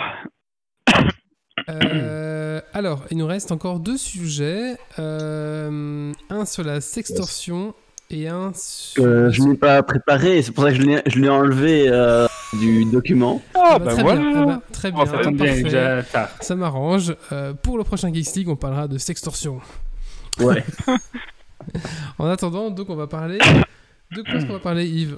S1: alors, il nous reste encore deux sujets. un sur la sextorsion et un
S5: euh, je n'ai pas préparé, c'est pour ça que je l'ai enlevé euh, du document.
S7: Ah, bah, voilà. Bien,
S1: bah, très bien, ça, bien ça m'arrange. Euh, pour le prochain Geeks League, on parlera de sextorsion.
S5: Ouais.
S1: en attendant, donc on va parler. De quoi est-ce qu'on va parler, Yves?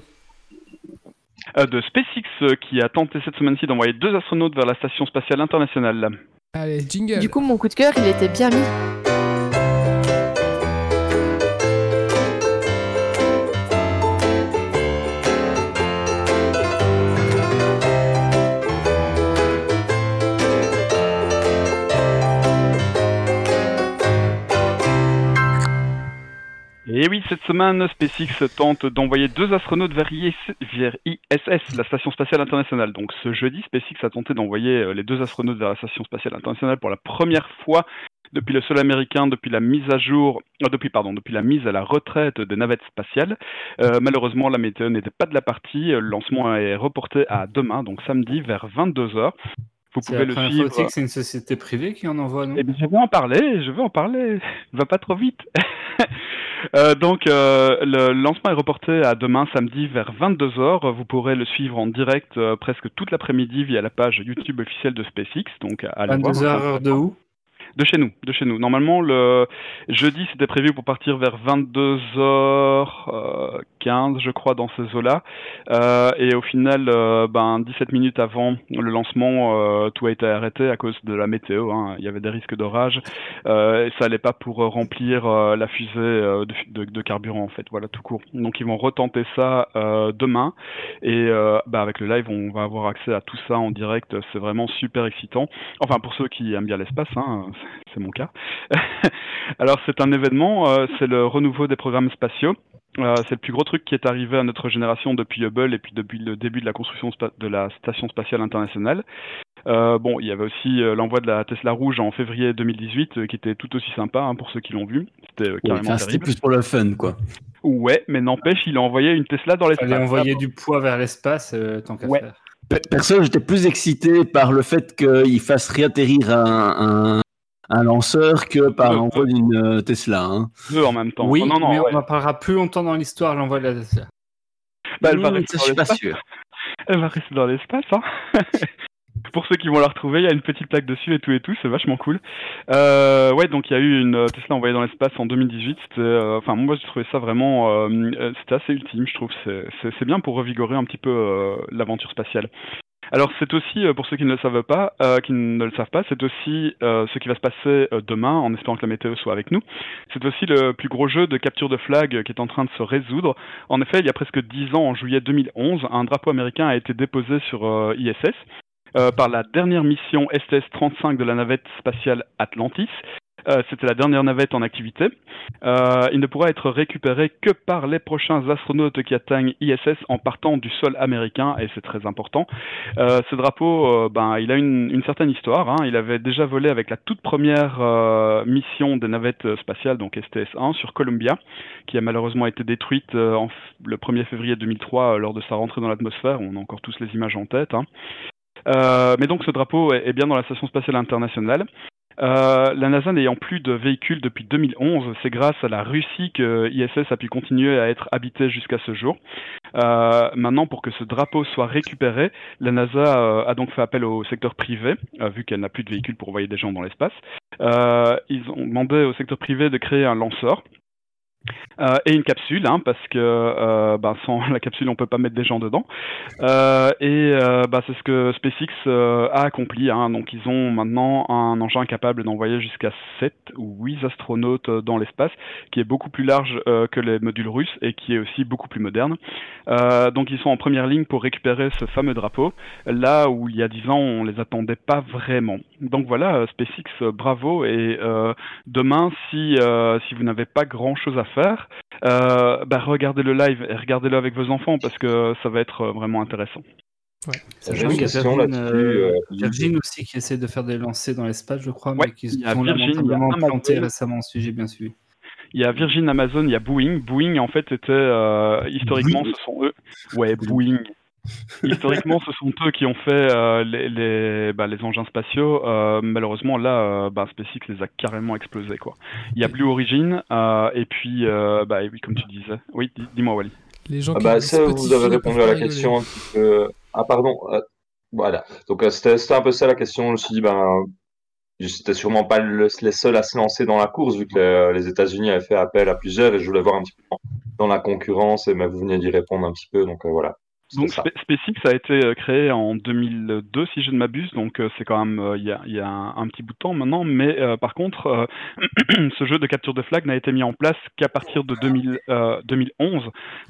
S7: De SpaceX qui a tenté cette semaine-ci d'envoyer deux astronautes vers la station spatiale internationale.
S1: Allez, jingle.
S3: Du coup, mon coup de cœur, il était bien mis.
S7: Et oui, cette semaine, SpaceX tente d'envoyer deux astronautes vers ISS, la Station Spatiale Internationale. Donc ce jeudi, SpaceX a tenté d'envoyer euh, les deux astronautes vers la Station Spatiale Internationale pour la première fois depuis le sol américain, depuis la mise à jour, euh, depuis pardon, depuis la mise à la retraite des navettes spatiales. Euh, malheureusement, la météo n'était pas de la partie. Le lancement est reporté à demain, donc samedi vers 22 h
S4: vous pouvez le suivre. C'est une société privée qui en envoie, non?
S7: Eh bien, Je vais en parler, je vais en parler. Va pas trop vite. euh, donc, euh, le lancement est reporté à demain samedi vers 22h. Vous pourrez le suivre en direct euh, presque toute l'après-midi via la page YouTube officielle de SpaceX. Donc, à
S4: 22h, heure de où?
S7: De chez nous, de chez nous. Normalement, le jeudi, c'était prévu pour partir vers 22h15, je crois, dans ces eaux-là. Euh, et au final, euh, ben, 17 minutes avant le lancement, euh, tout a été arrêté à cause de la météo. Hein. Il y avait des risques d'orage. Et ça allait pas pour remplir la fusée de, carburant, en fait. Voilà, tout court. Donc, ils vont retenter ça demain. Et ben, avec le live, on va avoir accès à tout ça en direct. C'est vraiment super excitant. Enfin, pour ceux qui aiment bien l'espace, hein, c'est mon cas. Alors c'est un événement, c'est le renouveau des programmes spatiaux. Euh, c'est le plus gros truc qui est arrivé à notre génération depuis Hubble et puis depuis le début de la construction de la Station spatiale internationale. Euh, bon, il y avait aussi l'envoi de la Tesla rouge en février 2018 qui était tout aussi sympa hein, pour ceux qui l'ont vu. C'était carrément
S5: C'était plus pour le fun, quoi.
S7: Ouais, mais n'empêche, il a envoyé une Tesla dans l'espace.
S4: Il a envoyé du poids vers l'espace, tant qu'à faire.
S5: Personne, j'étais plus excité par le fait qu'il fasse réatterrir un, un lanceur que par l'envoi d'une euh, Tesla. Hein.
S7: Deux en même temps.
S4: Oui, non, non, mais on en parlera plus longtemps dans l'histoire l'envoi de la Tesla.
S7: Bah, elle va rester je suis pas sûr. Elle va rester dans l'espace. Hein Pour ceux qui vont la retrouver, il y a une petite plaque dessus et tout et tout, c'est vachement cool. Euh, ouais, donc il y a eu une euh, Tesla envoyée dans l'espace en 2018. C'était, euh, enfin, moi j'ai trouvé ça vraiment, euh, c'était assez ultime, je trouve. C'est, c'est, bien pour revigorer un petit peu l'aventure spatiale. Alors c'est aussi, euh, pour ceux qui ne le savent pas, euh, qui ne le savent pas, c'est aussi euh, ce qui va se passer demain, en espérant que la météo soit avec nous. C'est aussi le plus gros jeu de capture de flag qui est en train de se résoudre. En effet, il y a presque 10 ans, en juillet 2011, un drapeau américain a été déposé sur ISS. par la dernière mission STS-35 de la navette spatiale Atlantis, euh, c'était la dernière navette en activité. Euh, il ne pourra être récupéré que par les prochains astronautes qui atteignent ISS en partant du sol américain, et c'est très important. Euh, ce drapeau, ben, il a une, certaine histoire. Hein. Il avait déjà volé avec la toute première mission des navettes spatiales, donc STS-1, sur Columbia, qui a malheureusement été détruite le 1er février 2003 lors de sa rentrée dans l'atmosphère. On a encore tous les images en tête. Hein. Mais donc ce drapeau est, bien dans la Station spatiale internationale. Euh, la NASA n'ayant plus de véhicules depuis 2011, c'est grâce à la Russie que ISS a pu continuer à être habité jusqu'à ce jour. Euh, maintenant, pour que ce drapeau soit récupéré, la NASA euh, a donc fait appel au secteur privé, vu qu'elle n'a plus de véhicules pour envoyer des gens dans l'espace. Ils ont demandé au secteur privé de créer un lanceur euh, et une capsule, hein, parce que euh, bah, sans la capsule, on peut pas mettre des gens dedans. Euh, et bah, c'est ce que SpaceX a accompli. Hein. Donc, ils ont maintenant un engin capable d'envoyer jusqu'à 7 ou 8 astronautes dans l'espace, qui est beaucoup plus large que les modules russes et qui est aussi beaucoup plus moderne. donc, ils sont en première ligne pour récupérer ce fameux drapeau, là où il y a 10 ans, on les attendait pas vraiment. Donc voilà, SpaceX, bravo. Et demain, si, si vous n'avez pas grand-chose à faire, euh, bah, regardez le live et regardez-le avec vos enfants parce que ça va être euh, vraiment intéressant.
S4: Ouais. J'ai une question là-dessus. Virgin aussi qui essaie de faire des lancers dans l'espace, je crois, mais qui sont lamentablement plantés récemment, si j'ai bien suivi.
S7: Il y a Virgin, Amazon, il y a Boeing. Boeing, en fait, était euh, historiquement, ce sont eux. Ouais, Boeing. Historiquement, ce sont eux qui ont fait euh, les, les, bah, les, engins spatiaux. Euh, malheureusement, là, euh, bah, SpaceX les a carrément explosés. Quoi. Il y a Blue Origin, euh, et puis, euh, bah, oui, comme tu disais. Oui, dis-moi, Wally.
S2: Les gens ah bah, ça, vous avez répondu à la question un petit peu. Ah, pardon. voilà. Donc, c'était un peu ça la question. Je me suis dit, ben, j'étais sûrement pas le, les seuls à se lancer dans la course, vu que les, les États-Unis avaient fait appel à plusieurs, et je voulais voir un petit peu dans la concurrence, et mais vous venez d'y répondre un petit peu. Donc, voilà.
S7: Donc SpaceX a été euh, créé en 2002 si je ne m'abuse, donc euh, c'est quand même euh, il y, a, y a un, petit bout de temps maintenant, mais par contre ce jeu de capture de flag n'a été mis en place qu'à partir de 2000, 2011,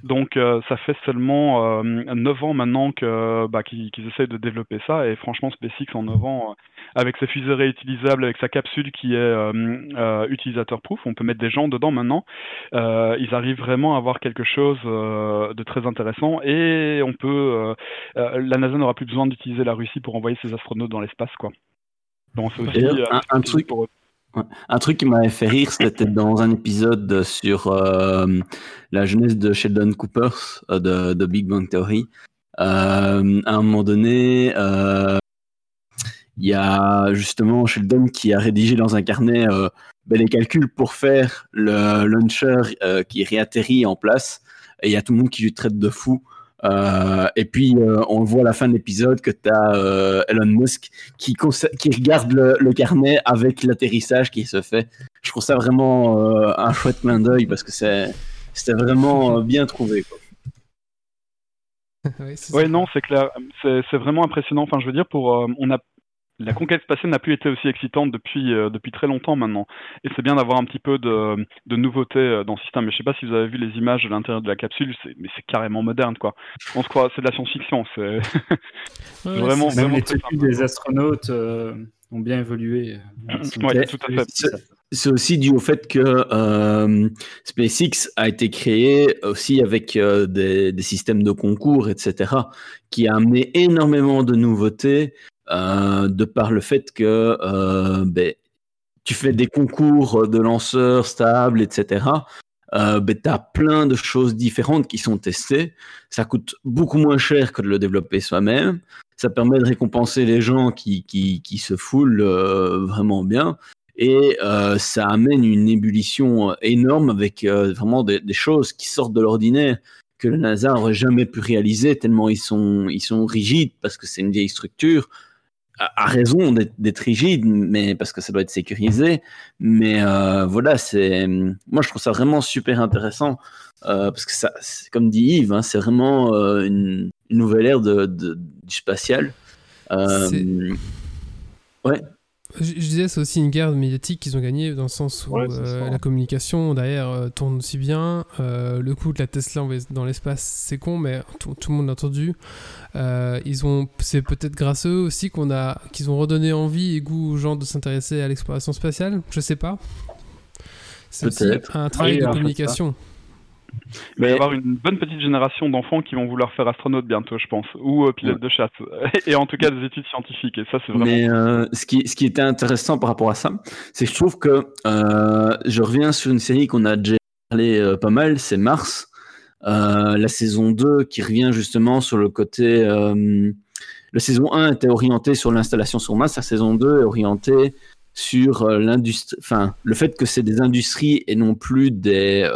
S7: donc ça fait seulement 9 ans maintenant que bah, qu'ils essayent de développer ça. Et franchement SpaceX en 9 ans avec ses fusées réutilisables, avec sa capsule qui est utilisateur proof, on peut mettre des gens dedans maintenant, ils arrivent vraiment à avoir quelque chose de très intéressant. Et on peut, euh, euh, la NASA n'aura plus besoin d'utiliser la Russie pour envoyer ses astronautes dans l'espace, quoi.
S5: Donc aussi euh, un, truc. Un truc qui m'avait fait rire, c'était dans un épisode sur la jeunesse de Sheldon Cooper de, Big Bang Theory. à un moment donné, il y a justement Sheldon qui a rédigé dans un carnet ben, les calculs pour faire le launcher qui réatterrit en place. Et il y a tout le monde qui lui traite de fou euh, et puis, euh, on voit à la fin de l'épisode que tu as euh, Elon Musk qui, qui regarde le, carnet avec l'atterrissage qui se fait. Je trouve ça vraiment un chouette clin d'œil parce que c'était vraiment bien trouvé. Quoi.
S7: oui, non, c'est clair. C'est vraiment impressionnant. Enfin, je veux dire, pour, on a la conquête spatiale n'a plus été aussi excitante depuis, euh, depuis très longtemps maintenant. Et c'est bien d'avoir un petit peu de, de nouveauté euh, dans ce système. Mais je sais pas si vous avez vu les images de l'intérieur de la capsule, mais c'est carrément moderne, quoi. On se croit, c'est de la science-fiction. C'est
S4: vraiment, Même les tenues des astronautes euh, ont bien évolué.
S5: Ouais, tout à fait. C'est aussi dû au fait que SpaceX a été créé aussi avec des, des, systèmes de concours, etc., qui a amené énormément de nouveautés de par le fait que euh, ben, tu fais des concours de lanceurs stables, etc. Euh, ben, tu as plein de choses différentes qui sont testées. Ça coûte beaucoup moins cher que de le développer soi-même. Ça permet de récompenser les gens qui, qui, se foulent vraiment bien. Et ça amène une ébullition énorme avec vraiment des, choses qui sortent de l'ordinaire que le NASA n'aurait jamais pu réaliser tellement ils sont, ils sont rigides parce que c'est une vieille structure a raison d'être rigide, mais parce que ça doit être sécurisé. Mais euh, voilà, c'est moi je trouve ça vraiment super intéressant euh, parce que ça, comme dit Yves, hein, c'est vraiment euh, une, nouvelle ère de, du spatial. ouais.
S1: Je, disais, c'est aussi une guerre médiatique qu'ils ont gagnée dans le sens où euh, la communication derrière euh, tourne aussi bien. Euh, le coup de la Tesla dans l'espace, c'est con, mais tout, le monde l'a entendu. ils ont, c'est peut-être grâce à eux aussi qu'on a, qu'ils ont redonné envie et goût aux gens de s'intéresser à l'exploration spatiale. Je sais pas. C'est un travail de communication.
S7: Il va y avoir une bonne petite génération d'enfants qui vont vouloir faire astronaute bientôt, je pense, ou euh, pilote de chasse, et en tout cas des études scientifiques. Et ça, c'est vraiment.
S5: Mais euh, ce, qui, ce qui était intéressant par rapport à ça, c'est que je trouve que euh, je reviens sur une série qu'on a déjà parlé pas mal, c'est Mars, la saison 2 qui revient justement sur le côté. la saison 1 était orientée sur l'installation sur Mars, la saison 2 est orientée sur l'industrie, enfin le fait que c'est des industries et non plus des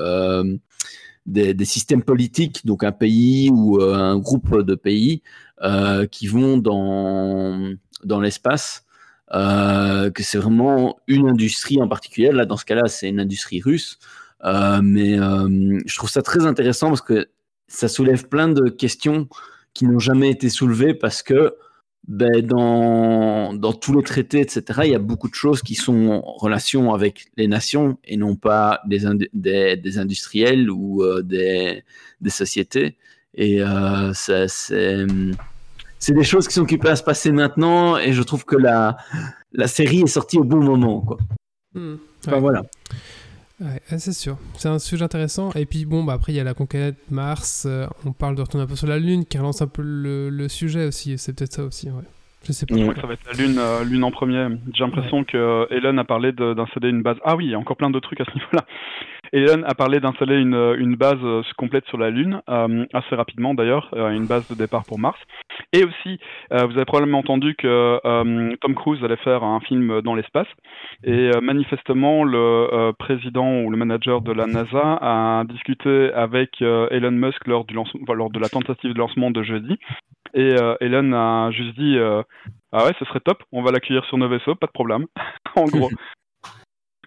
S5: des, systèmes politiques, donc un pays ou euh, un groupe de pays euh, qui vont dans, dans l'espace, euh, que c'est vraiment une industrie en particulier. Là, dans ce cas-là, c'est une industrie russe. mais je trouve ça très intéressant parce que ça soulève plein de questions qui n'ont jamais été soulevées parce que ben, dans, dans, tous les traités, etc., il y a beaucoup de choses qui sont en relation avec les nations et non pas des, des, des industriels ou euh, des, des, sociétés. Et euh, c'est des choses qui sont occupées à se passer maintenant et je trouve que la, la série est sortie au bon moment. Quoi.
S1: Hmm. enfin, voilà. Ouais, c'est sûr. C'est un sujet intéressant. Et puis, bon, bah, après, il y a la conquête Mars. Euh, on parle de retourner un peu sur la Lune, qui relance un peu le, le sujet aussi. C'est peut-être ça aussi, ouais. Je sais pas.
S7: Ça va être la Lune, euh, Lune en premier. J'ai l'impression que euh, Elon a parlé d'installer une base. Ah oui, il y a encore plein d'autres trucs à ce niveau-là. Elon a parlé d'installer une, base euh, complète sur la Lune, euh, assez rapidement d'ailleurs, euh, une base de départ pour Mars. Et aussi, vous avez probablement entendu que Tom Cruise allait faire un film dans l'espace. Et manifestement, le président ou le manager de la NASA a discuté avec Elon Musk lors de la tentative de lancement de jeudi. Et Elon a juste dit Ah ouais, ce serait top, on va l'accueillir sur nos vaisseaux, pas de problème. en gros.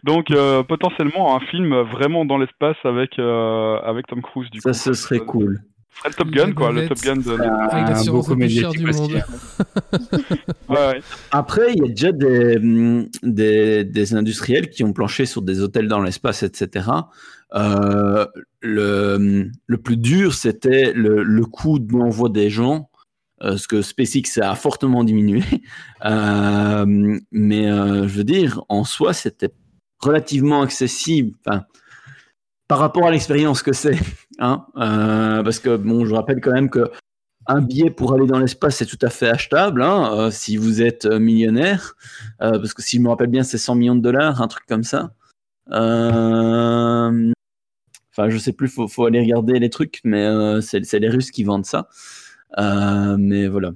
S7: Donc euh, potentiellement un film vraiment dans l'espace avec euh, avec Tom Cruise.
S5: Du ça, ce serait cool.
S7: Ce serait le Top Gun, quoi, le Top Gun de.
S1: Avec l'assurance la plus chère du monde.
S5: ouais, Après, il y a déjà des, mm, des, des, industriels qui ont planché sur des hôtels dans l'espace, etc. Euh, le, le, plus dur, c'était le, le coût de l'envoi des gens euh, ce que SpaceX a fortement diminué. Euh, mais euh, je veux dire, en soi, c'était relativement accessible. Enfin, par rapport à l'expérience que c'est. Hein, parce que, bon, je rappelle quand même que un billet pour aller dans l'espace, c'est tout à fait achetable hein, si vous êtes millionnaire. parce que si je me rappelle bien, c'est 100 millions de dollars, un truc comme ça. Enfin, je sais plus, faut, faut aller regarder les trucs, mais c'est les Russes qui vendent ça. Euh, mais voilà.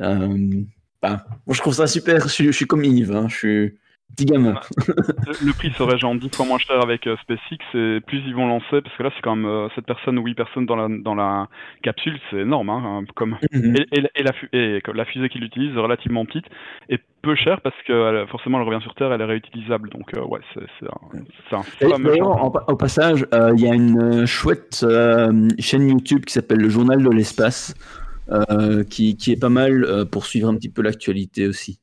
S5: Euh, bah, moi, je trouve ça super. Je, suis comme Yves. Hein. Je suis petit gamin.
S7: le, prix serait genre 10 fois moins cher avec euh, SpaceX et plus ils vont lancer, parce que là c'est quand même 7 personnes ou 8 personnes dans la, dans la capsule, c'est énorme. Hein, comme... Mhm. et, et, la, et, la, fusée qu'ils utilisent relativement petite et peu chère parce que forcément elle revient sur Terre, elle est réutilisable. Donc ouais, c'est un, un
S5: D'ailleurs, au passage, il y a une chouette chaîne YouTube qui s'appelle le Journal de l'espace. Euh, qui, qui, est pas mal euh, pour suivre un petit peu l'actualité aussi.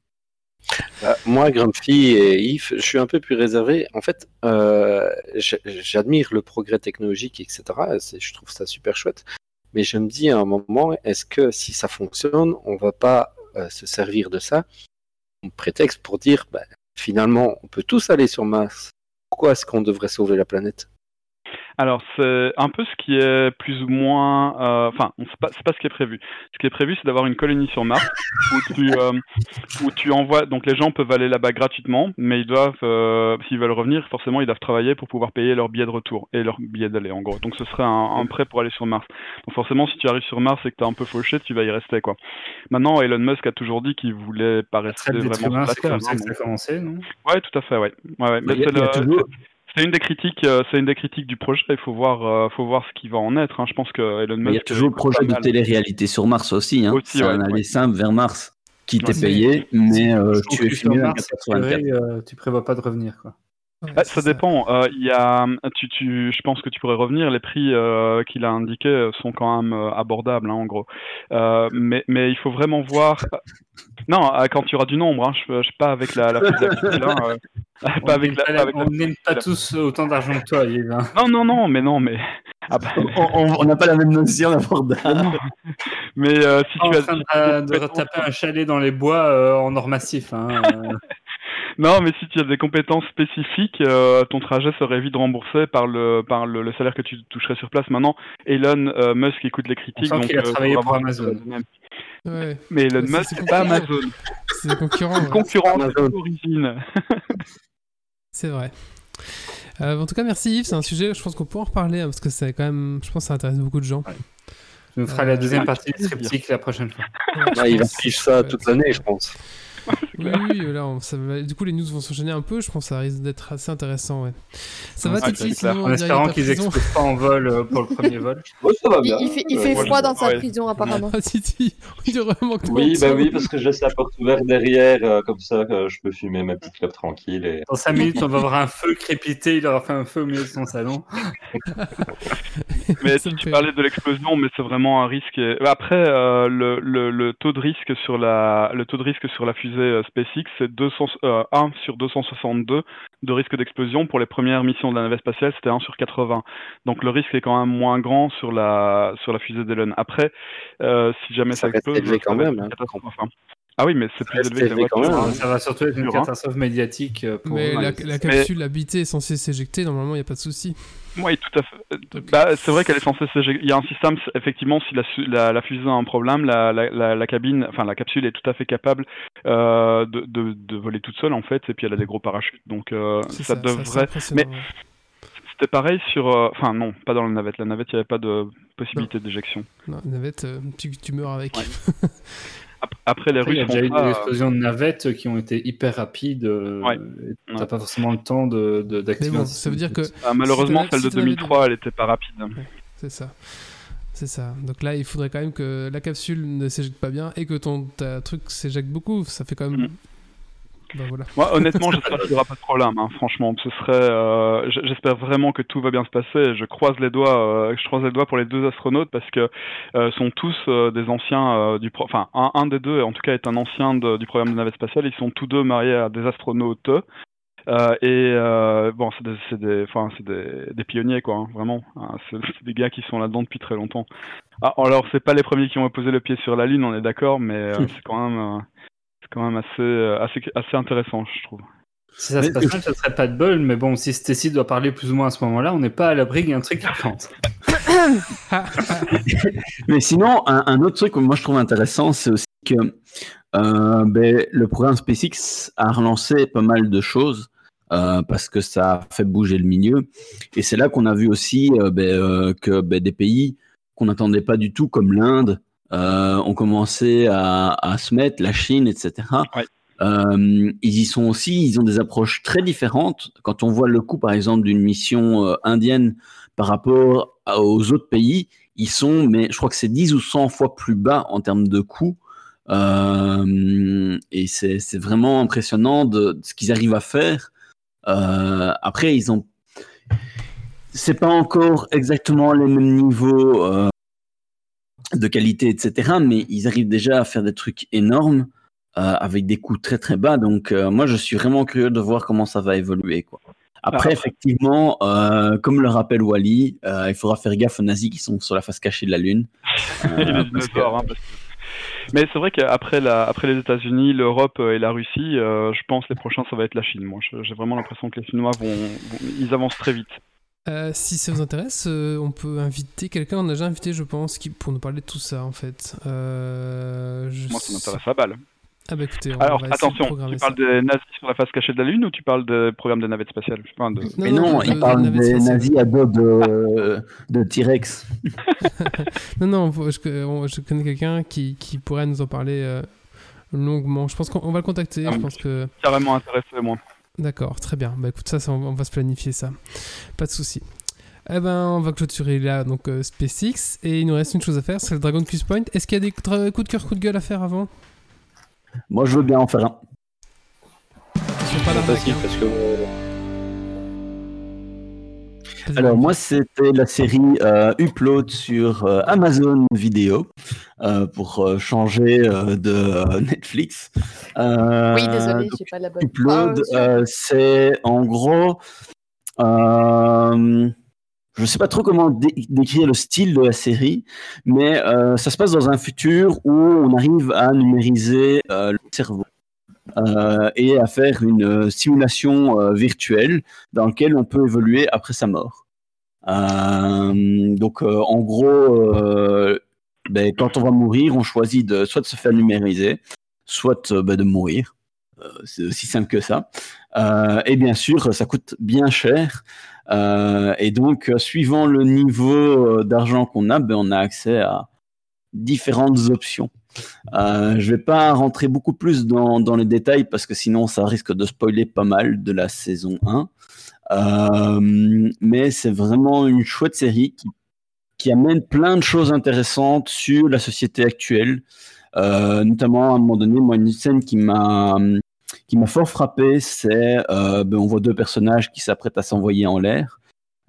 S6: Bah, moi, Grumpy et Yves, je suis un peu plus réservé. En fait, euh, j'admire le progrès technologique, etc. Je trouve ça super chouette. Mais je me dis à un moment, est-ce que si ça fonctionne, on va pas se servir de ça comme prétexte pour dire, bah, finalement, on peut tous aller sur Mars. Pourquoi est-ce qu'on devrait sauver la planète?
S7: Alors, c'est un peu ce qui est plus ou moins. Euh, enfin, c'est pas, pas ce qui est prévu. Ce qui est prévu, c'est d'avoir une colonie sur Mars où tu, euh, où tu envoies. Donc, les gens peuvent aller là-bas gratuitement, mais ils doivent, euh, s'ils veulent revenir, forcément, ils doivent travailler pour pouvoir payer leur billet de retour et leur billet d'aller, en gros. Donc, ce serait un, prêt pour aller sur Mars. Donc, forcément, si tu arrives sur Mars et que tu es un peu fauché, tu vas y rester, quoi. Maintenant, Elon Musk a toujours dit qu'il voulait pas rester vraiment.
S4: C'est comme ça que ça a commencé, non?
S7: Ouais, tout à fait, ouais. ouais, ouais. Mais c'est le. C'est une des critiques, euh, c'est une des critiques du projet. Il faut voir, euh, faut voir ce qui va en être. Hein. Je pense que Elon Musk.
S5: Il y a toujours le projet de télé-réalité sur Mars aussi. Hein. aussi c'est un aller simple vers Mars qui t'est payé, mais euh, tu es filmé
S4: en tu prévois pas de revenir, quoi.
S7: Bah, ça, dépend. Euh, il y a, tu, tu, je pense que tu pourrais revenir. Les prix euh, qu'il a indiqués sont quand même euh, abordables, hein, en gros. mais, mais il faut vraiment voir. Non, quand tu auras du nombre. Hein, je, je sais pas avec la, la hein,
S4: pas avec la, on n'aime pas tous autant d'argent que toi, Yves. Hein.
S7: Non, non, non, mais non, mais.
S5: Ah bah, on n'a pas la même notion d'abordable.
S7: mais si tu
S4: as. En train de, de retaper un chalet dans les bois en or massif. Hein,
S7: non, mais si tu as des compétences spécifiques, euh, ton trajet serait vite remboursé par le par le, salaire que tu toucherais sur place. Maintenant, Elon euh, Musk écoute les critiques. donc,
S4: il a euh, travaillé pour Amazon.
S7: Mais Elon Musk, c'est pas Amazon.
S1: C'est concurrent.
S7: concurrent d'origine.
S1: c'est vrai. en tout cas, merci Yves. C'est un sujet, je pense qu'on peut en reparler hein, parce que c'est quand même, je pense, que ça intéresse beaucoup de gens.
S4: Tu nous feras la deuxième partie du triptyque la prochaine fois.
S6: il va fiche ça toute l'année, je pense
S1: oui, oui, là, ça du coup, les news vont s'enchaîner un peu. Je pense que ça risque d'être assez intéressant. Ouais. Ça va, ah, Titi
S4: sinon, En espérant qu'ils explosent pas en vol euh, pour le premier vol.
S3: ça va bien. Il, fait, il fait froid dans sa prison, apparemment.
S1: Ah, Titi, il vraiment que
S2: Oui, bah oui, parce que je laisse la porte ouverte derrière, euh, comme ça, je peux fumer ma petite clope tranquille. Et...
S4: Dans 5 minutes, on va avoir un feu crépité. Il aura fait un feu au milieu de son salon.
S7: mais si tu parlais de l'explosion, mais c'est vraiment un risque. Après, euh, le, le, le, taux de risque sur la, le taux de risque sur la fusée SpaceX c'est 1 euh, sur 262 de risque d'explosion. Pour les premières missions de la navette spatiale, c'était 1 sur 80. Donc le risque est quand même moins grand sur la, sur la fusée d'Elon. Après, euh, si jamais ça, explose,
S6: élevé quand même. Hein.
S7: Ah oui, mais c'est plus élevé,
S4: quand même. Ça va surtout être une catastrophe médiatique. Euh, pour
S1: mais la, capsule habitée est censée s'éjecter, normalement, il n'y a pas de souci.
S7: Oui, tout à fait. Bah, c'est vrai qu'elle est censée s'éjecter. Il y a un système, effectivement, si la, la, fusée a un problème, la, la, cabine, enfin la capsule est tout à fait capable euh, de, de, de, voler toute seule, en fait, et puis elle a des gros parachutes. Donc euh, ça, devrait. Mais c'était pareil sur. Enfin, non, pas dans la navette. La navette, il n'y avait pas de possibilité d'éjection.
S1: Non, la navette, tu, tu meurs avec.
S7: Après, les Russes. Il y
S4: a déjà eu des explosions de navettes qui ont été hyper rapides. Euh, ouais. T'as pas forcément le temps d'activer.
S1: De, ça veut dire que.
S7: Ah, malheureusement, celle de 2003, elle était pas rapide.
S1: c'est ça. C'est ça. Donc là, il faudrait quand même que la capsule ne s'éjecte pas bien et que ton truc s'éjecte beaucoup. Ça fait quand même. Mm. Bah, voilà.
S7: Moi, honnêtement, j'espère qu'il n'y aura pas de problème. Hein. Franchement, ce serait. j'espère vraiment que tout va bien se passer. Je croise les doigts. je croise les doigts pour les deux astronautes parce que sont tous des anciens du. Enfin, un, des deux, en tout cas, est un ancien du programme de navette spatiale. Ils sont tous deux mariés à des astronautes. Euh, et euh, bon, c'est des, des, des, des, pionniers, quoi, hein, vraiment. Hein, c'est, des gars qui sont là-dedans depuis très longtemps. Ah, alors, c'est pas les premiers qui ont posé le pied sur la Lune, on est d'accord, mais euh, c'est quand même, quand même assez, assez, assez intéressant, je trouve.
S4: Si ça se passe mal, ça serait pas de bol, mais bon, si Stacy doit parler plus ou moins à ce moment-là, on n'est pas à l'abri d'un truc qui plante.
S5: mais sinon, un, un, autre truc que moi je trouve intéressant, c'est aussi que euh, ben, le programme SpaceX a relancé pas mal de choses euh, parce que ça a fait bouger le milieu. Et c'est là qu'on a vu aussi euh, ben, euh, que ben, des pays qu'on n'attendait pas du tout, comme l'Inde, euh, ont commencé à, à, se mettre, la Chine, etc.
S7: Ouais.
S5: ils y sont aussi, ils ont des approches très différentes. Quand on voit le coût, par exemple, d'une mission indienne par rapport aux autres pays, ils sont, mais je crois que c'est 10 ou 100 fois plus bas en termes de coûts euh, et c'est vraiment impressionnant de, de ce qu'ils arrivent à faire. Euh, après, ils ont. C'est pas encore exactement les mêmes niveaux euh, de qualité, etc. Mais ils arrivent déjà à faire des trucs énormes euh, avec des coûts très très bas. Donc, euh, moi, je suis vraiment curieux de voir comment ça va évoluer. Quoi. Après, ah. effectivement, euh, comme le rappelle Wally, il faudra faire gaffe aux nazis qui sont sur la face cachée de la Lune.
S7: parce que... hein, parce que mais c'est vrai qu'après la, après les États-Unis, l'Europe et la Russie, je pense que les prochains ça va être la Chine. Moi, j'ai vraiment l'impression que les Chinois vont, vont, ils avancent très vite.
S1: Euh, si ça vous intéresse, euh, on peut inviter quelqu'un. On a déjà invité, je pense, qui, pour nous parler de tout ça, en fait. Euh,
S7: je Moi, ça m'intéresse à balle.
S1: Ah bah écoutez, on
S7: Alors
S1: va
S7: attention, tu parles des nazis sur la face cachée de la Lune ou tu parles des programmes de navettes spatiales je parle de...
S1: Non,
S5: Mais
S1: non,
S5: non,
S1: de-
S5: il
S1: de
S5: parle
S1: navette
S5: des nazis à dos de, de T-Rex.
S1: Non, non, je, on- je connais quelqu'un qui, qui pourrait nous en parler euh, longuement. Je pense qu'on on va le contacter.
S7: Ah,
S1: je
S7: oui.
S1: pense que.
S7: carrément intéressé, moi.
S1: D'accord, très bien. Bah écoute, ça, ça, on, va- on va se planifier ça. Pas de souci. Eh ben, on va clôturer là, donc euh, SpaceX. Et il nous reste une chose à faire, c'est le Dragon Quiz Point. Est-ce qu'il y a des coups de cœur, coups de gueule à faire avant?
S5: Moi, je veux bien en faire un.
S1: Ils sont pas là,
S6: facile parce que
S5: Alors moi c'était la série euh, Upload sur euh, Amazon Vidéo euh, pour euh, changer euh, de Netflix. Euh,
S3: oui, désolé,
S5: donc,
S3: j'ai pas la bonne.
S5: Upload,
S3: Ah,
S5: euh, c'est en gros, euh, je sais pas trop comment dé- décrire le style de la série, mais euh, ça se passe dans un futur où on arrive à numériser euh, le cerveau. Euh, et à faire une euh, simulation euh, virtuelle dans laquelle on peut évoluer après sa mort. Donc, en gros, ben, quand on va mourir, on choisit de soit de se faire numériser, soit ben, de mourir. C'est aussi simple que ça. Et bien sûr, ça coûte bien cher. Et donc, suivant le niveau d'argent qu'on a, ben, on a accès à différentes options. Euh, je vais pas rentrer beaucoup plus dans, les détails parce que sinon ça risque de spoiler pas mal de la saison 1. Euh, mais c'est vraiment une chouette série qui, amène plein de choses intéressantes sur la société actuelle. Euh, notamment à un moment donné, moi une scène qui m'a qui m'a fort frappé, c'est ben, on voit deux personnages qui s'apprêtent à s'envoyer en l'air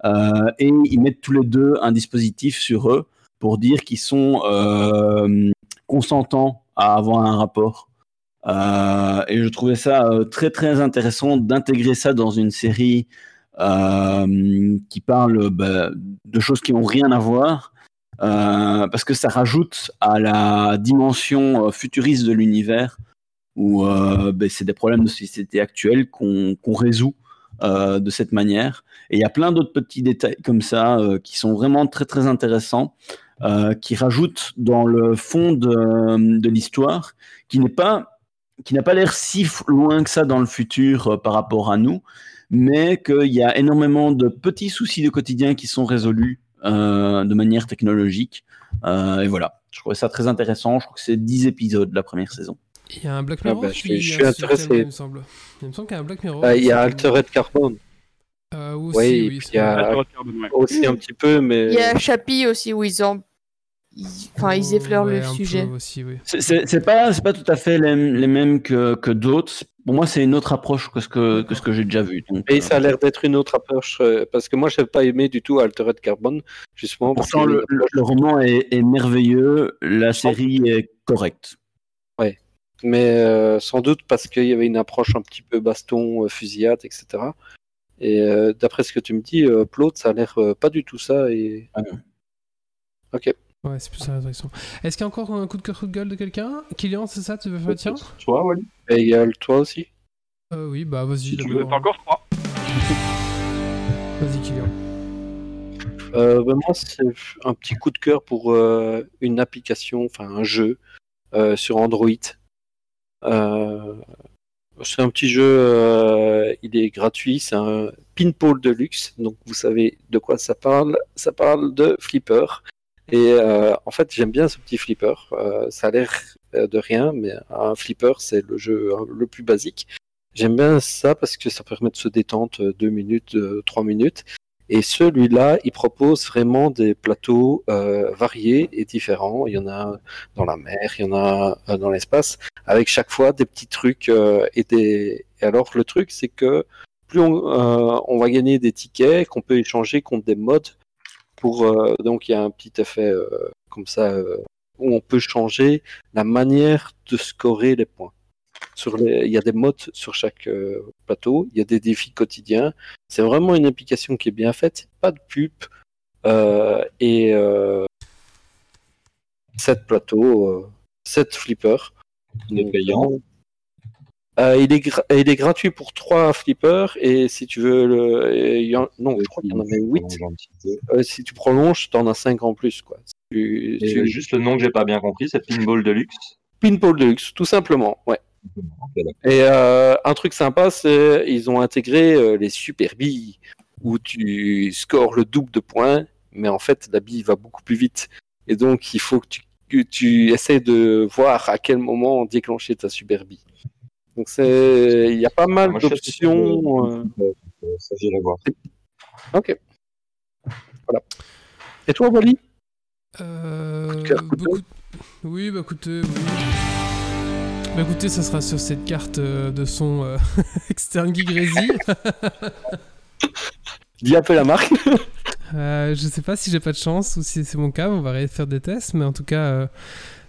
S5: et ils mettent tous les deux un dispositif sur eux pour dire qu'ils sont euh, consentants à avoir un rapport. Euh, et je trouvais ça euh, très très intéressant d'intégrer ça dans une série qui parle bah, de choses qui n'ont rien à voir, parce que ça rajoute à la dimension futuriste de l'univers, où bah, c'est des problèmes de société actuelle qu'on qu'on résout de cette manière. Et il y a plein d'autres petits détails comme ça qui sont vraiment très très intéressants, euh, qui rajoutent dans le fond de, de l'histoire, qui n'est pas qui n'a pas l'air si loin que ça dans le futur euh, par rapport à nous, mais qu'il y a énormément de petits soucis de quotidien qui sont résolus euh, de manière technologique. Euh, et voilà, je trouvais ça très intéressant. Je crois que c'est 10 épisodes la première saison.
S1: Il y a un Black
S6: Ah
S1: Mirror
S6: bah, je
S1: qui
S6: suis- je intéressé.
S1: Il me semble. Il me semble qu'il y a un Black Mirror.
S6: bah, il y a Altered Carbone
S1: Euh, aussi,
S6: Oui,
S1: oui.
S6: il y a- aussi un petit peu, mais
S3: Il y a Chappie aussi où ils ont enfin, ils effleurent le
S1: Ouais,
S3: sujet.
S1: aussi, oui.
S5: C'est- pas, c'est pas tout à fait les, les mêmes que, que d'autres. Pour moi, c'est une autre approche que ce que, que, ce que j'ai déjà vu. Donc,
S6: Et
S5: euh,
S6: ça a l'air d'être une autre approche, euh, parce que moi, je n'avais pas aimé du tout Altered Carbon, justement.
S5: Pourtant, le,
S6: une
S5: le- le roman est, est merveilleux, la série est correcte.
S6: mais euh, sans doute parce qu'il y avait une approche un petit peu baston, euh, fusillade, etc. Et euh, d'après ce que tu me dis, euh, Plot, ça a l'air euh, pas du tout ça. Et...
S5: Ah non.
S6: Ok.
S1: Ouais, c'est plus ça la direction. Est-ce qu'il y a encore un coup de cœur, coup de gueule de quelqu'un? Kylian, c'est ça Tu veux faire tiens
S2: Toi, Wally?
S6: Et il y a le toi aussi
S1: euh, Oui, bah vas-y.
S2: Si tu veux,
S7: T'as encore trois.
S1: Vas-y, Kylian.
S6: euh, bah, Moi, c'est un petit coup de cœur pour euh, une application, enfin un jeu euh, sur Android. Euh, c'est un petit jeu, euh, il est gratuit, c'est un Pinball Deluxe, donc vous savez de quoi ça parle. Ça parle de flipper. Et euh, en fait, j'aime bien ce petit flipper. Euh, ça a l'air euh, de rien, mais un flipper, c'est le jeu hein, le plus basique. J'aime bien ça parce que ça permet de se détendre deux minutes, trois minutes. Et celui-là, il propose vraiment des plateaux euh, variés et différents. Il y en a dans la mer, il y en a dans l'espace, avec chaque fois des petits trucs euh, et des. Et alors le truc, c'est que plus on, on va gagner des tickets qu'on peut échanger contre des modes. Euh, donc il y a un petit effet euh, comme ça euh, où on peut changer la manière de scorer les points. Il y a des modes sur chaque plateau, il y a des défis quotidiens. C'est vraiment une application qui est bien faite, pas de pub et 7 plateaux, 7 flippers.
S2: Il est payant.
S6: Euh, il, est gra- il est gratuit pour 3 flippers et si tu veux le. il y en- non, je crois qu'il y en avait 8. Euh, si tu prolonges, tu en as 5 en plus. Quoi. Tu-
S2: Et
S6: tu-
S2: juste le nom que j'ai pas bien compris, c'est Pinball Deluxe.
S6: Pinball Deluxe, tout simplement. Ouais. Et euh, un truc sympa, c'est ils ont intégré les super billes où tu scores le double de points, mais en fait la bille va beaucoup plus vite. Et donc il faut que tu, que tu essaies de voir à quel moment déclencher ta super bille. Donc c'est il y a pas mal
S2: Moi, sais
S6: d'options. euh,
S2: Euh, Ça, j'irai voir.
S6: Ok. Voilà. Et toi, Wally?
S1: Euh,
S6: Coup de cœur, coup de
S1: écoute- Oui, bah écoutez, oui. Bah écoutez, ça sera sur cette carte euh, de son euh, externe Crazy.
S6: Dis un peu la marque.
S1: Euh, je sais pas si j'ai pas de chance ou si c'est mon cas, on va faire des tests, mais en tout cas, euh,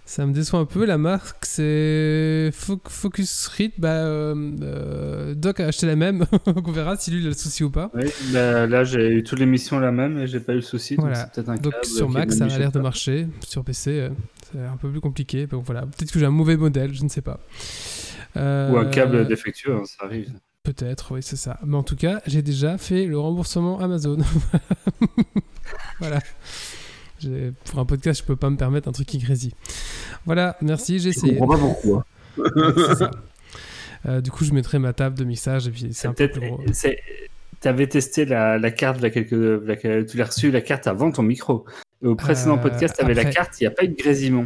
S1: ça me déçoit un peu. La marque, c'est Fo- Focus Read. Bah, euh, euh, Doc a acheté la même, on verra si lui il a le souci ou pas.
S4: Oui, bah, là j'ai eu toutes les missions la même et j'ai pas eu le souci.
S1: Voilà.
S4: Donc, un
S1: sur Mac, ça a l'air de marcher. Sur PC, euh, c'est un peu plus compliqué. Donc voilà, peut-être que j'ai un mauvais modèle, je ne sais pas. Euh,
S4: Ou un câble défectueux, hein, ça arrive.
S1: Peut-être, oui, c'est ça. Mais en tout cas, j'ai déjà fait le remboursement Amazon. voilà. Pour un podcast, je peux pas me permettre un truc qui crazy. Voilà, merci, j'ai
S5: Je
S1: essayé.
S5: comprends pas pourquoi.
S1: Ouais, c'est ça. Euh, du coup, je mettrai ma table de mixage et puis c'est un peu
S4: peut-être.
S1: plus gros.
S4: c'est- T'avais testé la, la carte, la quelques, la- tu l'as reçu la carte avant ton micro. Et au précédent
S1: Euh,
S4: podcast, t'avais la
S1: après.
S4: carte, il n'y a pas eu de grésillement.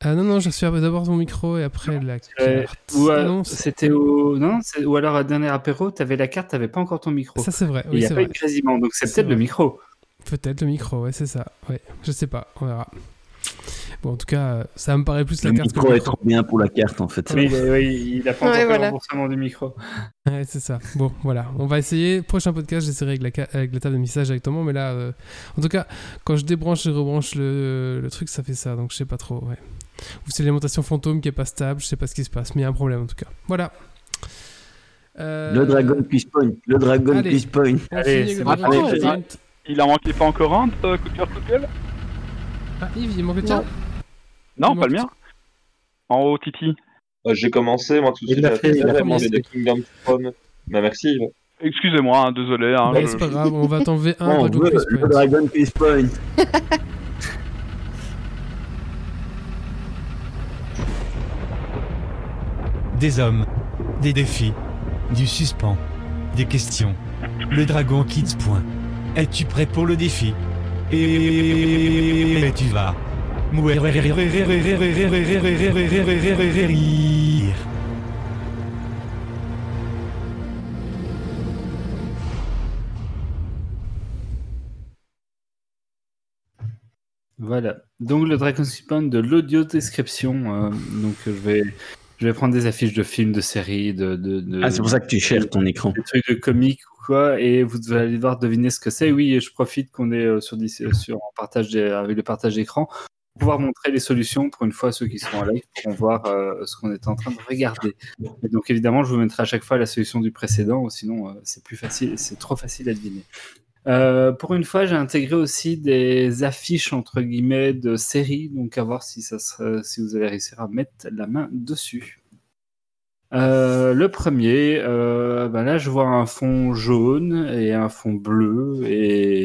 S1: Ah non, non, j'ai reçu d'abord mon micro et après la
S4: Euh,
S1: carte.
S4: ou,
S1: non,
S4: c'était au. Non, ou alors à dernier apéro, t'avais la carte, t'avais pas encore ton micro.
S1: ça c'est vrai.
S4: Il
S1: Oui,
S4: n'y a pas eu de grésillement, donc c'est
S1: C'est
S4: peut-être le micro.
S1: Peut-être le micro, ouais, c'est ça. Ouais, je sais pas, on verra. Bon, en tout cas, euh, ça me paraît plus la
S5: Le
S1: carte que
S5: micro
S1: le
S5: est trop bien pour la carte en fait.
S4: Oui, il a pas encore
S3: Ouais, voilà.
S4: le remboursement du micro.
S1: Ouais, c'est ça. Bon, voilà. On va essayer. Prochain podcast, j'essaierai avec la, ca- avec la table de mixage directement. Mais là, euh, en tout cas, quand je débranche et rebranche le, le truc, ça fait ça. Donc, je sais pas trop. Ouais. Ou c'est l'alimentation fantôme qui est pas stable. Je sais pas ce qui se passe. Mais il y a un problème en tout cas. Voilà. Euh,
S5: Le Dragon Quiz Point. Le Dragon
S1: Allez.
S5: Quiz Point.
S4: Allez, c'est
S1: le
S7: bon. Il en manquait pas encore un de euh, coup de cœur, coup de gueule
S1: Ah, Yves, il manque le tien
S7: Non,
S1: Il
S7: pas le mien. En haut, Titi.
S2: Euh, J'ai commencé, moi, tout de
S6: Il
S2: suite.
S6: l'a fait, il l'a
S1: commencé.
S2: des Kingdom Come. Bah, merci. Yves.
S7: Excusez-moi, hein, désolé. Hein,
S1: Bah,
S7: je-
S1: C'est pas grave. On va t'enlever un
S5: On
S1: Dragon
S5: veut
S1: Quiz
S5: le
S1: Point.
S5: Dragon Quiz Point.
S8: Des hommes, des défis, du suspens, des questions. Le dragon quitte point. Es-tu prêt pour le défi? Et tu vas. mourir.
S4: Voilà. Donc le Dragon Suspend de l'audio description. euh, donc je vais, je vais prendre des affiches de films, de séries, de, de, de-
S5: Ah, c'est pour ça que tu cherches ton écran.
S4: des trucs de comiques ou et vous allez devoir deviner ce que c'est. Oui, je profite qu'on est euh, sur, euh, sur partage avec le partage d'écran pour pouvoir montrer les solutions. Pour une fois, ceux qui sont en live pourront voir euh, ce qu'on est en train de regarder. Donc évidemment, je vous mettrai à chaque fois la solution du précédent, sinon c'est plus facile, c'est trop facile à deviner. Pour une fois, j'ai intégré aussi des affiches entre guillemets de séries, donc à voir si, ça sera- si vous allez réussir à mettre la main dessus. Euh, le premier, euh, ben là je vois un fond jaune et un fond bleu et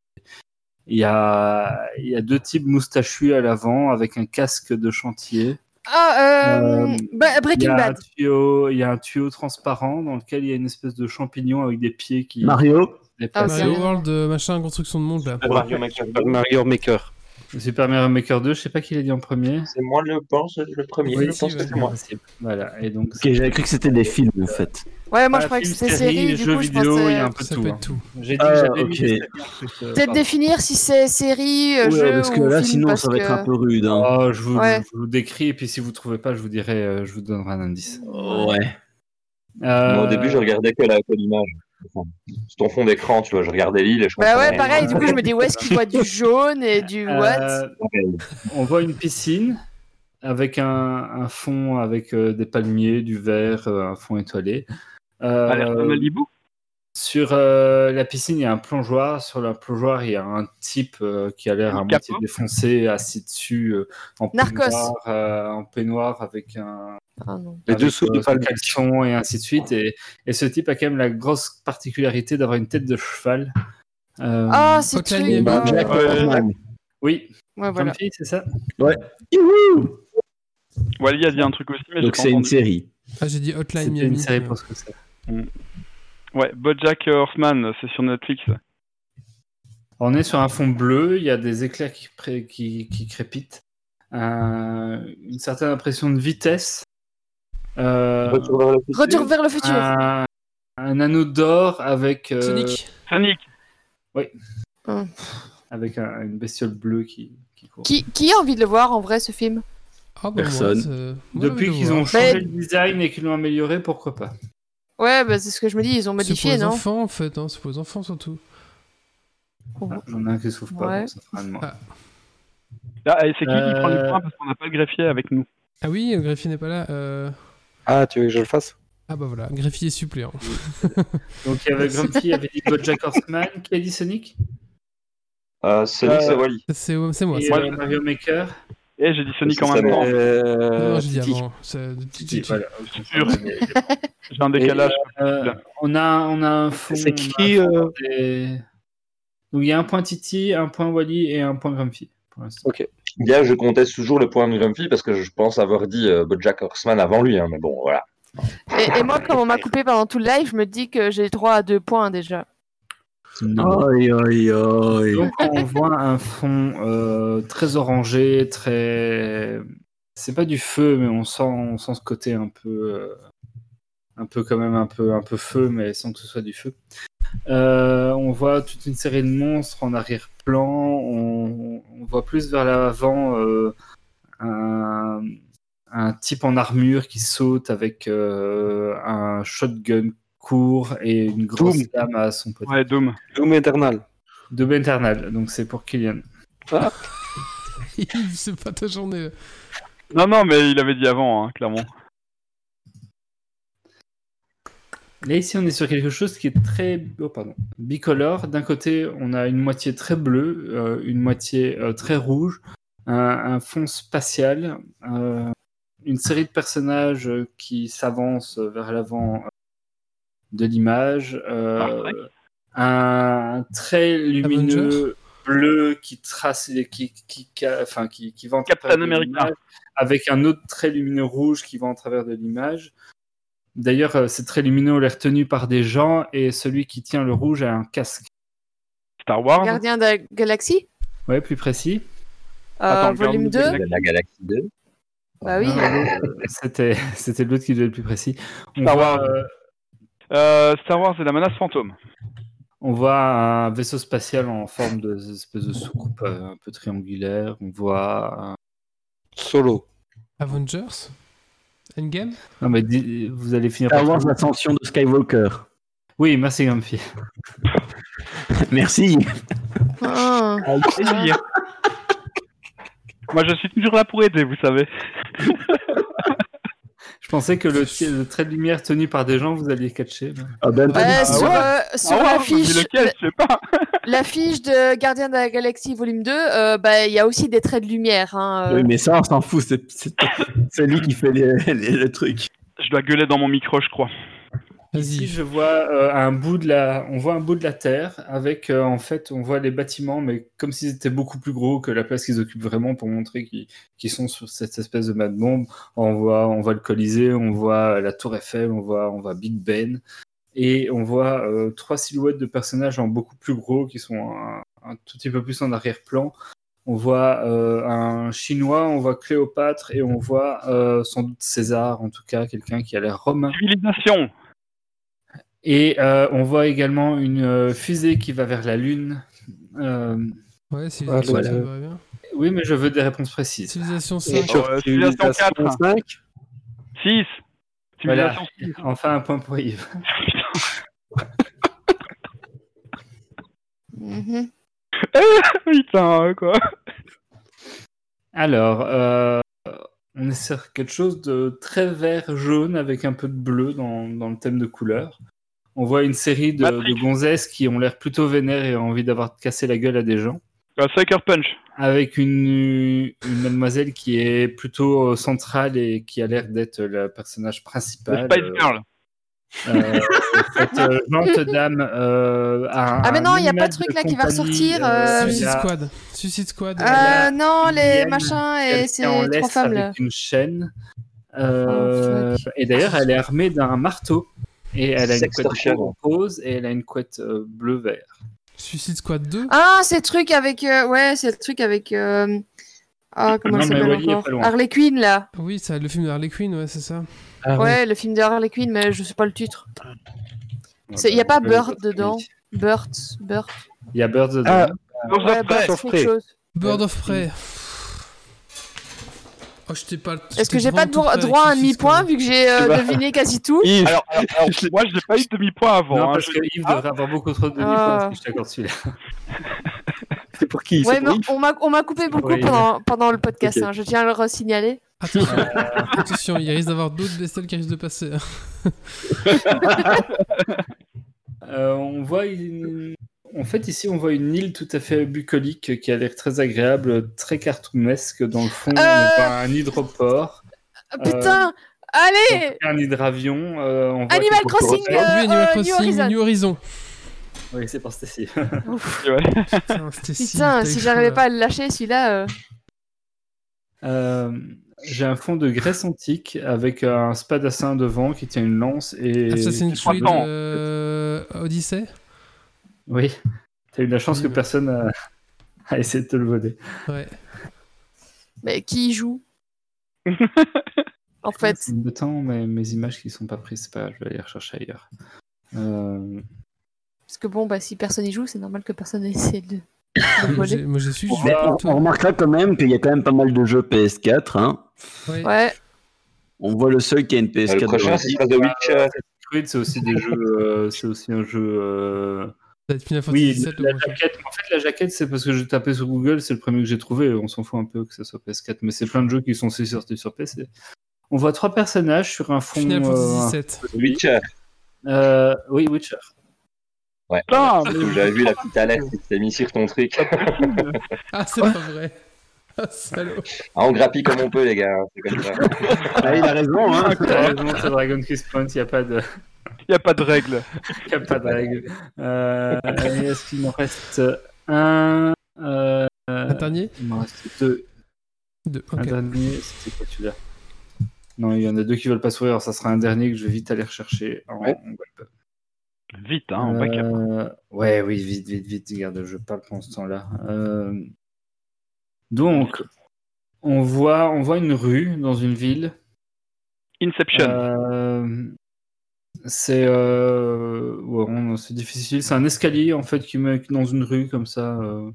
S4: il y a, il y a deux types moustachus à l'avant avec un casque de chantier.
S3: Ah, euh,
S4: Euh,
S3: bah,
S4: Il y,
S3: Breaking
S4: a un
S3: Bad.
S4: tuyau, il y a un tuyau transparent dans lequel il y a une espèce de champignon avec des pieds qui
S5: Mario.
S3: Ah,
S1: Mario World, machin, construction de monde là.
S2: Mario Maker
S6: Super Mario Maker.
S4: Super Mario Maker 2, je sais pas qui l'a dit en premier.
S2: C'est moi le pense, le premier.
S4: Oui,
S2: je pense
S1: si,
S2: que
S1: ouais.
S2: c'est moi.
S4: Possible. Voilà, et donc
S5: Ok, j'avais cru que c'était des films en fait.
S3: Ouais, moi je croyais que c'était
S4: série,
S3: série, du
S4: jeux
S3: coup je
S4: vidéo, il y a un peu de
S1: Ça
S4: tout. hein.
S1: tout.
S4: J'ai dit
S5: Ah,
S4: que j'avais
S5: ok.
S4: mis des séries en plus, euh,
S3: Peut-être définir si c'est série,
S5: Ouais,
S3: jeu
S5: parce que
S3: ou
S5: là,
S3: film,
S5: sinon,
S3: parce
S5: ça va être
S3: que-
S5: un peu rude. Hein.
S4: Oh, je, vous,
S3: Ouais.
S4: je vous décris et puis si vous trouvez pas, je vous dirai, euh, je vous donnerai un indice.
S5: Ouais.
S4: Euh,
S2: Moi, au début, je regardais que la- que l'image. C'est ton fond d'écran, tu vois, je regardais l'île et je
S3: Bah ouais,
S2: rien.
S3: pareil, du coup je me dis où est-ce qu'il voit du jaune et du what?
S4: Euh, on voit une piscine avec un, un fond avec euh, des palmiers, du vert, euh, un fond étoilé. Euh,
S7: à Malibu.
S4: Sur euh, la piscine, il y a un plongeoir. Sur la plongeoir, il y a un type euh, qui a l'air à
S7: Un
S4: moitié
S7: capot.
S4: défoncé, assis dessus, euh, en, peignoir, euh, en peignoir avec un,
S3: Ah.
S6: Les
S4: avec,
S6: dessous palmier.
S4: caleçon et ainsi de suite. Et, et ce type a quand même la grosse particularité d'avoir une tête de cheval. Euh,
S3: Ah, c'est
S1: Hotline
S3: truc.
S1: Miami.
S3: ah,
S5: Jack
S3: ouais,
S4: oui,
S3: voilà.
S4: C'est ça?
S7: Wally a dit un truc aussi, mais
S5: Donc c'est une série.
S1: Ah, j'ai dit Hotline Miami.
S4: une série pour ce que c'est.
S7: Ouais, Bojack Horseman, c'est sur Netflix.
S4: On est sur un fond bleu, il y a des éclairs qui, pré- qui, qui crépitent, un- une certaine impression de vitesse, euh,
S2: Retour vers le futur.
S3: Retour vers le futur.
S4: un, un anneau d'or avec, euh,
S1: Sonic.
S7: Sonic.
S3: Hum.
S4: avec un- une bestiole bleue qui, qui court.
S3: Qui, qui a envie de le voir en vrai ce film?
S1: Ah, bah,
S5: Personne.
S1: moi,
S4: Depuis qu'ils ont changé
S3: Mais-
S4: le design et qu'ils l'ont amélioré, pourquoi pas?
S3: Ouais, bah, c'est ce que je me dis, ils ont
S1: C'est pour
S3: modifié,
S1: les
S3: non
S1: enfants en fait, hein, c'est pour les enfants surtout.
S4: Ah, J'en ai un qui souffle pas,
S3: Ouais.
S4: donc ça fera de.
S1: Ah.
S7: Et c'est qui qui prend
S4: Euh,
S7: le point parce qu'on n'a pas le greffier avec nous
S1: Ah oui, le greffier n'est pas là. euh,
S6: Ah, tu veux que je le fasse?
S1: Ah bah voilà, greffier suppléant.
S4: Donc il y avait Grumpy, il y avait dit Bojack Horseman, qui a dit Sonic?
S2: Euh, Sonic,
S4: Euh,
S2: c'est Wally.
S1: C'est c'est moi.
S4: Et
S1: c'est-
S4: euh, Mario Maker.
S7: Eh, j'ai dit Sonic en
S2: C'est
S7: même temps.
S1: Non,
S6: euh,
S1: non, j'ai dit
S6: Titi.
S1: avant.
S7: J'ai un décalage.
S4: Euh, on, a, on a un fond.
S6: C'est qui, euh,
S4: Donc il y a un point Titi, un point Wally et un point Grumpy. Pour l'instant.
S2: Bien, je conteste toujours le point de Grumpy parce que je pense avoir dit euh, Bojack Horseman avant lui, hein, mais bon, voilà.
S3: et, et moi, comme on m'a coupé pendant tout le live, je me dis que j'ai droit à deux points déjà.
S5: Aïe, aïe, aïe.
S4: Donc on voit un fond euh, très orangé, très. C'est pas du feu, mais on sent, on sent ce côté un peu, euh, un peu quand même un peu, un peu feu, mais sans que ce soit du feu. Euh, on voit toute une série de monstres en arrière-plan. On, on voit plus vers l'avant un, un type en armure qui saute avec un shotgun court et une grosse
S6: Doom.
S4: lame à son pote.
S7: Ouais, Doom.
S6: Doom Eternal.
S4: De Eternal, donc c'est pour Kylian.
S1: c'est pas ta journée.
S7: Non, non, mais il avait dit avant, hein, clairement.
S4: Là, ici, on est sur quelque chose qui est très oh, pardon, bicolore. D'un côté, on a une moitié très bleue, euh, une moitié euh, très rouge, un, un fond spatial, euh, une série de personnages qui s'avancent vers l'avant euh, de l'image, euh, un trait lumineux bleu qui trace, les- qui, qui, qui, enfin, qui, qui va en
S7: Captain
S4: travers de
S7: America.
S4: l'image, avec un autre trait lumineux rouge qui va en travers de l'image. D'ailleurs, euh, ces traits lumineux ont l'air tenus par des gens et celui qui tient le rouge a un casque.
S7: Star Wars.
S3: Gardien de la galaxie
S4: Ouais, plus précis.
S3: euh,
S7: Attends,
S3: Volume 2
S7: Gardien de
S2: La Galaxie 2.
S3: Bah oui.
S4: Ah, C'était c'était l'autre qui devait être plus précis. On
S7: Star
S4: voit,
S7: Wars.
S4: Euh,
S7: Star Wars et la menace fantôme.
S4: On voit un vaisseau spatial en forme de espèce de soucoupe euh, un peu triangulaire. On voit. un-
S6: Solo.
S1: Avengers? Endgame?
S4: Non, mais vous allez finir
S5: Star
S4: par.
S5: Wars, l'ascension de Skywalker.
S4: Oui, merci, Grumpy.
S5: Merci.
S3: Ah.
S7: Avec plaisir. Moi, je suis toujours là pour aider, vous savez.
S4: Je pensais que le, le trait de lumière tenu par des gens, vous alliez catcher.
S5: Ah ben, tout.
S3: sur
S7: ouais.
S3: euh, sur
S7: Ah
S3: l'affiche, de Gardien de la Galaxie volume 2, euh, bah, il y a aussi des traits de lumière. Hein, euh.
S5: Oui, mais ça, on s'en fout. C'est lui qui fait les, les- le truc.
S7: Je dois gueuler dans mon micro, je crois.
S4: Ici, je vois euh, un bout de la, on voit un bout de la Terre avec, euh, en fait, on voit les bâtiments, mais comme s'ils étaient beaucoup plus gros que la place qu'ils occupent vraiment pour montrer qu'ils sont sur cette espèce de mad bombe. On voit, on voit le Colisée, on voit la Tour Eiffel, on voit, on voit Big Ben, et on voit euh, trois silhouettes de personnages en beaucoup plus gros qui sont un, un tout petit peu plus en arrière-plan. On voit euh, un Chinois, on voit Cléopâtre et on voit euh, sans doute César, en tout cas quelqu'un qui a l'air romain.
S7: Civilisation.
S4: Et euh, on voit également une euh, fusée qui va vers la Lune. Euh,
S1: Ouais, c'est
S6: Ah, voilà.
S1: bien.
S4: oui, mais je veux des réponses précises.
S1: Civilisation
S6: Et
S1: 5.
S6: sur
S7: euh, Civilisation
S6: Civilisation
S7: 4.
S6: 5,
S7: 6.
S4: Voilà.
S7: Civilisation 6.
S4: Enfin un point pour Yves.
S3: Mhm.
S7: Putain, quoi.
S4: Alors, euh, on est sur quelque chose de très vert-jaune avec un peu de bleu dans, dans le thème de couleur. On voit une série de, de gonzesses qui ont l'air plutôt vénères et ont envie d'avoir cassé la gueule à des gens.
S7: Euh, Sucker Punch.
S4: Avec une, une mademoiselle qui est plutôt euh, centrale et qui a l'air d'être le personnage
S7: The
S4: principal.
S7: Spice
S4: euh,
S7: Girl.
S4: Euh, cette euh, gente dame euh, a
S3: Ah, mais
S4: un
S3: non, il y a pas de truc là qui va ressortir,
S1: Suicide Squad. Suicide Squad.
S3: Euh, non, les machins et ces trois femmes là.
S4: avec une chaîne. Euh,
S3: Oh, fuck.
S4: et d'ailleurs, elle est armée d'un marteau. Et elle a une couette rose et elle a une couette euh, bleu-vert.
S1: Suicide Squad 2.
S3: Ah, c'est le truc avec. euh, ouais, c'est le truc avec. euh, Ah, comment
S4: Non,
S3: elle
S4: mais
S3: s'appelle encore?
S4: pas.
S3: Harley Quinn là.
S1: Oui, c'est le film de Harley Quinn, ouais, c'est ça.
S6: Ah
S3: ouais, le film de Harley Quinn, mais je sais pas le titre. C'est- y a pas
S4: Euh,
S3: Bird dedans? Bird, Bird.
S4: Il y a Bird dedans.
S6: Ah,
S7: Birds
S3: Ouais,
S7: of Prey.
S3: Bird,
S6: of Prey.
S3: chose.
S1: Bird of Prey. Oh.
S3: Est-ce que j'ai pas droit, droit à un demi-point vu que j'ai euh,
S4: Bah.
S3: deviné quasi tout
S6: Yves,
S7: Alors, alors, alors, moi, je n'ai pas eu de demi-point avant.
S4: non,
S7: hein.
S4: parce
S7: Je-
S4: que Yves
S7: Ah.
S4: devrait avoir beaucoup trop de demi-points
S3: Ah.
S4: si je t'accorde celui-là.
S6: c'est pour qui
S3: Ouais,
S6: pour
S3: on m'a on m'a coupé beaucoup
S4: Oui.
S3: pendant, pendant le podcast,
S6: Ok.
S3: hein, je tiens à le resignaler.
S1: Attention, attention, il risque d'avoir d'autres bestioles qui risquent de passer. hein.
S4: Euh, on voit une... En fait, ici, on voit une île tout à fait bucolique qui a l'air très agréable, très cartoonesque. Dans le fond, on
S3: Euh.
S4: voit un hydroport,
S3: Ah, putain Allez
S4: un hydravion. euh, on voit
S3: Animal Crossing,
S4: hôtels.
S3: Euh,
S1: oui, Animal
S3: euh,
S1: Crossing,
S3: New Horizon.
S1: New Horizon.
S4: Oui, c'est pour Stacy.
S7: Ouais.
S1: Putain, si.
S3: Putain, j'arrivais pas à le lâcher celui-là. euh.
S4: Euh, J'ai un fond de Grèce antique avec un spadassin devant qui tient une lance et.
S1: Assassin's Creed euh, Odyssey?
S4: Oui. T'as eu de la chance
S1: Oui,
S4: que
S1: bah.
S4: personne a... a essayé de te le voler.
S1: Ouais.
S3: Mais qui y joue? En fait.
S4: C'est de temps, mais mes images qui sont pas prises, c'est pas je vais aller les rechercher ailleurs. Euh,
S3: Parce que bon, bah si personne y joue, c'est normal que personne essaie de. de
S1: Moi,
S3: voler.
S1: j'ai- su.
S5: on, remarquera quand même qu'il y a quand même pas mal de jeux PS4. Hein.
S1: Ouais.
S3: Ouais.
S5: On voit le seul qui a une
S2: Euh,
S5: PS4.
S2: le prochain,
S5: devant
S2: ce
S5: lui.
S2: sera The Witcher.
S4: C'est aussi des jeux, euh, c'est aussi un jeu. euh,
S1: Ça Final
S4: Oui,
S1: Fantasy VII,
S4: la jaquette. En fait, la jaquette, c'est parce que j'ai tapé sur Google, c'est le premier que j'ai trouvé. On s'en fout un peu que ce soit PS4, mais c'est plein de jeux qui sont aussi sortis sur PC. On voit trois personnages sur un fond.
S1: Final
S4: euh,
S1: Fantasy VII.
S2: The Witcher.
S4: euh, oui, Witcher.
S2: Ouais. Que J'avais vu la petite alerte qui s'était mise sur ton truc.
S1: Ah, c'est pas vrai. Ah.
S2: Ah, on grappille comme on peut, les gars. Comme ça.
S5: Ah, il a raison. Hein.
S4: T'as raison, c'est Dragon Quest Point, il n'y a pas de.
S7: il n'y a pas de règle.
S4: Il y a pas de règle. Euh, Est-ce qu'il m'en reste un euh,
S1: Un dernier
S4: Il m'en reste deux.
S1: Deux.
S4: Un dernier, c'était quoi celui-là? Non, il y en a deux qui veulent pas sourire, alors ça sera un dernier que je vais vite aller rechercher en,
S6: Ouais.
S7: Vite, hein, en backup.
S4: Euh, ouais, oui, vite, vite, vite, regarde, je parle pendant ce temps-là. Euh, Donc, on voit, on voit une rue dans une ville.
S7: Inception.
S4: Euh, c'est euh, ouais, c'est difficile. C'est un escalier en fait qui met dans une rue comme ça. euh,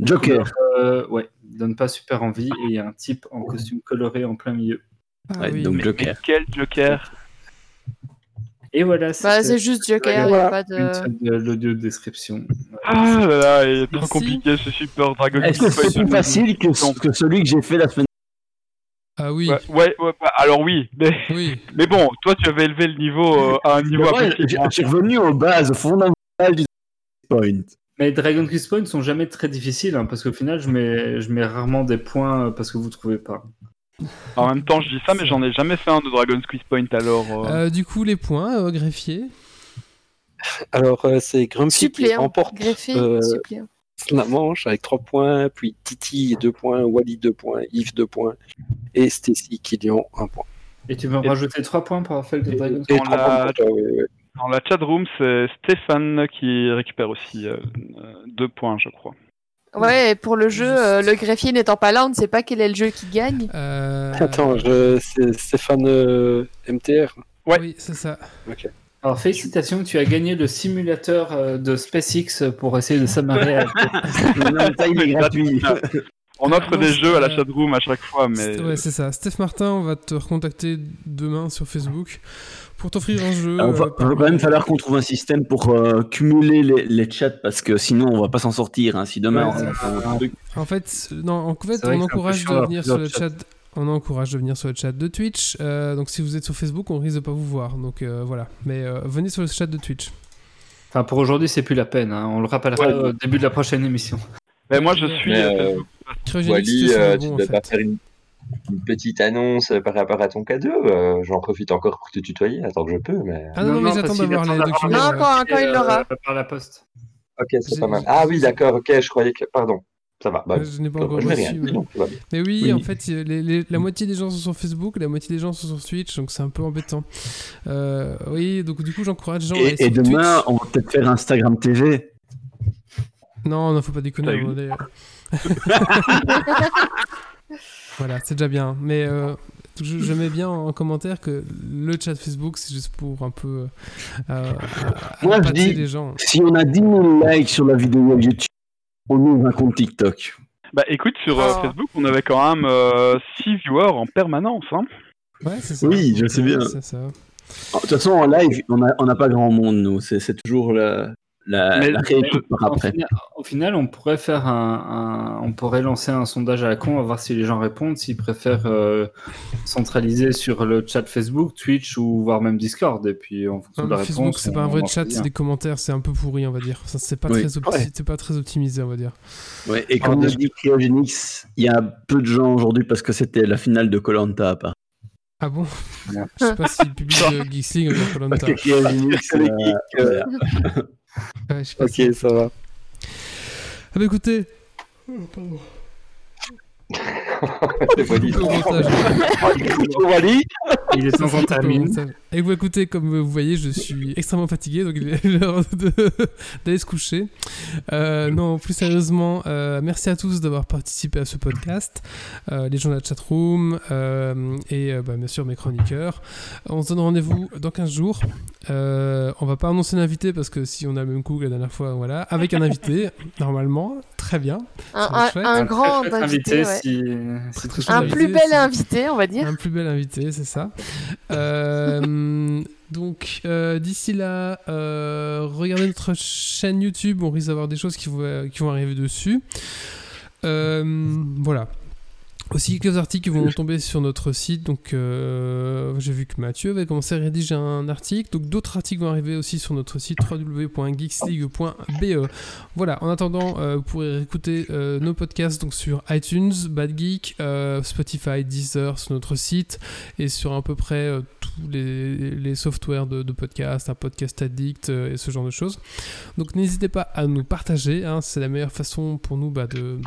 S5: Joker.
S4: euh, ouais, il donne pas super envie. Et il y a un type en costume coloré en plein milieu.
S1: Ah
S5: Ouais,
S1: oui.
S5: donc
S7: Mais
S5: Joker.
S7: quel Joker?
S4: Et voilà,
S3: Bah, c'est juste Joker, il a
S6: Voilà.
S3: pas de.
S4: l'audio description.
S7: Ah là là, il est trop compliqué ce Super Dragon
S5: Est-ce que
S7: Quest.
S5: c'est plus facile que, que celui que j'ai fait la semaine
S1: Ah oui,
S7: Ouais, ouais, ouais, bah, alors oui, mais,
S1: oui.
S7: mais bon, toi tu avais élevé le niveau euh, à un niveau
S5: Ouais, j'ai- Je suis revenu aux bases fondamentales du point.
S4: Mais Dragon Quest Point sont jamais très difficiles hein, parce qu'au final, je mets, je mets rarement des points parce que vous trouvez pas.
S7: En même temps, je dis ça, mais j'en ai jamais fait un de Dragon's Quiz Point alors. euh,
S1: Euh, du coup, les points, euh, greffier.
S6: Alors, euh, c'est Grumpy qui remporte euh, la manche avec 3 points, puis Titi 2 points, Wally 2 points, Yves 2 points, et Stacy Killian 1 point.
S4: Et tu veux me
S7: Et-
S4: rajouter 3 points pour le
S6: Et,
S4: Dragon
S7: On
S6: 3
S7: l'a-. Dans la chat room, c'est Stéphane qui récupère aussi euh, euh, deux points, je crois.
S3: Ouais, et pour le jeu, euh, le greffier n'étant pas là, on ne sait pas quel est le jeu qui gagne.
S1: Euh,
S6: Attends, je... c'est Stéphane euh, MTR.
S7: Ouais.
S1: Oui, c'est ça.
S4: Alors félicitations, tu as gagné le simulateur euh, de SpaceX pour essayer de s'amarrer à
S5: Non, ça, il est gratuit.
S7: On offre
S1: non,
S7: des jeux à la chat room à chaque fois, mais
S1: Ouais, c'est ça. Steph Martin, on va te recontacter demain sur Facebook pour t'offrir un jeu.
S5: Il va,
S1: euh,
S5: il va quand même falloir qu'on trouve un système pour euh, cumuler les, les chats parce que sinon on va pas s'en sortir. hein. Si demain
S4: Ouais,
S5: on
S4: c'est
S5: fait un truc.
S1: En fait, non, en fait, on encourage de venir sur le chat. On encourage de venir sur le chat de Twitch. Euh, donc si vous êtes sur Facebook, on risque de pas vous voir. Donc euh, voilà. Mais euh, venez sur le chat de Twitch.
S4: Enfin, pour aujourd'hui, c'est plus la peine. hein. On le rappellera
S2: Ouais.
S4: au début de la prochaine émission.
S7: mais moi je suis.
S2: Wally, euh, tu faire une, une petite annonce euh, par rapport à ton cadeau. euh, J'en profite encore pour te tutoyer. Attends que je peux, mais.
S1: Ah non, mais
S4: parce
S1: j'attends d'avoir les documents.
S3: Non, quand- quand il l'aura.
S4: euh, par la poste.
S2: Ok, c'est pas mal. Ah oui, d'accord, ok, je croyais que. Pardon. Ça va. Bah,
S1: Je n'ai pas encore
S2: rien
S1: reçu.
S2: dit,
S1: mais-
S2: va.
S1: Mais oui,
S5: Oui.
S1: en fait, les- les- la moitié des gens sont sur Facebook, la moitié des gens sont sur Twitch, donc c'est un peu embêtant. Euh, oui, donc du coup, j'encourage les gens à
S5: Et, et
S1: sur
S5: demain
S1: Twitch.
S5: on va peut-être faire Instagram TV.
S1: Non, non, faut pas déconner.
S7: T'as
S1: voilà, c'est déjà bien. Mais euh, je, je mets bien en commentaire que le chat Facebook, c'est juste pour un peu euh,
S5: Moi, je
S1: appâter
S5: dis-
S1: les gens.
S5: Si on a 10 000 likes sur la vidéo YouTube, on ouvre un compte TikTok.
S7: Bah écoute, sur euh,
S3: Oh.
S7: Facebook, on avait quand même 6 viewers en permanence. Hein.
S1: Ouais, c'est ça.
S5: Oui, je sais
S1: euh,
S5: bien. De toute façon, en live, on n'a on a pas grand monde, nous. C'est c'est toujours la, la,
S7: Mais-
S5: la réécoute par
S4: Au
S5: après.
S4: final, au final, on pourrait faire un, un- on pourrait lancer un sondage à la con, à voir si les gens répondent, s'ils préfèrent euh, centraliser sur le chat Facebook, Twitch ou voire même Discord. Et puis en fonction
S1: Non,
S4: de la
S1: mais
S4: réponse,
S1: Facebook, c'est pas un
S4: on-
S1: vrai
S4: on
S1: chat, c'est des commentaires, c'est un peu pourri, on va dire. Ça, C'est pas,
S5: Oui.
S1: très opti-
S6: Ouais.
S1: c'est pas très optimisé, on va dire.
S5: Ouais, et quand
S4: Ah,
S5: on
S4: je-
S5: dit Cryogenics, il y a peu de gens aujourd'hui parce que c'était la finale de Colanta à part.
S1: Ah bon?
S4: Voilà.
S1: Je sais pas si le public de Geeks League regarde Koh-Lanta. Ouais, je
S6: Ok, ça va.
S1: Ah bah écoutez. Oh, pardon.
S2: C'est Wally.
S4: Il est temps en termine.
S1: Et vous écoutez, comme vous voyez, je suis extrêmement fatigué, donc il est l'heure de- d'aller se coucher. Euh, non, plus sérieusement, euh, merci à tous d'avoir participé à ce podcast, euh, les gens de la chatroom euh, et euh, bah, bien sûr mes chroniqueurs. On se donne rendez-vous dans 15 jours. Euh, on va pas annoncer l'invité parce que si on a le même coup que la dernière fois, voilà, avec un invité, normalement, très bien.
S3: Un, grand
S4: chouette
S3: invité, ouais.
S4: si,
S3: Un
S1: invité,
S3: plus bel invité, on va dire.
S1: Un plus bel invité, c'est ça. Euh, donc, euh, d'ici là, euh, regardez notre chaîne YouTube. On risque d'avoir des choses qui vont, arriver dessus. Voilà. Aussi quelques articles qui vont tomber sur notre site. Donc, euh, j'ai vu que Mathieu avait commencé à rédiger un article. Donc, d'autres articles vont arriver aussi sur notre site www.geeksleague.be. Voilà. En attendant, euh, vous pourrez écouter nos podcasts donc sur iTunes, Bad Geek, euh, Spotify, Deezer, sur notre site et sur à peu près euh, tous les, les softwares de, de podcast, un podcast addict euh, et ce genre de choses. Donc, n'hésitez pas à nous partager. hein, C'est la meilleure façon pour nous bah, de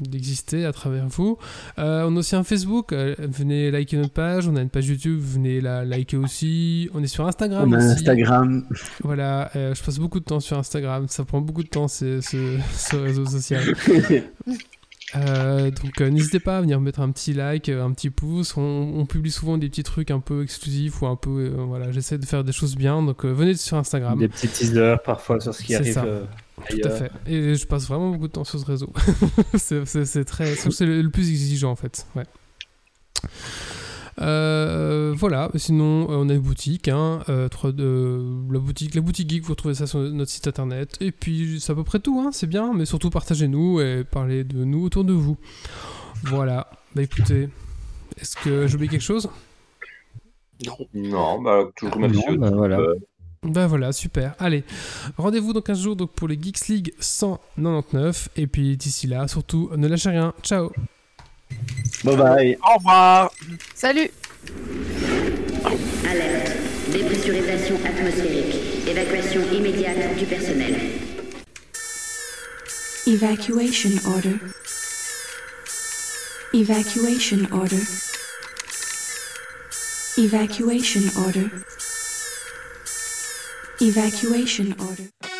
S1: d'exister à travers vous. Euh, on a aussi un Facebook, euh, venez liker notre page, on a une page YouTube, venez la liker aussi. On est sur Instagram
S5: On a
S1: aussi.
S5: Instagram.
S1: Voilà, euh, je passe beaucoup de temps sur Instagram, ça prend beaucoup de temps ce, ce, ce réseau social. Euh, donc n'hésitez pas à venir mettre un petit like, un petit pouce. On, publie souvent des petits trucs un peu exclusifs ou un peu. voilà, j'essaie de faire des choses bien. Donc venez sur Instagram.
S4: Des petits teasers parfois sur ce qui arrive.
S1: Tout à fait. Et je passe vraiment beaucoup de temps sur ce réseau. c'est très. C'est le, plus exigeant en fait. Ouais. Euh, voilà, sinon euh, on a une boutique, hein, euh, la boutique, la boutique geek, vous retrouvez ça sur notre site internet. Et puis c'est à peu près tout, hein, c'est bien, mais surtout partagez-nous et parlez de nous autour de vous. Voilà, bah écoutez, est-ce que j'oublie quelque chose?
S2: Non, bah toujours merci.
S4: bah, voilà.
S1: Ben voilà, super. Allez, rendez-vous dans 15 jours donc pour les Geeks League 199. Et puis d'ici là, surtout, ne lâchez rien. Ciao.
S5: Bye bye.
S7: Au revoir.
S3: Salut.
S9: Alerte. Dépressurisation atmosphérique. Évacuation immédiate du personnel.
S10: Evacuation order. Evacuation order. Evacuation order. Evacuation order.